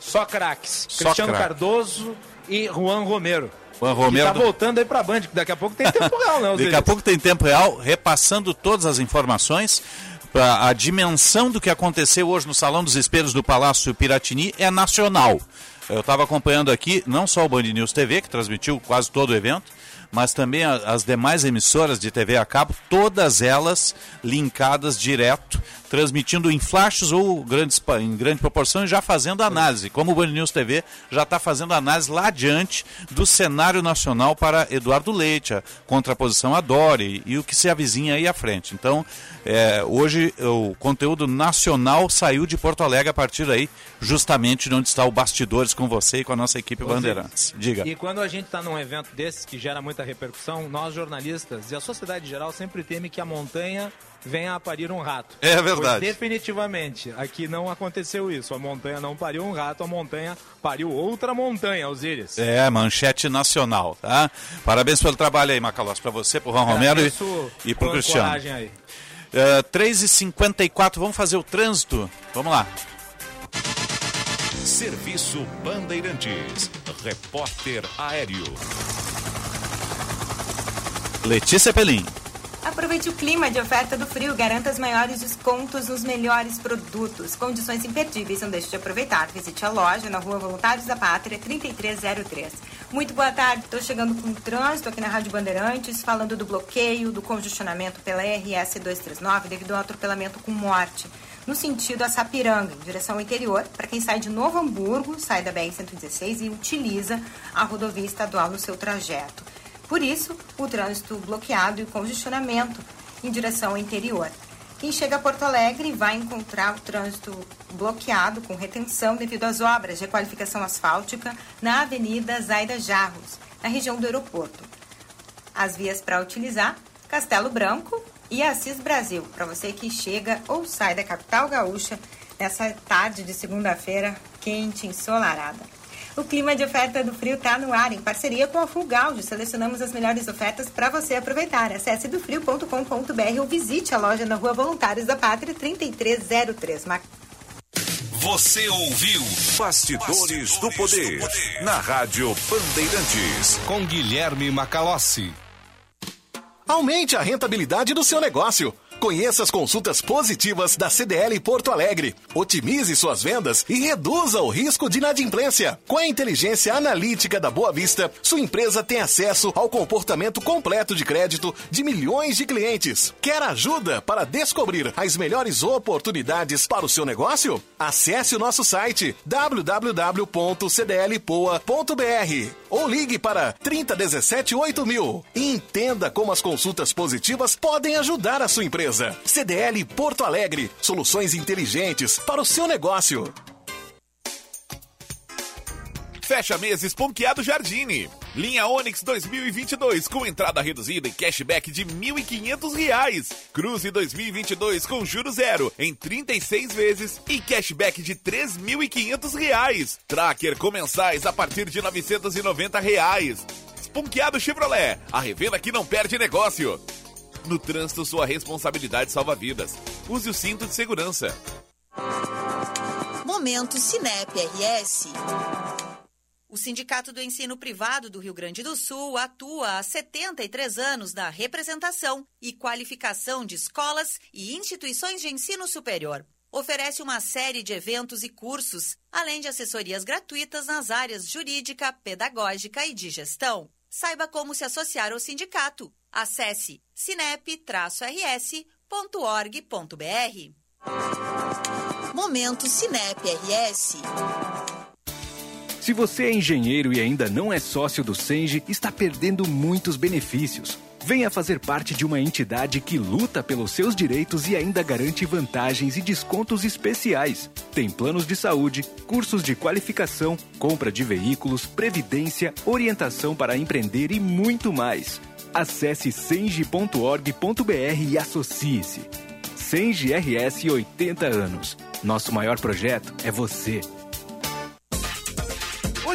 Só craques. Cristiano. Cardoso e Juan Romero. Juan Romero. Que tá voltando aí pra Band, daqui a pouco tem tempo real, né? Daqui a pouco tem tempo real, repassando todas as informações a dimensão do que aconteceu hoje no Salão dos Espelhos do Palácio Piratini é nacional. Eu estava acompanhando aqui não só o Band News TV, que transmitiu quase todo o evento, mas também as demais emissoras de TV a cabo, todas elas linkadas direto transmitindo em flashes ou grandes, em grande proporção e já fazendo análise, como o Band News TV já está fazendo análise lá adiante do cenário nacional para Eduardo Leite, a contraposição a Dori e o que se avizinha aí à frente. Então, é, hoje o conteúdo nacional saiu de Porto Alegre a partir daí, justamente de onde está o Bastidores com você e com a nossa equipe Ô, Bandeirantes. Diga. E quando a gente está num evento desses que gera muita repercussão, nós jornalistas e a sociedade em geral sempre teme que a montanha venha a parir um rato. É verdade. Pois definitivamente, aqui não aconteceu isso. A montanha não pariu um rato, a montanha pariu outra montanha, Osíris. É, manchete nacional, tá? Parabéns pelo trabalho aí, Macalós, para você, pro Juan Romero e, e pro Cristiano. Aí. Uh, é, 3h54, vamos fazer o trânsito? Vamos lá. Serviço Bandeirantes. Repórter Aéreo. Letícia Pelim. Aproveite o clima de oferta do frio, garanta os maiores descontos nos melhores produtos. Condições imperdíveis, não deixe de aproveitar. Visite a loja na rua Voluntários da Pátria, 3303. Muito boa tarde, estou chegando com o trânsito aqui na Rádio Bandeirantes, falando do bloqueio, do congestionamento pela RS 239 devido ao atropelamento com morte. No sentido a Sapiranga, em direção ao interior, para quem sai de Novo Hamburgo, sai da BR-116 e utiliza a rodovia estadual no seu trajeto. Por isso, o trânsito bloqueado e congestionamento em direção ao interior. Quem chega a Porto Alegre vai encontrar o trânsito bloqueado com retenção devido às obras de qualificação asfáltica na Avenida Zaida Jarros, na região do aeroporto. As vias para utilizar: Castelo Branco e Assis Brasil, para você que chega ou sai da capital gaúcha nessa tarde de segunda-feira quente, ensolarada. O clima de oferta do frio está no ar, em parceria com a Fulgalde. Selecionamos as melhores ofertas para você aproveitar. Acesse dofrio.com.br ou visite a loja na Rua Voluntários da Pátria 3303. Você ouviu Bastidores, Bastidores do, poder, do Poder na Rádio Bandeirantes com Guilherme Macalossi. Aumente a rentabilidade do seu negócio. Conheça as consultas positivas da CDL Porto Alegre. Otimize suas vendas e reduza o risco de inadimplência. Com a inteligência analítica da Boa Vista, sua empresa tem acesso ao comportamento completo de crédito de milhões de clientes. Quer ajuda para descobrir as melhores oportunidades para o seu negócio? Acesse o nosso site www.cdlpoa.br ou ligue para 3017 8000 e entenda como as consultas positivas podem ajudar a sua empresa. CDL Porto Alegre. Soluções inteligentes para o seu negócio. Fecha mês Esponqueado Jardine. Linha Onix 2022 com entrada reduzida e cashback de R$ 1.500. Cruze 2022 com juros zero em 36 vezes e cashback de R$ 3.500. Tracker com mensais a partir de 990 reais. Esponqueado Chevrolet, a revenda que não perde negócio. No trânsito, sua responsabilidade salva vidas. Use o cinto de segurança. Momento Cinep RS. O Sindicato do Ensino Privado do Rio Grande do Sul atua há 73 anos na representação e qualificação de escolas e instituições de ensino superior. Oferece uma série de eventos e cursos, além de assessorias gratuitas nas áreas jurídica, pedagógica e de gestão. Saiba como se associar ao sindicato. Acesse sinep-rs.org.br. Momento Sinep RS. Se você é engenheiro e ainda não é sócio do Senge, está perdendo muitos benefícios. Venha fazer parte de uma entidade que luta pelos seus direitos e ainda garante vantagens e descontos especiais. Tem planos de saúde, cursos de qualificação, compra de veículos, previdência, orientação para empreender e muito mais. Acesse senge.org.br e associe-se. Senge RS 80 anos. Nosso maior projeto é você.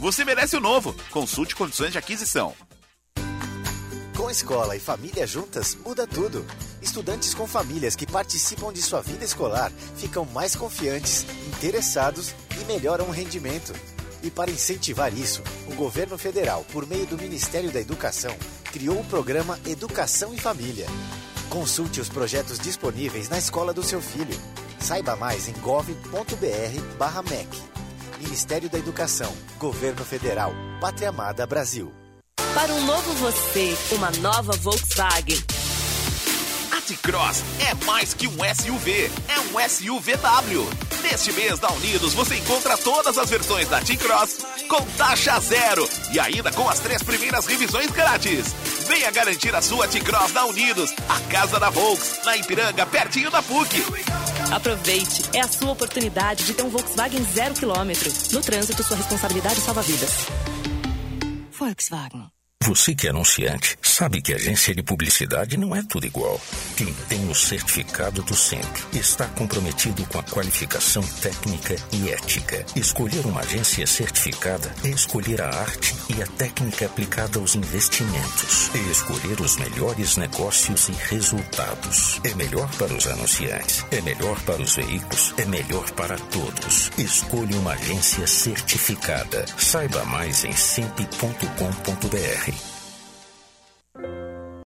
você merece o novo. Consulte condições de aquisição. Com escola e família juntas, muda tudo. Estudantes com famílias que participam de sua vida escolar ficam mais confiantes, interessados e melhoram o rendimento. E para incentivar isso, o governo federal, por meio do Ministério da Educação, criou o programa Educação e Família. Consulte os projetos disponíveis na escola do seu filho. Saiba mais em gov.br/mec. Ministério da Educação, Governo Federal, Pátria Amada Brasil. Para um novo você, uma nova Volkswagen. T-Cross é mais que um SUV, é um SUVW. Neste mês da Unidos você encontra todas as versões da T-Cross com taxa zero e ainda com as três primeiras revisões grátis. Venha garantir a sua T-Cross da Unidos, a casa da Volks, na Ipiranga, pertinho da PUC. Aproveite, é a sua oportunidade de ter um Volkswagen zero quilômetro. No trânsito, sua responsabilidade salva vidas. Volkswagen. Você que é anunciante, sabe que agência de publicidade não é tudo igual. Quem tem o certificado do centro está comprometido com a qualificação técnica e ética. Escolher uma agência certificada é escolher a arte e a técnica aplicada aos investimentos. É escolher os melhores negócios e resultados. É melhor para os anunciantes, é melhor para os veículos, é melhor para todos. Escolha uma agência certificada. Saiba mais em sempre.com.br.